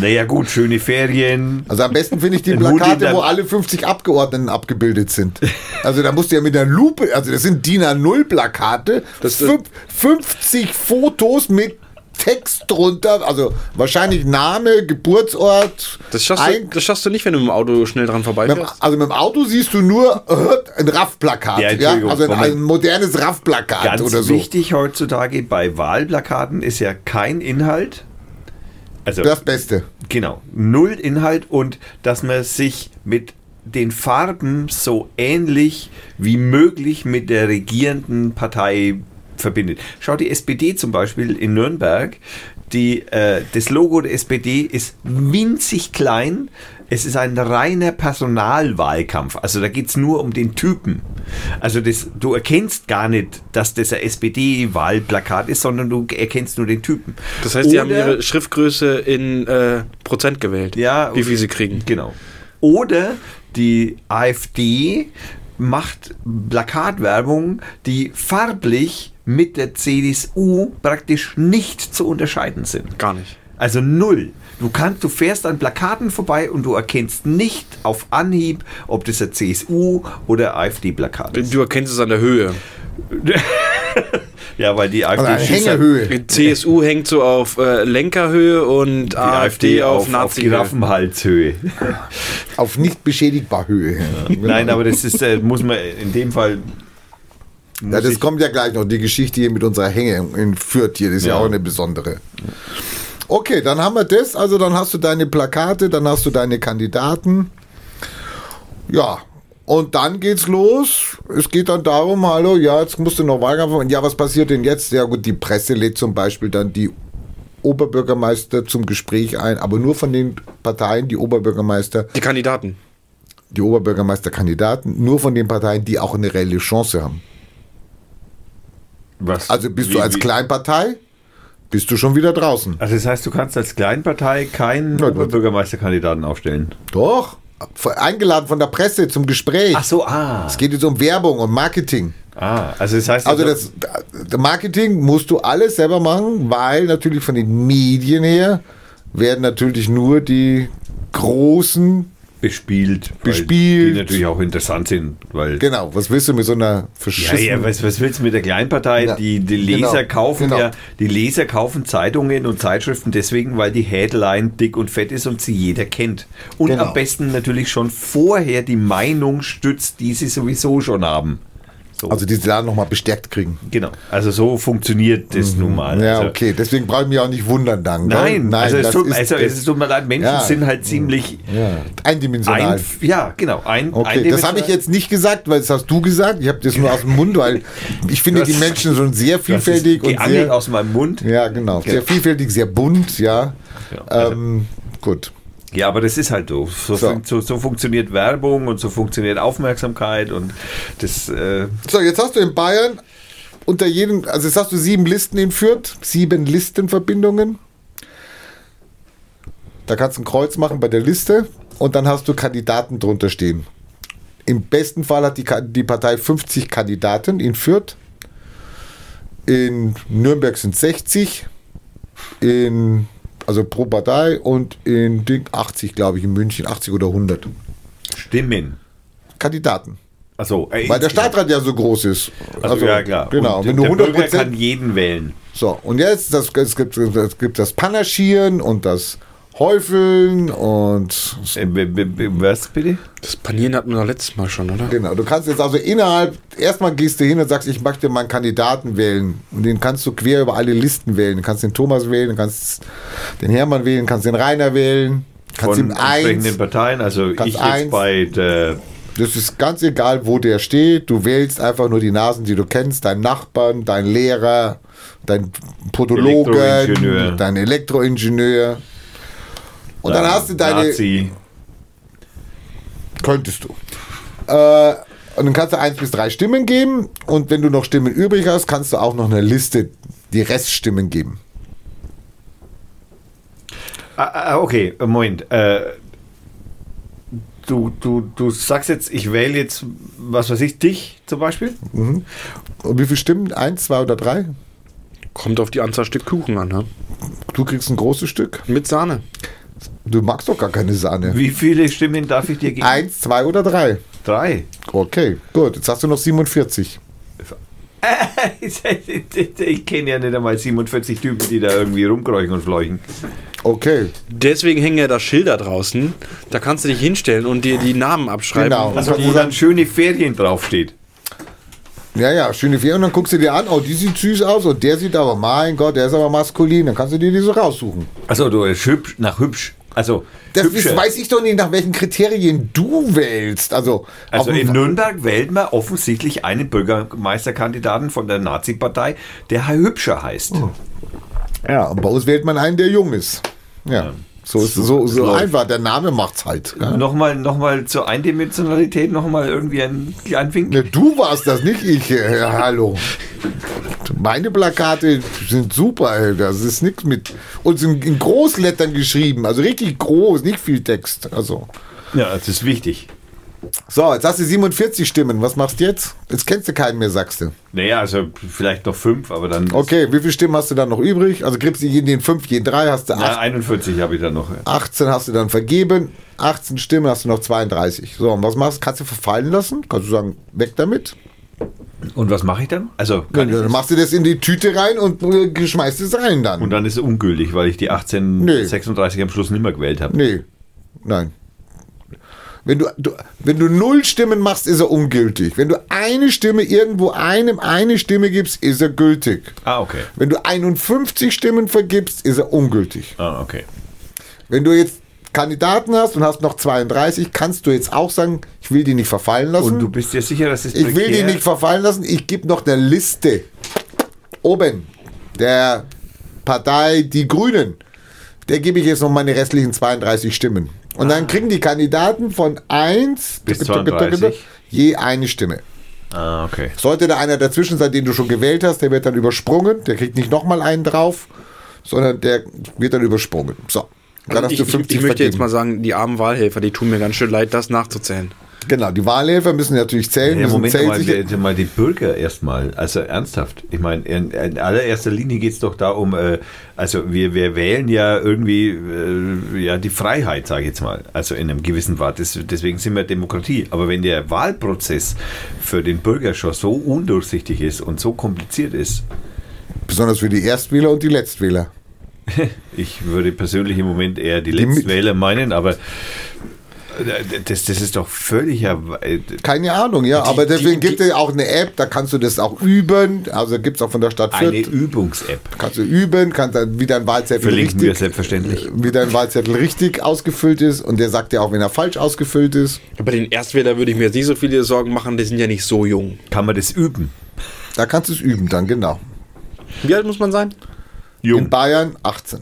Naja, gut, schöne Ferien. Also am besten finde ich die Plakate, der- wo alle 50 Abgeordneten abgebildet sind. Also da musst du ja mit einer Lupe, also das sind DIN A0 Plakate, Das- fünf- 50 Fotos mit Text drunter, also wahrscheinlich Name, Geburtsort. Das schaffst, du, das schaffst du nicht, wenn du mit dem Auto schnell dran vorbeifährst. also mit dem Auto siehst du nur äh, ein RAF-Plakat, Ja, ja, also ein, ein modernes RAF-Plakat Ganz oder so. wichtig heutzutage bei Wahlplakaten ist ja kein Inhalt. Also Das Beste. Genau, null Inhalt und dass man sich mit den Farben so ähnlich wie möglich mit der regierenden Partei verbindet. Schau die SPD zum Beispiel in Nürnberg. Die, äh, das Logo der SPD ist winzig klein. Es ist ein reiner Personalwahlkampf. Also da geht es nur um den Typen. Also das, du erkennst gar nicht, dass das ein SPD-Wahlplakat ist, sondern du erkennst nur den Typen. Das heißt, die haben Oder- ihre Schriftgröße in äh, Prozent gewählt. ja, wie viel sie kriegen. Genau. Oder die AfD macht Plakatwerbung, die farblich mit der CDU praktisch nicht zu unterscheiden sind. Gar nicht. Also null. Du kannst, du fährst an Plakaten vorbei und du erkennst nicht auf Anhieb, ob das ein CSU oder AfD-Plakat ist. Du erkennst es an der Höhe. Ja, weil die Also AfD halt- Hängehöhe. Die CSU hängt so auf äh, Lenkerhöhe und die AfD, AfD auf, auf, auf Nazi. Giraffenhalshöhe. Auf nicht beschädigbar Höhe. Nein, aber das ist, äh, muss man in dem Fall. Ja, das kommt ja gleich noch, die Geschichte hier mit unserer Hänge in Fürth hier, das ist ja, Ja. auch eine besondere. Okay, dann haben wir das, also dann hast du deine Plakate, dann hast du deine Kandidaten. Ja, und dann geht's los. Es geht dann darum, hallo, ja, jetzt musst du noch Wahlkampf machen. Ja, was passiert denn jetzt? Ja gut, die Presse lädt zum Beispiel dann die Oberbürgermeister zum Gespräch ein, aber nur von den Parteien, die Oberbürgermeister, Die Kandidaten. die Oberbürgermeisterkandidaten, nur von den Parteien, die auch eine reelle Chance haben. Was, Also bist wie- du als wie- Kleinpartei, bist du schon wieder draußen. Also das heißt, du kannst als Kleinpartei keinen Oberbürgermeisterkandidaten aufstellen. Doch. Eingeladen von der Presse zum Gespräch. so, ah. Es geht jetzt um Werbung und Marketing. ah. Also das heißt, Also das das Marketing musst du alles selber machen, weil natürlich von den Medien her werden natürlich nur die großen bespielt. Bespielt. Die natürlich auch interessant sind, weil. Genau, was willst du mit so einer Ja, verschissenen... ja, was, was willst du mit der Kleinpartei? Ja, die, die Leser genau, kaufen genau. ja, die Leser kaufen Zeitungen und Zeitschriften deswegen, weil die Headline dick und fett ist und sie jeder kennt. Und Genau. am besten natürlich schon vorher die Meinung stützt, die sie sowieso schon haben. So. Also die sie da nochmal bestärkt kriegen. genau. Also so funktioniert das nun mal. Mhm. Ja, also, okay. Deswegen brauche ich mich auch nicht wundern dann. gell? Nein, also, es tut, ist also es tut mir leid, Menschen Ja. sind halt ziemlich ja, eindimensional. ein, ja, genau, ein, Okay, das habe ich jetzt nicht gesagt, weil das hast du gesagt. Ich habe das nur aus dem Mund, weil ich finde Das- die Menschen schon sehr vielfältig und sehr, aus meinem Mund. ja genau, sehr vielfältig, sehr bunt, ja. Ja, also- Ähm, gut. Ja, aber das ist halt so. So, So. so. so funktioniert Werbung und so funktioniert Aufmerksamkeit und das. Äh, So, jetzt hast du in Bayern unter jedem, also jetzt hast du sieben Listen in Fürth, sieben Listenverbindungen. Da kannst du ein Kreuz machen bei der Liste und dann hast du Kandidaten drunter stehen. Im besten Fall hat die, die Partei 50 Kandidaten in Fürth. In Nürnberg sind 60. In, also pro Partei und in Ding 80, glaube ich, in München 80 oder 100 Stimmen. Kandidaten. Also, äh, Weil der. Stadtrat ja so groß ist. Also, ja, klar. Genau. Und wenn du der 100 Bürger kann jeden wählen. So, und jetzt, das, es, gibt, es gibt das Panaschieren und das Häufeln und Äh, was bitte? Das Panieren hatten wir doch letztes Mal schon, oder? genau, du kannst jetzt also innerhalb, erstmal gehst du hin und sagst, ich möchte mal einen Kandidaten wählen und den kannst du quer über alle Listen wählen. Du kannst den Thomas wählen, du kannst den Hermann wählen, kannst den Rainer wählen, kannst Von ihm eins, entsprechenden Parteien. Also, Kannst ich jetzt eins. bei der. das ist ganz egal, wo der steht, du wählst einfach nur die Nasen, die du kennst, deinen Nachbarn, deinen Lehrer, deinen Podologen, Elektroingenieur. deinen Elektroingenieur. Und dann hast du deine, Nazi. Könntest du. Äh, und dann kannst du eins bis drei Stimmen geben. Und wenn du noch Stimmen übrig hast, kannst du auch noch eine Liste, die Reststimmen geben. Ah, ah, okay, Moment. Äh, du, du, du sagst jetzt, ich wähle jetzt, was weiß ich, dich zum Beispiel? Und wie viele Stimmen? Eins, zwei oder drei? Kommt auf die Anzahl Stück Kuchen an, ne? Du kriegst ein großes Stück. Mit Sahne. Du magst doch gar keine Sahne. Wie viele Stimmen darf ich dir geben? Eins, zwei oder drei? Drei. Okay, gut. Jetzt hast du noch 47. ich kenne ja nicht einmal 47 Typen, die da irgendwie rumkräuchen und fleuchen. Okay. Deswegen hängen ja da Schilder draußen. Da kannst du dich hinstellen und dir die Namen abschreiben. Genau. Also, wo dann schöne Ferien draufsteht. Ja, ja, schöne Ferien. Und dann guckst du dir an, oh, die sieht süß aus und der sieht aber, mein Gott, der ist aber maskulin. Dann kannst du dir die so raussuchen. Also du bist hübsch, nach hübsch. Also, Das ist, weiß ich doch nicht, nach welchen Kriterien du wählst. Also, also in Nürnberg wählt man offensichtlich einen Bürgermeisterkandidaten von der Nazi-Partei, der hübscher heißt. Ja, und bei uns wählt man einen, der jung ist. Ja. So ist so, so einfach. Der Name macht's halt. Ja. Nochmal, nochmal zur Eindimensionalität, nochmal irgendwie ein kleinen. Ne, du warst das, nicht ich. Äh, hallo. Meine Plakate sind super. ey. Das ist nichts mit. Und sind in Großlettern geschrieben. Also richtig groß, nicht viel Text. Also. Ja, das ist wichtig. So, jetzt hast du 47 Stimmen. Was machst du jetzt? Jetzt kennst du keinen mehr, sagst du. Naja, also vielleicht noch fünf, aber dann. Okay, wie viele Stimmen hast du dann noch übrig? Also kriegst du jeden den 5, jeden 3, hast du Na, 8, 41 habe ich dann noch. 18 hast du dann vergeben, 18 Stimmen hast du noch 32. So, und was machst du? Kannst du verfallen lassen? Kannst du sagen, weg damit? Und was mache ich dann? Also, kann ich Dann machst du das in die Tüte rein und äh, schmeißt es rein dann. und dann ist es ungültig, weil ich die 1836 am Schluss nicht mehr gewählt habe. nee, nein. Wenn du, du, wenn du null Stimmen machst, ist er ungültig. Wenn du eine Stimme irgendwo einem eine Stimme gibst, ist er gültig. Ah, okay. Wenn du 51 Stimmen vergibst, ist er ungültig. Ah, okay. Wenn du jetzt Kandidaten hast und hast noch 32, kannst du jetzt auch sagen, ich will die nicht verfallen lassen. Und du bist dir sicher, dass es ich will die nicht verfallen lassen. Ich gebe noch eine Liste. Oben der Partei Die Grünen. Der gebe ich jetzt noch meine restlichen 32 Stimmen. Und dann kriegen die Kandidaten von 1 Bis 32. je eine Stimme. Ah, okay. Sollte da einer dazwischen sein, den du schon gewählt hast, der wird dann übersprungen. Der kriegt nicht nochmal einen drauf, sondern der wird dann übersprungen. So. Dann Also hast ich, du ich, 50 ich möchte jetzt vergeben. mal sagen, die armen Wahlhelfer, die tun mir ganz schön leid, das nachzuzählen. Genau, die Wahlhelfer müssen natürlich zählen. Ja, müssen Moment zählen mal, die, mal die Bürger erstmal. Also ernsthaft. Ich meine, in, in allererster Linie geht es doch da um, äh, also wir, wir wählen ja irgendwie äh, ja, die Freiheit, sage ich jetzt mal. Also in einem gewissen. Das, deswegen sind wir Demokratie. Aber wenn der Wahlprozess für den Bürger schon so undurchsichtig ist und so kompliziert ist, besonders für die Erstwähler und die Letztwähler. ich würde persönlich im Moment eher die Letztwähler meinen, aber das, das ist doch völliger. äh, Keine Ahnung, ja, Die- aber deswegen die- gibt es auch eine App, da kannst du das auch üben. Also gibt es auch von der Stadt Eine Fürth. Übungs-App. Kannst du üben, kannst dann wie dein Wahlzettel Verlinken wir richtig, selbstverständlich. wie dein Wahlzettel richtig ausgefüllt ist und der sagt dir auch, wenn er falsch ausgefüllt ist. Bei den Erstwähler würde ich mir jetzt nicht so viele Sorgen machen, die sind ja nicht so jung. Kann man das üben? Da kannst du es üben dann, genau. Wie alt muss man sein? In Bayern 18.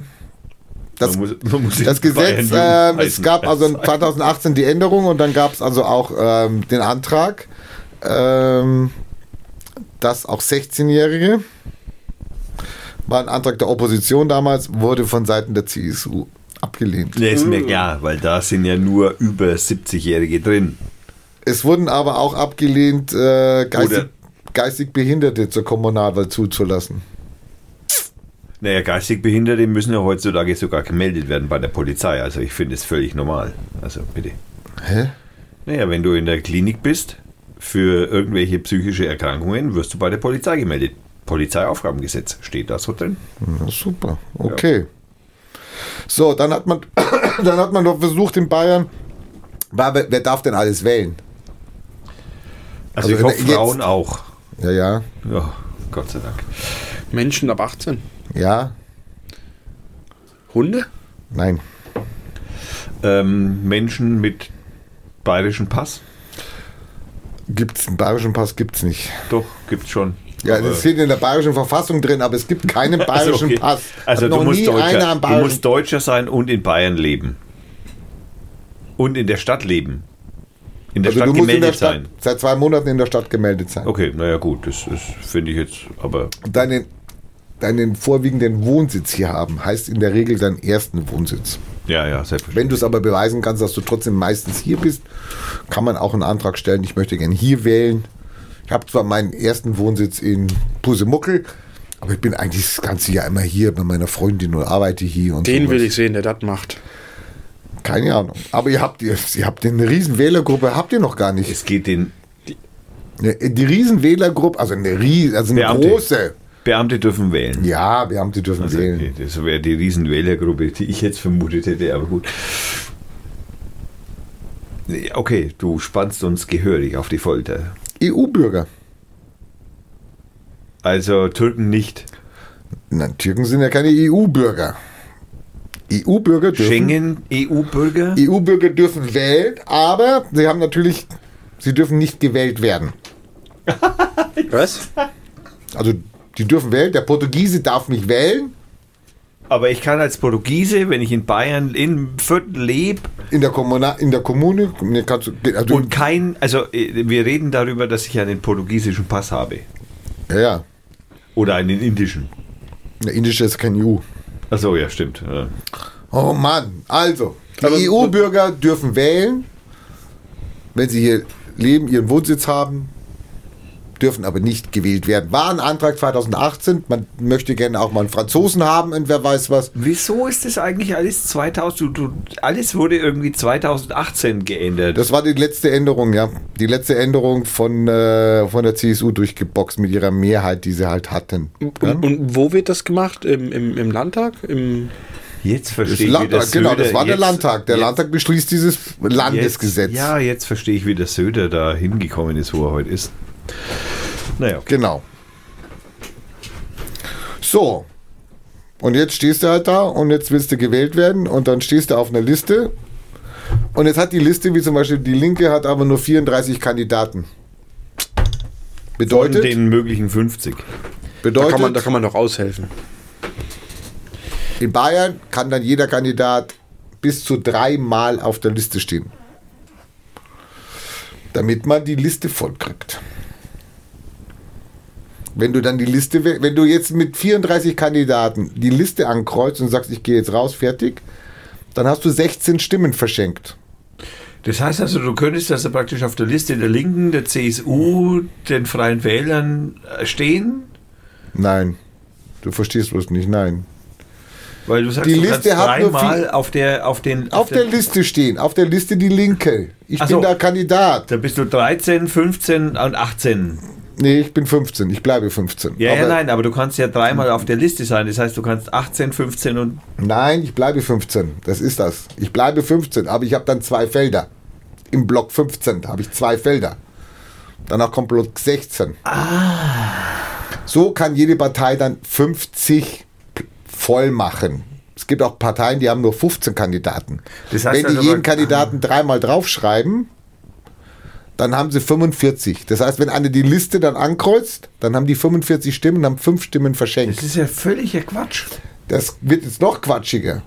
Das, Man muss- man muss das Gesetz, ähm, es gab also 2018 die Änderung und dann gab es also auch ähm, den Antrag, ähm, dass auch 16-Jährige, war ein Antrag der Opposition damals, wurde von Seiten der CSU abgelehnt. Ja, ist mir klar, weil da sind ja nur über 70-Jährige drin. Es wurden aber auch abgelehnt, äh, geistig, geistig Behinderte zur Kommunalwahl zuzulassen. Naja, geistig Behinderte müssen ja heutzutage sogar gemeldet werden bei der Polizei. Also ich finde es völlig normal. Also bitte. Hä? Naja, wenn du in der Klinik bist für irgendwelche psychische Erkrankungen, wirst du bei der Polizei gemeldet. Polizeiaufgabengesetz steht da so drin. Na, super, okay. So, dann hat man, dann hat man doch versucht in Bayern, wer, wer darf denn alles wählen? Also, Also ich hoffe, jetzt- Frauen auch. Ja, ja, Ja, Gott sei Dank. Menschen ab 18. ja, Hunde? nein. Ähm, Menschen mit bayerischem Pass? Gibt's einen bayerischen Pass? Gibt's nicht. Doch, gibt's schon. Ja, das steht in der bayerischen Verfassung drin, aber es gibt keinen bayerischen Also, okay. Pass. Also du musst, Deutscher, du musst Deutscher sein und in Bayern leben. Und in der Stadt leben. In der also Stadt du musst in gemeldet der Stadt sein. seit zwei Monaten in der Stadt gemeldet sein. Okay, naja gut, das, das finde ich jetzt, aber Deinen, deinen vorwiegenden Wohnsitz hier haben, heißt in der Regel deinen ersten Wohnsitz. ja, ja, selbstverständlich. Wenn du es aber beweisen kannst, dass du trotzdem meistens hier bist, kann man auch einen Antrag stellen, ich möchte gerne hier wählen. Ich habe zwar meinen ersten Wohnsitz in Pusemuckel, aber ich bin eigentlich das ganze Jahr immer hier bei meiner Freundin und arbeite hier. Und Den sowas. will ich sehen, der das macht. Keine Ahnung. Aber ihr habt, ihr, ihr habt eine riesen Wählergruppe, habt ihr noch gar nicht. Es geht den die riesen Wählergruppe, also eine, ries, also eine große. Beamte dürfen wählen. Ja, Beamte dürfen Also, wählen. okay, das wäre die Riesenwählergruppe, die ich jetzt vermutet hätte, aber gut. Okay, du spannst uns gehörig auf die Folter. EU-Bürger. Also Türken nicht. Na, Türken sind ja keine EU-Bürger. EU-Bürger dürfen. Schengen, EU-Bürger? EU-Bürger dürfen wählen, aber sie haben natürlich, sie dürfen nicht gewählt werden. Was? Also die dürfen wählen. Der Portugiese darf mich wählen Aber ich kann als Portugiese, wenn ich in Bayern in Fürth lebe in der, Kommuna in der Kommune. also, und kein, also äh, wir reden darüber, dass ich einen portugiesischen Pass habe. ja, ja. Oder einen indischen. Der indische ist kein EU. Achso, ja, stimmt. Ja. Oh Mann, also, EU-Bürger dürfen wählen, wenn sie hier leben, ihren Wohnsitz haben, dürfen aber nicht gewählt werden. War ein Antrag 2018, man möchte gerne auch mal einen Franzosen haben und wer weiß was. Wieso ist das eigentlich alles 2000? Du, du, alles wurde irgendwie 2018 geändert. Das war die letzte Änderung, ja. Die letzte Änderung von, äh, von der CSU durchgeboxt mit ihrer Mehrheit, die sie halt hatten. Ja? Und, und wo wird das gemacht? Im, im, im Landtag? Im jetzt verstehe ich, wie Landtag, das genau, das Söder war der jetzt- Landtag. Der jetzt- Landtag beschließt dieses Landesgesetz. Jetzt, ja, jetzt verstehe ich, wie der Söder da hingekommen ist, wo er heute ist. Naja. Genau. So. Und jetzt stehst du halt da und jetzt willst du gewählt werden und dann stehst du auf einer Liste. Und jetzt hat die Liste, wie zum Beispiel die Linke, hat aber nur 34 Kandidaten. Von Bedeutet, den möglichen 50. da, bedeutet kann man, da kann man doch aushelfen. in Bayern kann dann jeder Kandidat bis zu dreimal auf der Liste stehen. Damit man die Liste voll kriegt. Wenn du dann die Liste, we- wenn du jetzt mit 34 Kandidaten die Liste ankreuzt und sagst, ich gehe jetzt raus, fertig, dann hast du 16 Stimmen verschenkt. Das heißt also, du könntest also praktisch auf der Liste der Linken, der CSU, den Freien Wählern äh, stehen, Nein. Du verstehst bloß nicht, nein. weil du sagst, Die du Liste kannst hat dreimal auf der, auf den, Auf der Liste stehen, auf der Liste die Linke. Ich Ach bin so. da Kandidat. Da bist du 13, 15 und 18. Nee, ich bin 15. Ich bleibe 15. Ja, ja, Aber- nein, aber du kannst ja dreimal auf der Liste sein. Das heißt, du kannst 18, 15 und. Nein, ich bleibe 15. Das ist das. Ich bleibe 15, aber ich habe dann zwei Felder. Im Block 15 habe ich zwei Felder. Danach kommt Block 16. So kann jede Partei dann 50 p- voll machen. Es gibt auch Parteien, die haben nur 15 Kandidaten. Das heißt Wenn die also, jeden Kandidaten dreimal draufschreiben, dann haben sie 45. Das heißt, wenn einer die Liste dann ankreuzt, dann haben die 45 Stimmen und haben fünf Stimmen verschenkt. Das ist ja völliger Quatsch. Das wird jetzt noch quatschiger.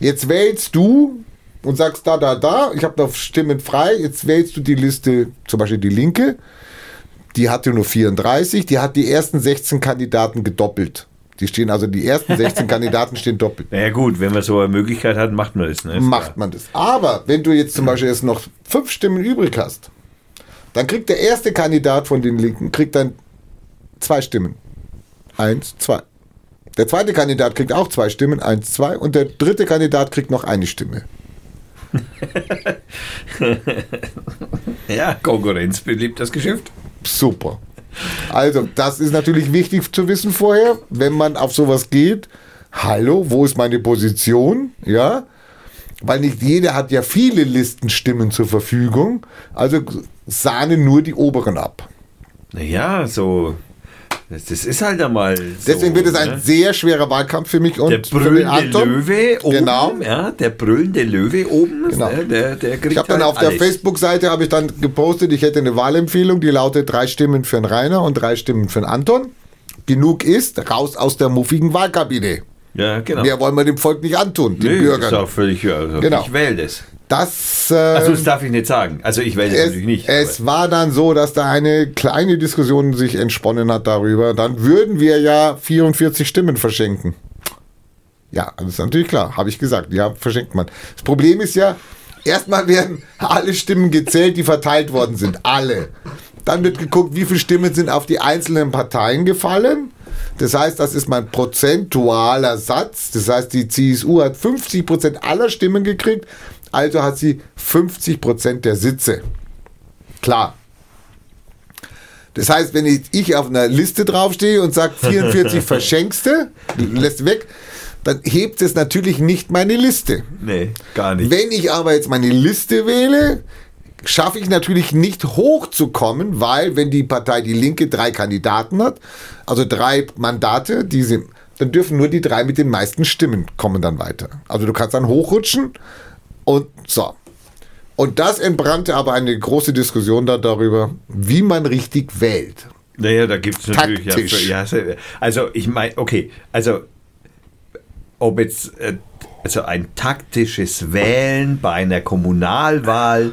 Jetzt wählst du und sagst da, da, da, ich habe noch Stimmen frei. Jetzt wählst du die Liste, zum Beispiel die Linke. Die hatte nur 34. Die hat die ersten 16 Kandidaten gedoppelt. Die stehen also, die ersten 16 Kandidaten stehen doppelt. Naja, gut, wenn man so eine Möglichkeit hat, macht man das. Ne? Macht man das. Aber wenn du jetzt zum Beispiel jetzt noch fünf Stimmen übrig hast, dann kriegt der erste Kandidat von den Linken kriegt dann zwei Stimmen. Eins, zwei. Der zweite Kandidat kriegt auch zwei Stimmen, eins, zwei. Und der dritte Kandidat kriegt noch eine Stimme. Ja, Konkurrenz belebt das Geschäft. Super. Also, das ist natürlich wichtig zu wissen vorher, wenn man auf sowas geht. Hallo, wo ist meine Position? Ja. Weil nicht jeder hat ja viele Listenstimmen zur Verfügung. Also sahnen nur die oberen ab. Naja, so. Das, das ist halt einmal. So, Deswegen wird es ein ne? sehr schwerer Wahlkampf für mich und Der für den brüllende Anton. Löwe oben. Genau. Ja, der brüllende Löwe oben. Genau. Ne, der, der kriegt Ich habe dann halt auf der alles. Facebook-Seite habe ich dann gepostet, ich hätte eine Wahlempfehlung, die lautet drei Stimmen für den Rainer und drei Stimmen für den Anton. Genug ist, raus aus der muffigen Wahlkabine. Ja, genau. Mehr wollen wir dem Volk nicht antun, den Nö, Bürgern. ist auch völlig. Also Genau. Ich wähle das. Das, äh, Also, das darf ich nicht sagen. Also, ich wähle das es, natürlich nicht. es war dann so, dass da eine kleine Diskussion sich entsponnen hat darüber. Dann würden wir ja 44 Stimmen verschenken. Ja, das ist natürlich klar, habe ich gesagt. Ja, verschenkt man. Das Problem ist ja, erstmal werden alle Stimmen gezählt, die verteilt worden sind. Alle. Dann wird geguckt, wie viele Stimmen sind auf die einzelnen Parteien gefallen. Das heißt, das ist mein prozentualer Satz. Das heißt, die CSU hat 50% aller Stimmen gekriegt, also hat sie 50% der Sitze. Klar. Das heißt, wenn ich, ich auf einer Liste draufstehe und sage 44 verschenkste, lässt weg, dann hebt es natürlich nicht meine Liste. nee, gar nicht. Wenn ich aber jetzt meine Liste wähle, schaffe ich natürlich nicht hochzukommen, weil wenn die Partei Die Linke drei Kandidaten hat, also drei Mandate, die sind, dann dürfen nur die drei mit den meisten Stimmen kommen dann weiter. Also du kannst dann hochrutschen und so. Und das entbrannte aber eine große Diskussion da darüber, wie man richtig wählt. Naja, da gibt es natürlich ja, Taktisch. ja. se- Also ich meine, okay, also ob jetzt äh, also ein taktisches Wählen bei einer Kommunalwahl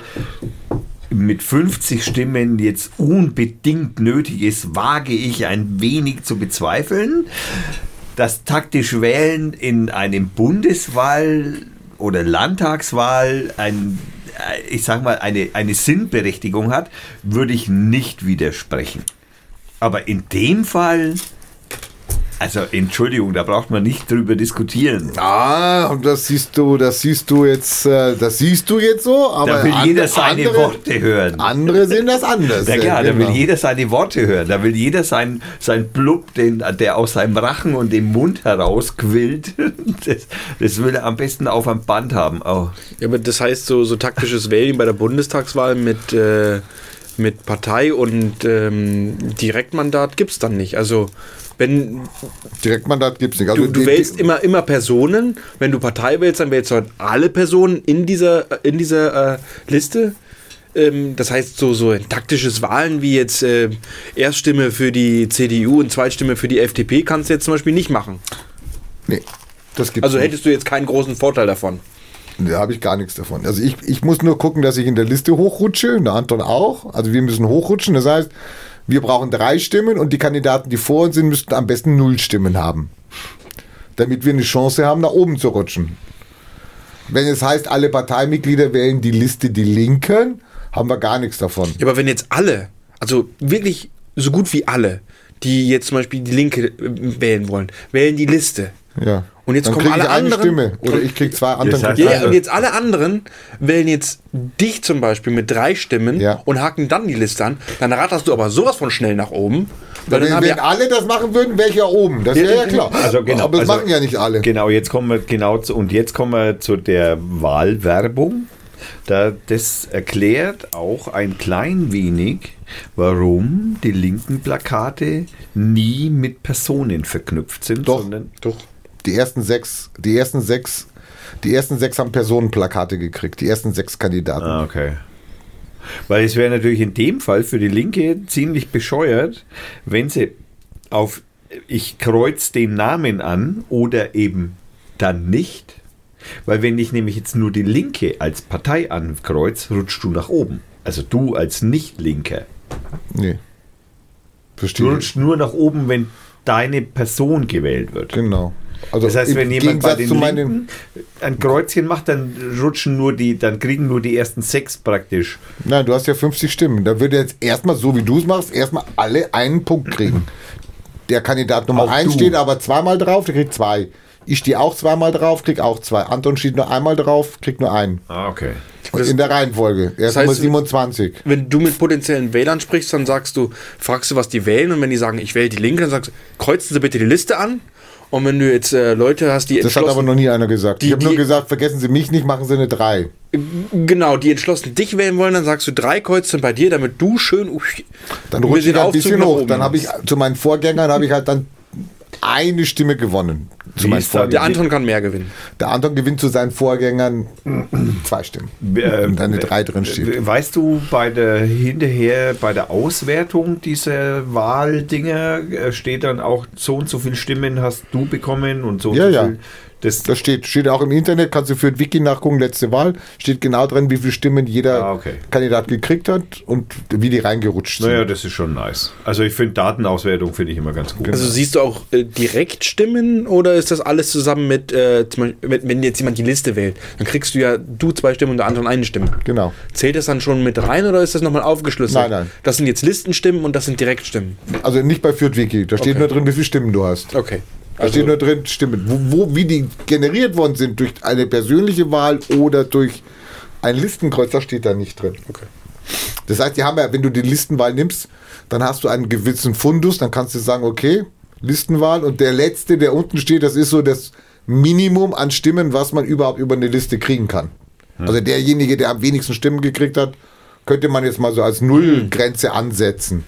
mit 50 Stimmen jetzt unbedingt nötig ist, wage ich ein wenig zu bezweifeln. Das taktisch Wählen in einem Bundeswahl oder Landtagswahl ein, äh, ich sag mal, eine, eine Sinnberechtigung hat, würde ich nicht widersprechen. Aber in dem Fall, also Entschuldigung, da braucht man nicht drüber diskutieren. Ah, und das siehst du, das siehst du jetzt, äh, das siehst du jetzt so, aber Da will jeder seine andere, Worte hören. Andere sehen das anders. Na klar, ja, da will genau. jeder seine Worte hören. Da will jeder sein, sein Blub, den, der aus seinem Rachen und dem Mund herausquillt, das, das will er am besten auf einem Band haben. Oh. Ja, aber das heißt, so, so taktisches Wählen bei der Bundestagswahl mit, äh, mit Partei und ähm, Direktmandat gibt es dann nicht. Also, wenn Direktmandat gibt es nicht. Also du, du wählst immer, immer Personen, wenn du Partei wählst, dann wählst du halt alle Personen in dieser, in dieser äh, Liste. Ähm, das heißt, so, so ein taktisches Wahlen wie jetzt äh, Erststimme für die CDU und Zweitstimme für die FDP kannst du jetzt zum Beispiel nicht machen. Nee, das gibt's Also nicht. hättest du jetzt keinen großen Vorteil davon. Da habe ich gar nichts davon. Also ich, ich muss nur gucken, dass ich in der Liste hochrutsche, und der Anton auch. Also wir müssen hochrutschen. Das heißt, wir brauchen drei Stimmen und die Kandidaten, die vor uns sind, müssten am besten null Stimmen haben. Damit wir eine Chance haben, nach oben zu rutschen. Wenn es heißt, alle Parteimitglieder wählen die Liste die Linken, haben wir gar nichts davon. Ja, aber wenn jetzt alle, also wirklich so gut wie alle, die jetzt zum Beispiel die Linke äh, wählen wollen, wählen die Liste. Ja. Und jetzt Dann kommen alle ich eine anderen. Stimme. Oder ich krieg zwei, anderen heißt kriegen Ja, ja, eine. und jetzt alle anderen wählen jetzt dich zum Beispiel mit drei Stimmen Ja. und haken dann die Liste an. Dann ratterst du aber sowas von schnell nach oben. Weil dann Wenn, wenn alle das machen würden, wäre ich ja oben. Das wäre ja klar. Also genau, Aber das also- machen ja nicht alle. Genau, jetzt kommen wir genau zu, und jetzt kommen wir zu der Wahlwerbung. Da, das erklärt auch ein klein wenig, warum die linken Plakate nie mit Personen verknüpft sind, Doch. sondern doch. Die ersten sechs, die ersten sechs, die ersten sechs haben Personenplakate gekriegt. Die ersten sechs Kandidaten. Ah, okay. Weil es wäre natürlich in dem Fall für die Linke ziemlich bescheuert, wenn sie auf ich kreuz den Namen an oder eben dann nicht. Weil wenn ich nämlich jetzt nur die Linke als Partei ankreuz, rutschst du nach oben. Also du als Nicht-Linker. Nee. Du Verstehe. rutschst nur nach oben, wenn deine Person gewählt wird. Genau. Also Das heißt, wenn jemand bei Gegensatz den zu meinen, Linken ein Kreuzchen macht, dann rutschen nur die, dann kriegen nur die ersten sechs praktisch. Nein, du hast ja 50 Stimmen. Da würde jetzt erstmal, so wie du es machst, erstmal alle einen Punkt kriegen. Der Kandidat Nummer Auch 1 du. steht aber zweimal drauf, der kriegt zwei. Ich stehe auch zweimal drauf, krieg auch zwei. Anton steht nur einmal drauf, kriegt nur einen. Ah, okay. Und Das- in der Reihenfolge. Er ist heißt, Nummer 27. Wenn du mit potenziellen Wählern sprichst, dann sagst du, fragst du, was die wählen und wenn die sagen, ich wähle die Linke, dann sagst du, kreuzen Sie bitte die Liste an. Und wenn du jetzt äh, Leute hast, die Das hat aber noch nie einer gesagt. Die- ich habe nur gesagt, vergessen Sie mich nicht, machen Sie eine 3. genau, die entschlossen dich wählen wollen, dann sagst du drei Kreuze bei dir, damit du schön uff, Dann den ich ein Aufzug bisschen hoch. Dann habe ich zu meinen Vorgängern habe ich halt dann eine Stimme gewonnen. Zu. Der Anton kann mehr gewinnen. Der Anton gewinnt zu seinen Vorgängern zwei Stimmen. Äh, Und eine 3 drin steht. Weißt du, bei der hinterher, bei der Auswertung dieser Wahldinger äh, steht dann auch so und so viele Stimmen hast du bekommen und so und Ja, so ja. viel. Das, Das steht, steht auch im Internet, kannst du für ein Wiki nachgucken, letzte Wahl, steht genau drin, wie viele Stimmen jeder Ah, okay. Kandidat gekriegt hat und wie die reingerutscht sind. naja, das ist schon nice. Also ich finde Datenauswertung finde ich immer ganz gut. Also siehst du auch äh, direkt Stimmen oder ist das alles zusammen mit, äh, zum Beispiel, mit, wenn jetzt jemand die Liste wählt, dann kriegst du ja du zwei Stimmen und der Anton eine Stimme. Genau. Zählt das dann schon mit rein oder ist das nochmal aufgeschlüsselt? Nein, nein. Das sind jetzt Listenstimmen und das sind Direktstimmen. Also nicht bei Fürth Wiki, da steht Okay. nur drin, wie viele Stimmen du hast. Okay. Da steht nur drin, Stimmen. Wo, wo, wie die generiert worden sind, durch eine persönliche Wahl oder durch ein Listenkreuz, das steht da nicht drin. Okay. Das heißt, die haben ja, wenn du die Listenwahl nimmst, dann hast du einen gewissen Fundus, dann kannst du sagen, okay, Listenwahl und der letzte, der unten steht, das ist so das Minimum an Stimmen, was man überhaupt über eine Liste kriegen kann. Also derjenige, der am wenigsten Stimmen gekriegt hat, könnte man jetzt mal so als Nullgrenze ansetzen.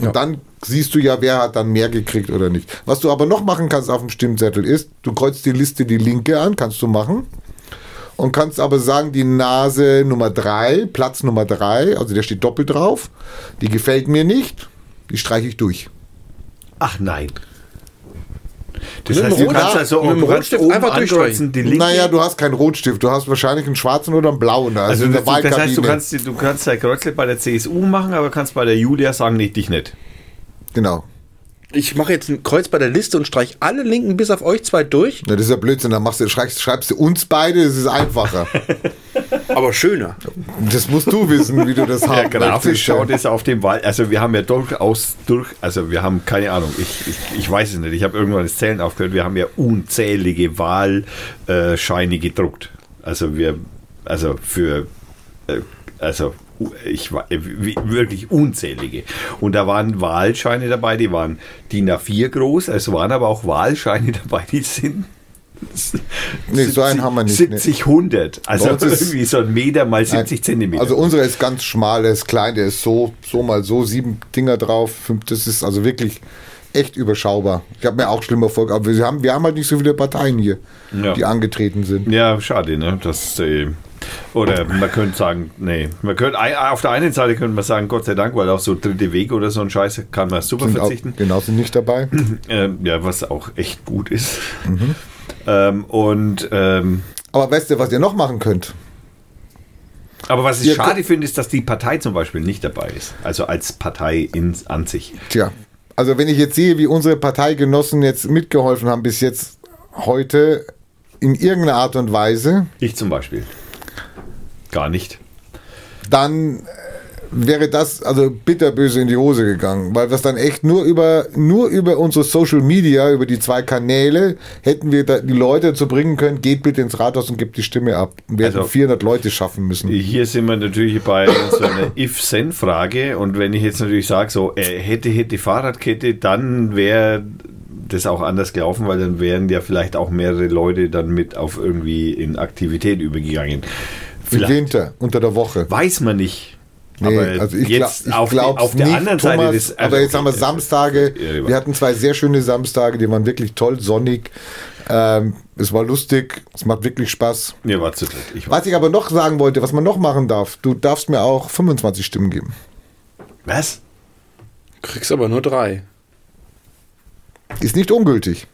Und dann siehst du ja, wer hat dann mehr gekriegt oder nicht. Was du aber noch machen kannst auf dem Stimmzettel ist, du kreuzt die Liste die linke an, kannst du machen. Und kannst aber sagen, die Nase Nummer 3, Platz Nummer 3, also der steht doppelt drauf, die gefällt mir nicht, die streiche ich durch. Ach nein. Das Mit heißt, du Rot- kannst also mit dem du kannst Rotstift oben einfach durchstreichen. Naja, du hast keinen Rotstift, du hast wahrscheinlich einen schwarzen oder einen blauen. da, also in das, der das heißt, du kannst, du kannst dein Kreuzle bei der CSU machen, aber kannst bei der Julia sagen, nee, dich nicht. Genau. Ich mache jetzt ein Kreuz bei der Liste und streiche alle Linken bis auf euch zwei durch, Ja, das ist ja Blödsinn, dann machst du, schreibst, schreibst du uns beide, das ist einfacher. aber schöner. das musst du wissen, wie du das Ja, haben grafisch möchtest. schaut es auf dem Wahl. Also wir haben ja durchaus durch, also wir haben keine Ahnung, ich, ich, ich weiß es nicht, ich habe irgendwann das Zählen aufgehört, wir haben ja unzählige Wahlscheine gedruckt. Also wir, also für, äh, also ich äh, wirklich unzählige. Und da waren Wahlscheine dabei, die waren DIN A4 groß, es waren aber auch Wahlscheine dabei, die sind Nee, so einen haben wir nicht, 70, 100. Also irgendwie so ein Meter mal 70 Zentimeter. Also unsere ist ganz schmal, der ist klein, der ist so, so mal so, sieben Dinger drauf, fünf, das ist also wirklich echt überschaubar. Ich habe mir auch schlimmer vorgehabt, aber wir haben, wir haben halt nicht so viele Parteien hier, Ja. die angetreten sind. Ja, schade, ne? Das, äh, oder man könnte sagen, nee, man könnte auf der einen Seite könnte man sagen, Gott sei Dank, weil auch so dritte Weg oder so ein Scheiß kann man super Sind verzichten. genau, sind nicht dabei. Ähm, ja, was auch echt gut ist. Ähm, und ähm, Aber weißt du, was ihr noch machen könnt? aber was ich Ihr schade finde, ist, dass die Partei zum Beispiel nicht dabei ist. Also als Partei in, an sich. Tja, also wenn ich jetzt sehe, wie unsere Parteigenossen jetzt mitgeholfen haben bis jetzt heute, in irgendeiner Art und Weise, Ich zum Beispiel. Gar nicht. dann äh, wäre das also bitterböse in die Hose gegangen, weil es dann echt nur über nur über unsere Social Media, über die zwei Kanäle hätten wir da die Leute dazu bringen können, geht bitte ins Rathaus und gebt die Stimme ab. Wir hätten Also- 400 Leute schaffen müssen. Hier sind wir natürlich bei so einer If-Sen-Frage. Und wenn ich jetzt natürlich sage, so äh, hätte, hätte Fahrradkette, dann wäre das auch anders gelaufen, weil dann wären ja vielleicht auch mehrere Leute dann mit auf irgendwie in Aktivität übergegangen. Im Vielleicht. Winter, unter der Woche. Weiß man nicht. Nee, aber also ich, jetzt glaub, ich glaub's auf der nicht, anderen Thomas, Seite des. aber jetzt haben wir okay, Samstage. Ja, Wir hatten zwei sehr schöne Samstage, die waren wirklich toll, sonnig. Ähm, es war lustig, es macht wirklich Spaß. Mir war zu dritt. Ich war, Was ich aber noch sagen wollte, was man noch machen darf, du darfst mir auch 25 Stimmen geben. was? Kriegst aber nur drei. Ist nicht ungültig.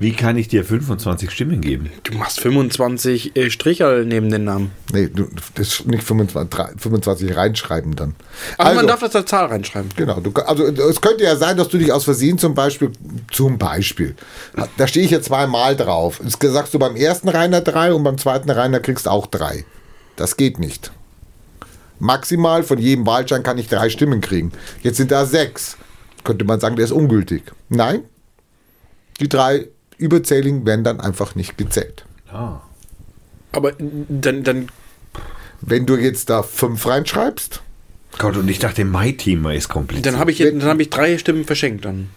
Wie kann ich dir 25 Stimmen geben? Du machst 25 äh, Stricherl neben den Namen. Nee, du, das ist nicht 25, drei- 25 reinschreiben dann. Aber man darf das als Zahl reinschreiben. Genau, du, also es könnte ja sein, dass du dich aus Versehen zum Beispiel, zum Beispiel, da stehe ich ja zweimal drauf. Jetzt sagst du beim ersten Rainer drei und beim zweiten Rainer kriegst du auch drei. Das geht nicht. Maximal von jedem Wahlschein kann ich drei Stimmen kriegen. Jetzt sind da sechs. Könnte man sagen, der ist ungültig. Nein, die drei überzähligen werden dann einfach nicht gezählt. Aber dann, dann Wenn du jetzt da fünf reinschreibst, Gott, und ich dachte, mein Thema ist kompliziert. Dann habe ich, dann hab ich drei Stimmen verschenkt dann.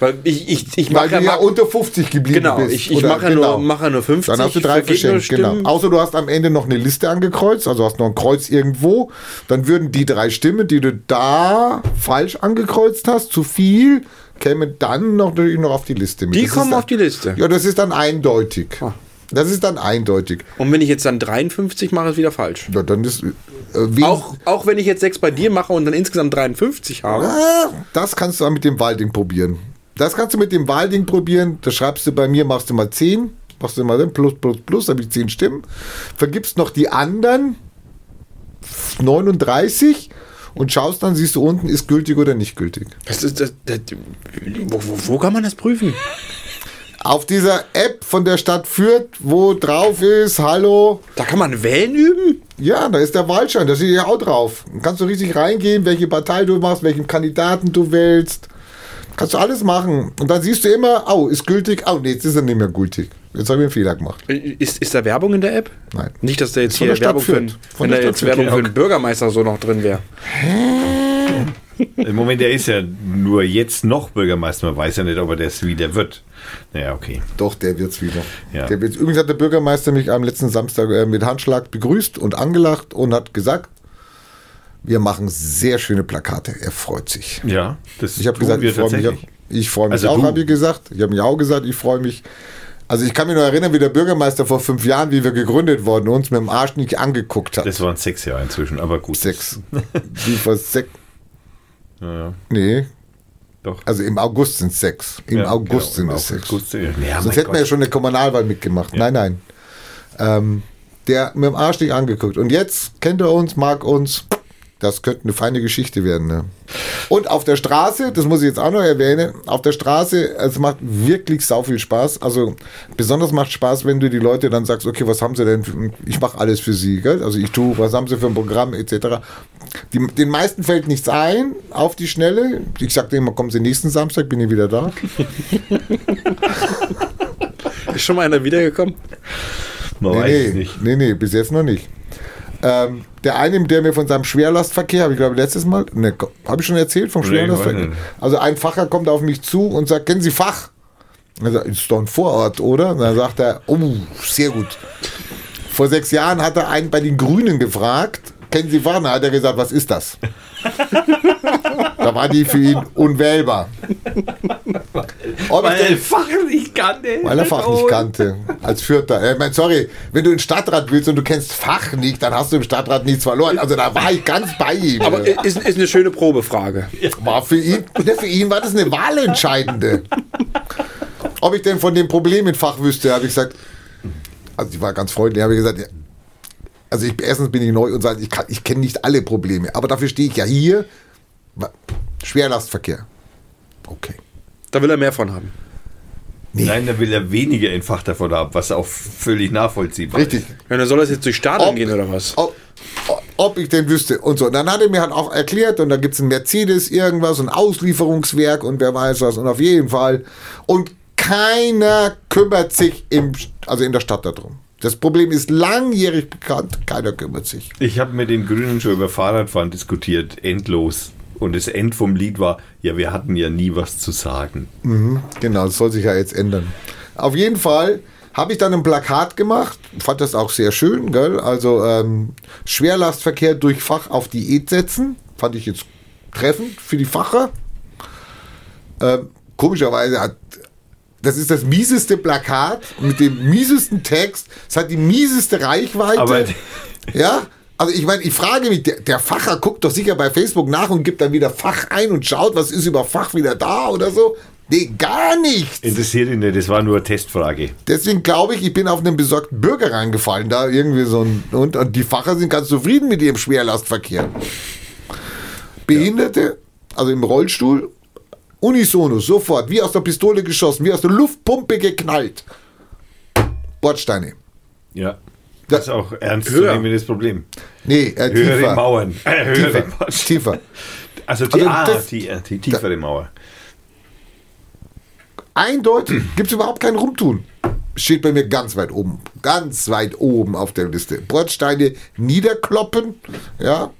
Weil ich, ich, ich weil mache du ja ja, unter 50 geblieben Genau, bist. ich, ich Oder- mache, genau. nur, mache nur 50. Dann hast du drei verschenkt, genau. Außer du hast am Ende noch eine Liste angekreuzt, also hast noch ein Kreuz irgendwo. Dann würden die drei Stimmen, die du da falsch angekreuzt hast, zu viel, kämen dann noch, natürlich noch auf die Liste mit. Die Das kommen dann, auf die Liste. Ja, das ist dann eindeutig. Ah. Das ist dann eindeutig. Und wenn ich jetzt dann 53 mache, ist wieder falsch. Ja, dann ist, äh, Auch, auch wenn ich jetzt sechs bei dir mache und dann insgesamt 53 habe. Ah, das kannst du dann mit dem Walding probieren. Das kannst du mit dem Walding probieren. Da schreibst du bei mir, machst du mal 10, machst du mal dann plus, plus, plus, habe ich 10 Stimmen. Vergibst noch die anderen 39 und schaust dann, siehst du unten, ist gültig oder nicht gültig. Das ist, das, das, wo, wo, kann man das prüfen? Auf dieser App von der Stadt Fürth, wo drauf ist, hallo, Da kann man wählen üben? ja, da ist der Wahlschein, da steht ja auch drauf. Dann kannst du richtig reingehen, welche Partei du machst, welchen Kandidaten du wählst. Kannst du alles machen. Und dann siehst du immer, oh, ist gültig, oh, nee, jetzt ist er nicht mehr gültig. Jetzt habe ich einen Fehler gemacht. Ist, ist da Werbung in der App? Nein. Nicht, dass da jetzt hier der Stadt Werbung für, einen- wenn der da jetzt Werbung für einen Bürgermeister so noch drin wäre. Im Moment, der ist ja nur jetzt noch Bürgermeister. Man weiß ja nicht, ob er das wieder wird. Naja, okay. Doch, der wird's wieder. Ja. Der wird's. Übrigens hat der Bürgermeister mich am letzten Samstag äh, mit Handschlag begrüßt und angelacht und hat gesagt, wir machen sehr schöne Plakate. Er freut sich. Ja, das Ich habe gesagt, ich freue mich, ich freu mich Also auch, habe ich gesagt. Ich habe mich auch gesagt, ich freue mich. Also ich kann mich noch erinnern, wie der Bürgermeister vor fünf Jahren, wie wir gegründet wurden, uns mit dem Arsch nicht angeguckt hat. Das waren sechs Jahre inzwischen, aber gut. Sechs. Wie vor sechs? Ja, ja. Nee, Doch. also im August sind es sechs. Im Ja, August genau, sind im es sechs. August, ja. Ja, Sonst hätten wir ja Gott. schon eine Kommunalwahl mitgemacht. Nein, nein. Ähm, der mit dem Arsch nicht angeguckt. Und jetzt kennt er uns, mag uns. Das könnte eine feine Geschichte werden. Ne? Und auf der Straße, das muss ich jetzt auch noch erwähnen, auf der Straße, es macht wirklich sau viel Spaß. Also besonders macht Spaß, wenn du die Leute dann sagst, okay, was haben sie denn? Für, ich mache alles für sie. Gell? Also ich tue, was haben sie für ein Programm etc. Die, den meisten fällt nichts ein auf die Schnelle. Ich sage denen immer, kommen sie nächsten Samstag, bin ich wieder da. Ist schon mal einer wiedergekommen? Man Nee, weiß es nee, nicht. nee, nee, bis jetzt noch nicht. Ähm, der eine, der mir von seinem Schwerlastverkehr, habe ich glaube letztes Mal, ne, habe ich schon erzählt vom Schwerlastverkehr. Also ein Facher kommt auf mich zu und sagt, kennen Sie Fach? Er sagt, ist doch ein Vorort, oder? Und dann sagt er, oh, sehr gut. Vor sechs Jahren hat er einen bei den Grünen gefragt, kennen Sie Fach? Dann hat er gesagt, was ist das? da war die für ihn unwählbar. Ob ich denn- Fach nicht kannte. weil er Fach nicht kannte. Als Vierter. Äh, mein, sorry, wenn du in den Stadtrat willst und du kennst Fach nicht, dann hast du im Stadtrat nichts verloren. Also da war ich ganz bei ihm. Aber ist, ist eine schöne Probefrage. war für ihn, ne, für ihn war das eine wahlentscheidende. Ob ich denn von dem Problem mit Fach wüsste, habe ich gesagt. Also ich war ganz freundlich, habe ich gesagt, ja, also ich, erstens bin ich neu und sage, ich, kann- ich kenne nicht alle Probleme, aber dafür stehe ich ja hier. Schwerlastverkehr. Okay. Da will er mehr von haben. Nein, da will er weniger einfach davon haben, was auch völlig nachvollziehbar Richtig. ist. Ja, dann soll das jetzt durch Stadion Ob- gehen oder was? Ob, ob ich denn wüsste und so. Und dann hat er mir halt auch erklärt und da gibt es ein Mercedes, irgendwas, ein Auslieferungswerk und wer weiß was und auf jeden Fall. Und keiner kümmert sich im, also in der Stadt darum. Das Problem ist langjährig bekannt, keiner kümmert sich. Ich habe mit den Grünen schon über Fahrradfahren diskutiert, endlos. Und das End vom Lied war, ja, wir hatten ja nie was zu sagen. Genau, das soll sich ja jetzt ändern. Auf jeden Fall habe ich dann ein Plakat gemacht, fand das auch sehr schön, gell? Also ähm, Schwerlastverkehr durch Fach auf Diät setzen, fand ich jetzt treffend für die Facher. Ähm, komischerweise hat das ist das mieseste Plakat mit dem miesesten Text. Es hat die mieseste Reichweite. Aber Ja, also ich meine, ich frage mich, der, der Facher guckt doch sicher bei Facebook nach und gibt dann wieder Fach ein und schaut, was ist über Fach wieder da oder so. Nee, gar nichts. interessiert ihn nicht, das war nur eine Testfrage. Deswegen glaube ich, ich bin auf einen besorgten Bürger reingefallen, da irgendwie so ein, und, und die Facher sind ganz zufrieden mit ihrem Schwerlastverkehr. Behinderte, also im Rollstuhl, unisono, sofort, wie aus der Pistole geschossen, wie aus der Luftpumpe geknallt. Bordsteine. Ja. Das ist auch ernst zu Höher. nehmendes Problem. Nee, äh, Höhere tiefer. Mauern. Äh, höhere Tiefer. Mauern. tiefer. Also, die, Also ah, das- die, äh, die tiefere Mauer. Eindeutig gibt es überhaupt kein Rumtun. Steht bei mir ganz weit oben. Ganz weit oben auf der Liste. Bordsteine niederkloppen. Ja.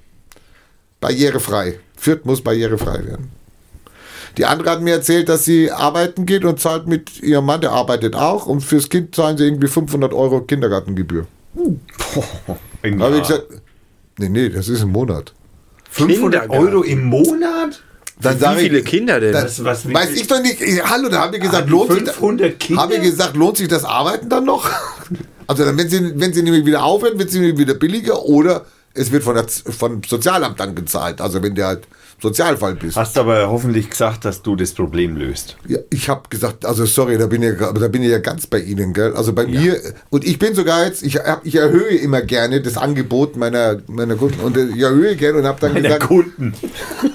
Barrierefrei. Fürth muss barrierefrei werden. Die andere hat mir erzählt, dass sie arbeiten geht und zahlt mit ihrem Mann, der arbeitet auch. Und fürs Kind zahlen sie irgendwie 500 Euro Kindergartengebühr. Im Da habe ich gesagt, nee, nee, das ist im Monat. 500 Kindergarten. Euro im Monat? Dann Wie sage viele ich, Kinder denn? Das- was- weiß ich doch nicht. Ich- Hallo, da habe ich gesagt, Ah, lohnt sich, 500 Kinder? habe ich gesagt, lohnt sich das Arbeiten dann noch? Also dann, wenn sie, wenn sie nämlich wieder aufhören, wird sie nämlich wieder billiger oder es wird von der, vom Sozialamt dann gezahlt. Also wenn du halt Sozialfall bist. Hast aber hoffentlich gesagt, dass du das Problem löst. Ja, ich habe gesagt, also sorry, da bin ich, da bin ich ja ganz bei Ihnen, gell? Also bei mir und ich bin sogar jetzt, ich, ich erhöhe immer gerne das Angebot meiner meiner Kunden und äh, ich erhöhe gerne und habe dann Meiner gesagt, Kunden.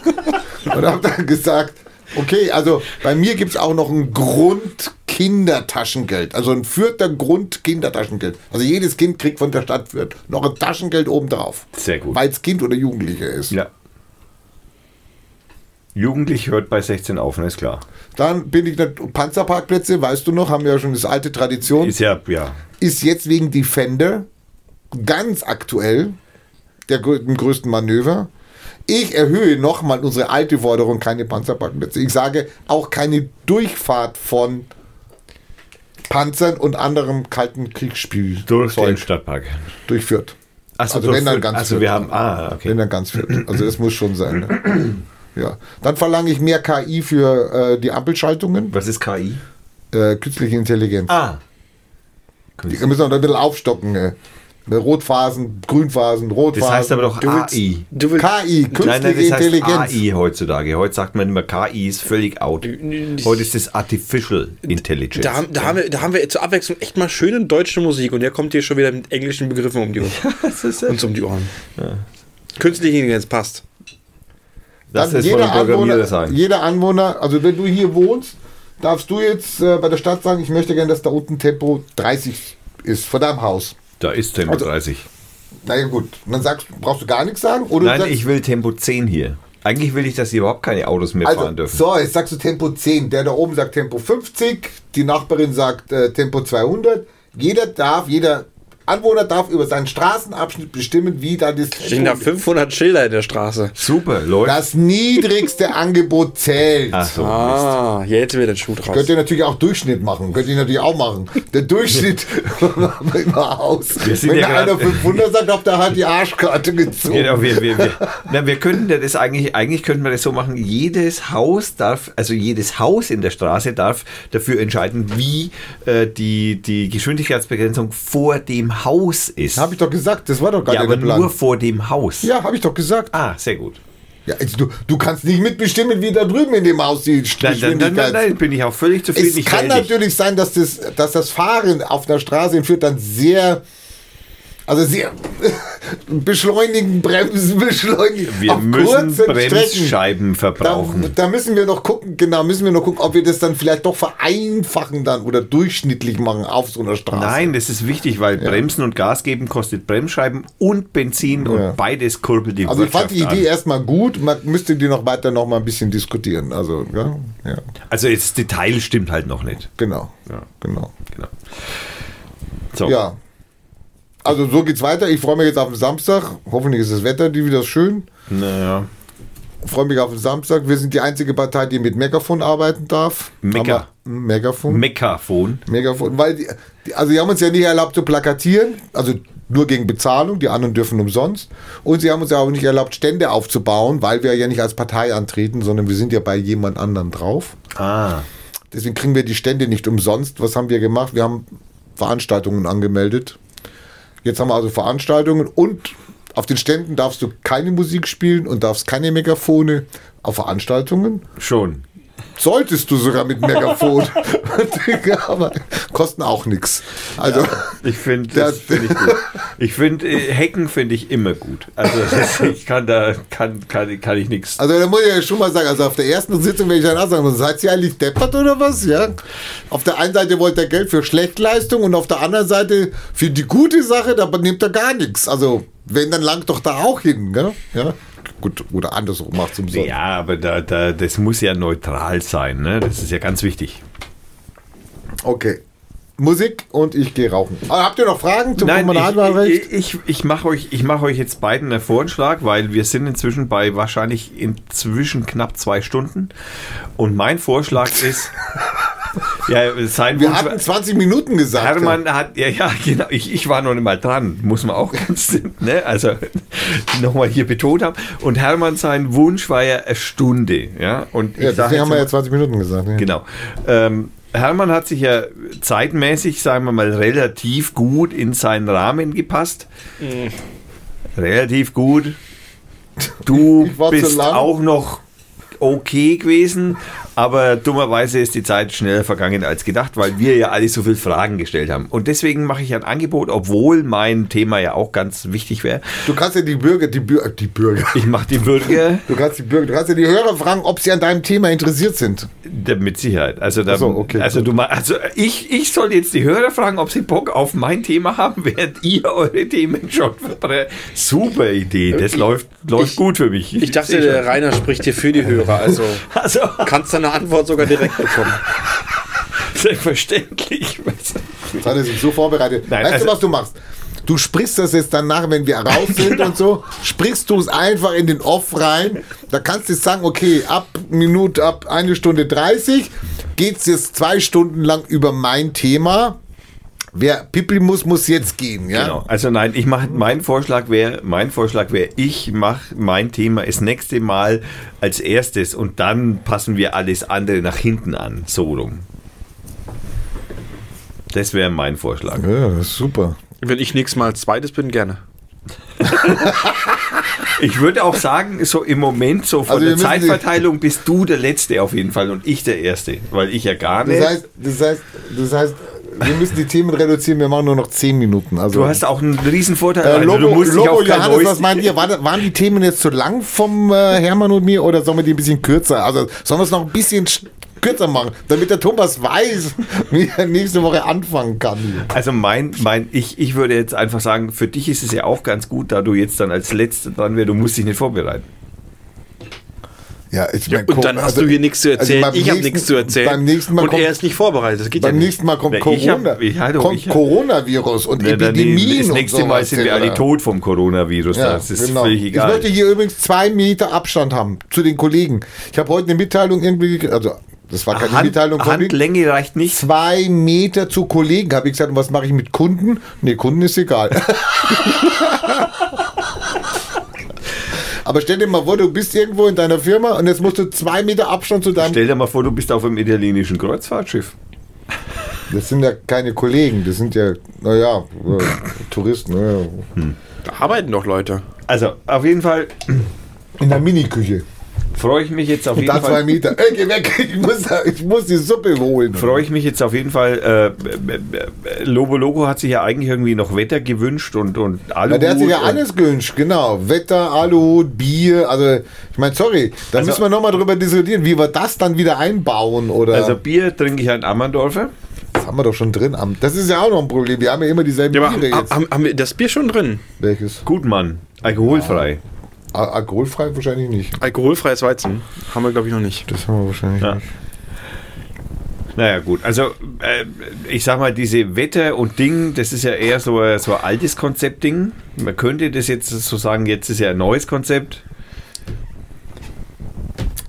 und habe dann gesagt, okay, also bei mir gibt es auch noch ein Grund-Kindertaschengeld. Also ein vierter Grund-Kindertaschengeld. Also jedes Kind kriegt von der Stadt Fürth noch ein Taschengeld obendrauf. Sehr gut. Weil es Kind oder Jugendlicher ist. Ja. Jugendlich hört bei 16 auf, ne, ist klar. Dann bin ich Panzerparkplätze, weißt du noch, haben wir ja schon das alte Tradition. Ist ja, ja. ist jetzt wegen Defender ganz aktuell der größten Manöver. Ich erhöhe nochmal unsere alte Forderung, keine Panzerparkplätze. Ich sage auch keine Durchfahrt von Panzern und anderem kalten Kriegsspiel Durch den Stadtpark. durchführt. Achso, Also wenn dann ganz also wir haben, ah, okay. Wenn dann ganz führt. Also das muss schon sein. Ne? Ja. Dann verlange ich mehr KI für äh, die Ampelschaltungen. Was ist KI? Äh, künstliche Intelligenz. Ah. Die müssen wir noch ein bisschen aufstocken. Äh. Rotphasen, Grünphasen, Rotphasen. Das heißt aber doch Du willst- AI. Du willst, KI, künstliche Nein, nein, das heißt Intelligenz. AI heutzutage. Heute sagt man immer, KI ist völlig out. Heute ist es Artificial Intelligence. da, haben- da, haben wir, da haben wir zur Abwechslung echt mal schöne deutsche Musik und der kommt hier schon wieder mit englischen Begriffen um die Ohren. uns um die Ohren. Künstliche Intelligenz passt. Das Dann ist von jeder, Programmierer Anwohner, sagen. jeder Anwohner, also wenn du hier wohnst, darfst du jetzt äh, bei der Stadt sagen, ich möchte gerne, dass da unten Tempo 30 ist, vor deinem Haus. Da ist Tempo Also- 30. Na ja gut, und dann sagst, brauchst du gar nichts sagen? Oder Nein, sagst, ich will Tempo 10 hier. Eigentlich will ich, dass hier überhaupt keine Autos mehr fahren also, dürfen. so, jetzt sagst du Tempo 10. Der da oben sagt Tempo 50, die Nachbarin sagt äh, Tempo 200. Jeder darf, jeder Anwohner darf über seinen Straßenabschnitt bestimmen, wie da das Stehen da 500 Schilder in der Straße. Super, läuft. Das niedrigste Angebot zählt. Ach so, Mist. Ah, hier hätte mir den Schuh draus. Könnt ihr natürlich auch Durchschnitt machen. Könnt ihr natürlich auch machen. Der Durchschnitt machen wir immer aus. Wir sind Wenn ja der einer grad- 500 sagt, habt ihr halt die Arschkarte gezogen. Genau, wir, wir, wir, na, wir könnten ja das eigentlich, eigentlich könnten wir das so machen, jedes Haus darf, also jedes Haus in der Straße darf dafür entscheiden, wie äh, die, die Geschwindigkeitsbegrenzung vor dem Haus ist. Habe ich doch gesagt, das war doch gar ja, nicht aber der Plan. nur vor dem Haus. ja, habe ich doch gesagt. Ah, sehr gut. Ja, also du, du kannst nicht mitbestimmen, wie da drüben in dem Haus die Nein, nein, nein, Geschwindigkeit nein, nein, bin ich auch völlig zufrieden. Es kann natürlich sein, dass das, dass das Fahren auf der Straße in Fürth dann sehr Also sie beschleunigen, bremsen, beschleunigen. Wir müssen Strecken. Bremsscheiben Da, verbrauchen. da müssen wir noch gucken, genau, müssen wir noch gucken, ob wir das dann vielleicht doch vereinfachen dann oder durchschnittlich machen auf so einer Straße. Nein, das ist wichtig, weil Bremsen und Gas geben kostet Bremsscheiben und Benzin und Ja. beides kurbelt die Also ich fand die Wirtschaft Idee an. erstmal gut, man müsste die noch weiter noch mal ein bisschen diskutieren. Also, ja, ja Also jetzt das Detail stimmt halt noch nicht. genau. Ja. Genau. Genau. So. Ja. Also so geht's weiter. Ich freue mich jetzt auf den Samstag. Hoffentlich ist das Wetter die wieder schön. Naja. freue mich auf den Samstag. Wir sind die einzige Partei, die mit Megafon arbeiten darf. Mega. Megafon. Mekafon. Megafon. Weil die, die, also die haben uns ja nicht erlaubt zu plakatieren, also nur gegen Bezahlung, die anderen dürfen umsonst. Und sie haben uns ja auch nicht erlaubt, Stände aufzubauen, weil wir ja nicht als Partei antreten, sondern wir sind ja bei jemand anderen drauf. Ah. Deswegen kriegen wir die Stände nicht umsonst. Was haben wir gemacht? Wir haben Veranstaltungen angemeldet. Jetzt haben wir also Veranstaltungen und auf den Ständen darfst du keine Musik spielen und darfst keine Megafone. Auf Veranstaltungen Schon. Solltest du sogar mit Megafon. Aber kosten auch nichts. Also Ich finde find ich gut. Ich finde äh, Hacken finde ich immer gut. Also das, ich kann da kann kann, kann ich nichts. Also da muss ich ja schon mal sagen, also auf der ersten Sitzung werde ich dann auch sagen, seid ihr eigentlich deppert oder was? Ja. Auf der einen Seite wollt ihr Geld für Schlechtleistung und auf der anderen Seite für die gute Sache, da nehmt ihr gar nichts. Also wenn, dann langt doch da auch hin, gell? Ja. Gut, oder andersrum macht zum Sonst. Ja, aber da, da, das muss ja neutral sein. Ne? Das ist ja ganz wichtig. Okay. Musik und ich gehe rauchen. Aber habt ihr noch Fragen zum Nein, Kommunalwahlrecht? ich, ich, ich mache euch, ich mach euch jetzt beiden einen Vorschlag, weil wir sind inzwischen bei wahrscheinlich inzwischen knapp zwei Stunden. Und mein Vorschlag ist, ja, sein Wir Wunsch- hatten 20 Minuten gesagt. Hermann hat, ja, ja, genau, ich, ich war noch nicht mal dran, muss man auch ganz, ne, also nochmal hier betont haben. Und Hermann, sein Wunsch war ja eine Stunde, ja, und Ja, deswegen haben wir ja jetzt 20 Minuten gesagt. Ja. genau. Ähm, Hermann hat sich ja zeitmäßig, sagen wir mal, relativ gut in seinen Rahmen gepasst. Relativ gut. Du bist auch noch okay gewesen, aber dummerweise ist die Zeit schneller vergangen als gedacht, weil wir ja alle so viele Fragen gestellt haben. Und deswegen mache ich ein Angebot, obwohl mein Thema ja auch ganz wichtig wäre. Du kannst ja die Bürger, die Bürger, die Bürger. Ich mache die Bürger Du kannst die Bürger, du kannst ja die Hörer fragen, ob sie an deinem Thema interessiert sind. da- mit Sicherheit. Also, da, so, okay, also, gut. du, also ich, ich soll jetzt die Hörer fragen, ob sie Bock auf mein Thema haben, während ihr eure Themen schon verbrennt. Super Idee. Das läuft, läuft ich- gut für mich. Ich dachte, der Rainer spricht hier für die Hörer. Also Also, kannst du eine Antwort sogar direkt bekommen. selbstverständlich. Jetzt hat er sich so vorbereitet. Nein, weißt also- du, was du machst? Du sprichst das jetzt danach, wenn wir raus sind Genau. und so, sprichst du es einfach in den Off rein. Da kannst du jetzt sagen, okay, ab Minute, ab eine Stunde 30 geht es jetzt zwei Stunden lang über mein Thema. Wer Pipi muss, muss jetzt gehen, ja? Genau. Also nein, ich mache mein Vorschlag wäre, mein Vorschlag wäre, ich mache mein Thema das nächste Mal als erstes und dann passen wir alles andere nach hinten an, so rum. Das wäre mein Vorschlag. Ja, super. Wenn ich nächstes Mal als zweites bin, gerne. Ich würde auch sagen, so im Moment, so von Also der Zeitverteilung bist du der Letzte auf jeden Fall und ich der Erste, weil ich ja gar nicht. Das heißt, das heißt, das heißt, wir müssen die Themen reduzieren, wir machen nur noch 10 Minuten. Also, du hast auch einen riesen Vorteil. Äh, also Lobo, dich Lobo Johannes, neues- was meint ihr? War, waren die Themen jetzt zu lang vom äh, Hermann und mir oder sollen wir die ein bisschen kürzer? Also sollen wir es noch ein bisschen sch- kürzer machen, damit der Thomas weiß, wie er nächste Woche anfangen kann. Also mein, mein, ich, ich würde jetzt einfach sagen, für dich ist es ja auch ganz gut, da du jetzt dann als Letzter dran wärst, du musst dich nicht vorbereiten. Ja, ich Ja, mein, und dann hast also- du hier nichts zu also erzählen. beim ich habe nichts zu erzählen. Beim nächsten Mal und kommt, er ist nicht vorbereitet. Das geht beim ja nächsten Mal kommt Na, ich hab- Corona, ich hatte- kommt ich hab- Coronavirus und dann Epidemien das und nächste Mal sowas, sind wir ja. alle tot vom Coronavirus. Ja, das ist genau. völlig Ich egal. möchte hier übrigens zwei Meter Abstand haben zu den Kollegen. Ich habe heute eine Mitteilung irgendwie gekriegt, also das war keine Hand, Mitteilung von mir. Handlänge reicht nicht. Zwei Meter zu Kollegen. Habe ich gesagt, und was mache ich mit Kunden? Nee, Kunden ist egal. Aber stell dir mal vor, du bist irgendwo in deiner Firma und jetzt musst du zwei Meter Abstand zu deinem. Stell dir mal vor, du bist auf einem italienischen Kreuzfahrtschiff. Das sind ja keine Kollegen, das sind ja, naja, äh, Touristen. Ja. Da arbeiten doch Leute. Also, auf jeden Fall, In der Miniküche. Freue ich mich jetzt auf Und jeden da zwei Fall. Meter. Ey, geh weg, ich muss, ich muss die Suppe holen. Freue ich mich jetzt auf jeden Fall. Äh, äh, Lobo Logo hat sich ja eigentlich irgendwie noch Wetter gewünscht und, und Aluhut. Ja, der hat sich ja und- alles gewünscht, genau. Wetter, Aluhut, Bier, also ich meine, sorry, da Also- müssen wir nochmal drüber diskutieren, wie wir das dann wieder einbauen oder Also Bier trinke ich ein Ammerndorfer. das haben wir doch schon drin. Am- Das ist ja auch noch ein Problem, wir haben ja immer dieselben Ja, Biere haben, jetzt. haben, haben wir das Bier schon drin? Welches? Gutmann. Alkoholfrei. Al alkoholfrei wahrscheinlich nicht. Alkoholfreies Weizen. Haben wir, glaube ich, noch nicht. Das haben wir wahrscheinlich Ja. nicht. Naja, gut. Also, äh, ich sag mal, diese Wetter und Ding, das ist ja eher so, ein- so ein altes Konzept-Ding. Man könnte das jetzt so sagen, jetzt ist ja ein neues Konzept.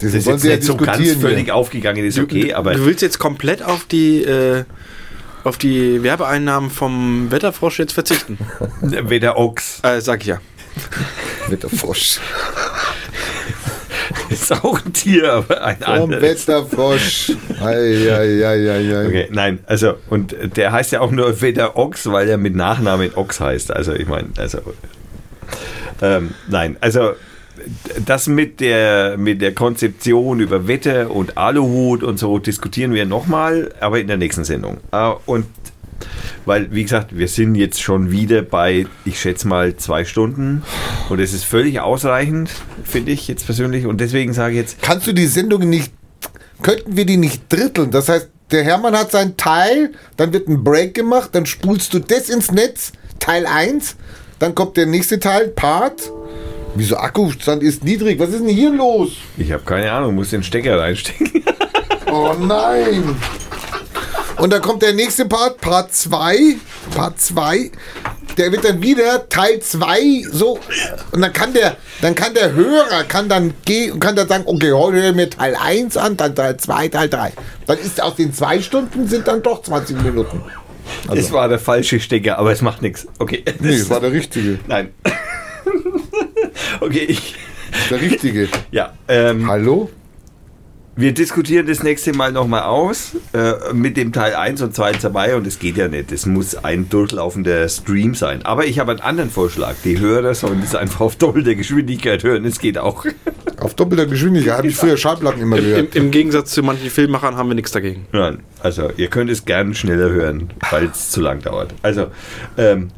Das, Das ist jetzt nicht so ganz diskutieren völlig hier. aufgegangen, ist okay, du, aber du willst jetzt komplett auf die, äh, auf die Werbeeinnahmen vom Wetterfrosch jetzt verzichten. Wetter Ochs Äh, sag ich ja. Wetterfrosch. ist auch ein Tier, aber ein Vom. Wetterfrosch. Okay, nein, also, und der heißt ja auch nur Wetter Ochs, weil er mit Nachnamen Ochs heißt. Also, ich meine, also, ähm, nein, also, das mit der, mit der Konzeption über Wetter und Aluhut und so diskutieren wir nochmal, aber in der nächsten Sendung. Äh, Und weil, wie gesagt, wir sind jetzt schon wieder bei, ich schätze mal, zwei Stunden. Und es ist völlig ausreichend, finde ich jetzt persönlich. Und deswegen sage ich jetzt, Kannst du die Sendung nicht, könnten wir die nicht dritteln? Das heißt, der Hermann hat sein Teil, dann wird ein Break gemacht, dann spulst du das ins Netz, Teil 1, dann kommt der nächste Teil, Part. Wieso Akkustand ist niedrig? Was ist denn hier los? ich habe keine Ahnung, muss den Stecker reinstecken. Oh nein! Und dann kommt der nächste Part, Part 2. Part 2. Der wird dann wieder Teil 2 so. Und dann kann der, dann kann der Hörer kann dann gehen und kann dann sagen, okay, heute höre ich mir Teil 1 an, dann Teil 2, Teil 3. Dann ist aus den zwei Stunden sind dann doch 20 Minuten. Es war der falsche Stecker, aber es macht nichts. Okay. Nee, das war der richtige. Nein. okay, ich. Der richtige. Ja, ähm, Hallo? Wir diskutieren das nächste Mal nochmal aus äh, mit dem Teil 1 und 2 dabei und es geht ja nicht. Es muss ein durchlaufender Stream sein. Aber ich habe einen anderen Vorschlag. Die Hörer sollen es einfach auf doppelte Geschwindigkeit hören. Es geht auch. Auf doppelter Geschwindigkeit habe ich früher Schallplatten immer Im, gehört. Im Gegensatz zu manchen Filmemachern haben wir nichts dagegen. Nein, also ihr könnt es gern schneller hören, falls es zu lang dauert. Also, ähm,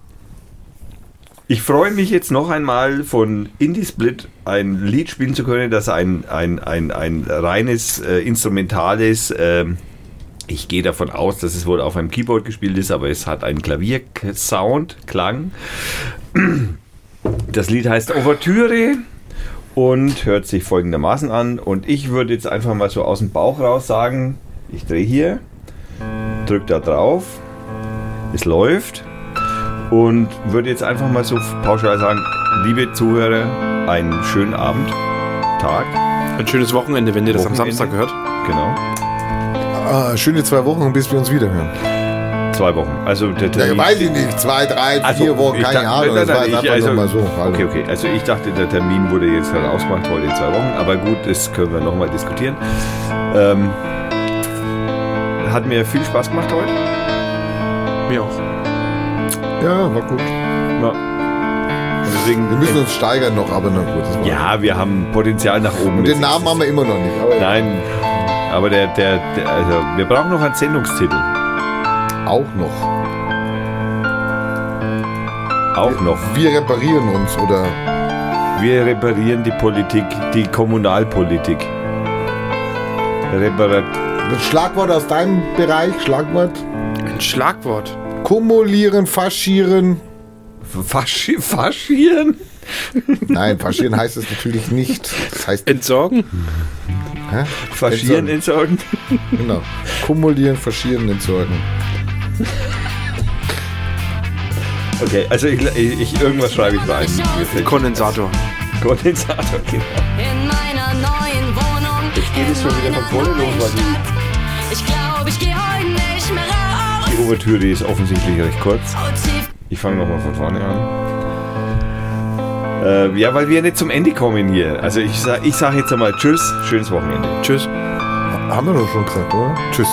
ich freue mich jetzt noch einmal von Indie Split ein Lied spielen zu können, das ein, ein, ein, ein reines äh, instrumentales, ähm, ich gehe davon aus, dass es wohl auf einem Keyboard gespielt ist, aber es hat einen Klaviersound, Klang. Das Lied heißt Ouvertüre und hört sich folgendermaßen an. Und ich würde jetzt einfach mal so aus dem Bauch raus sagen, ich drehe hier, drücke da drauf, es läuft und würde jetzt einfach mal so pauschal sagen, liebe Zuhörer, einen schönen Abend, Tag, Ein schönes Wochenende, wenn ihr das am Wochenende. Samstag hört. genau, Ah, schöne zwei Wochen, bis wir uns wiederhören. zwei Wochen. Also der Ja, Termin- weiß ich nicht. Zwei, drei, Also, vier Wochen, keine dachte- Ahnung. nein, nein, ich- also- so. Also, Okay, okay. Also ich dachte, der Termin wurde jetzt gerade ausgemacht heute in zwei Wochen, aber gut, das können wir nochmal diskutieren. Ähm, hat mir viel Spaß gemacht heute. Mir auch. Ja, war gut. Ja. Und deswegen, Wir müssen uns steigern noch, aber na gut. Das ja, wir haben Potenzial nach oben. Und den Namen haben wir immer noch nicht. Aber Nein, aber der, der, der, also wir brauchen noch einen Sendungstitel. auch noch. Auch noch. Wir reparieren uns oder Wir reparieren die Politik, die Kommunalpolitik. Reparat das Schlagwort aus deinem Bereich, Schlagwort. Ein Schlagwort. Kumulieren, faschieren. Faschi faschieren? Nein, faschieren heißt es natürlich nicht. Das heißt, Entsorgen? hä? Faschieren entsorgen? Genau. Kumulieren, faschieren, entsorgen. Okay, also ich, ich, irgendwas schreibe ich rein. Kondensator. Kondensator, genau. In meiner neuen Wohnung. Jetzt geht es schon wieder von vorne los, weil. Ich raus. Die Ouvertüre ist offensichtlich recht kurz. Ich fange nochmal von vorne an. Äh, ja, weil wir nicht zum Ende kommen hier. Also ich sage ich sag jetzt einmal Tschüss, schönes Wochenende. Tschüss. Haben wir doch schon gesagt, oder? Tschüss.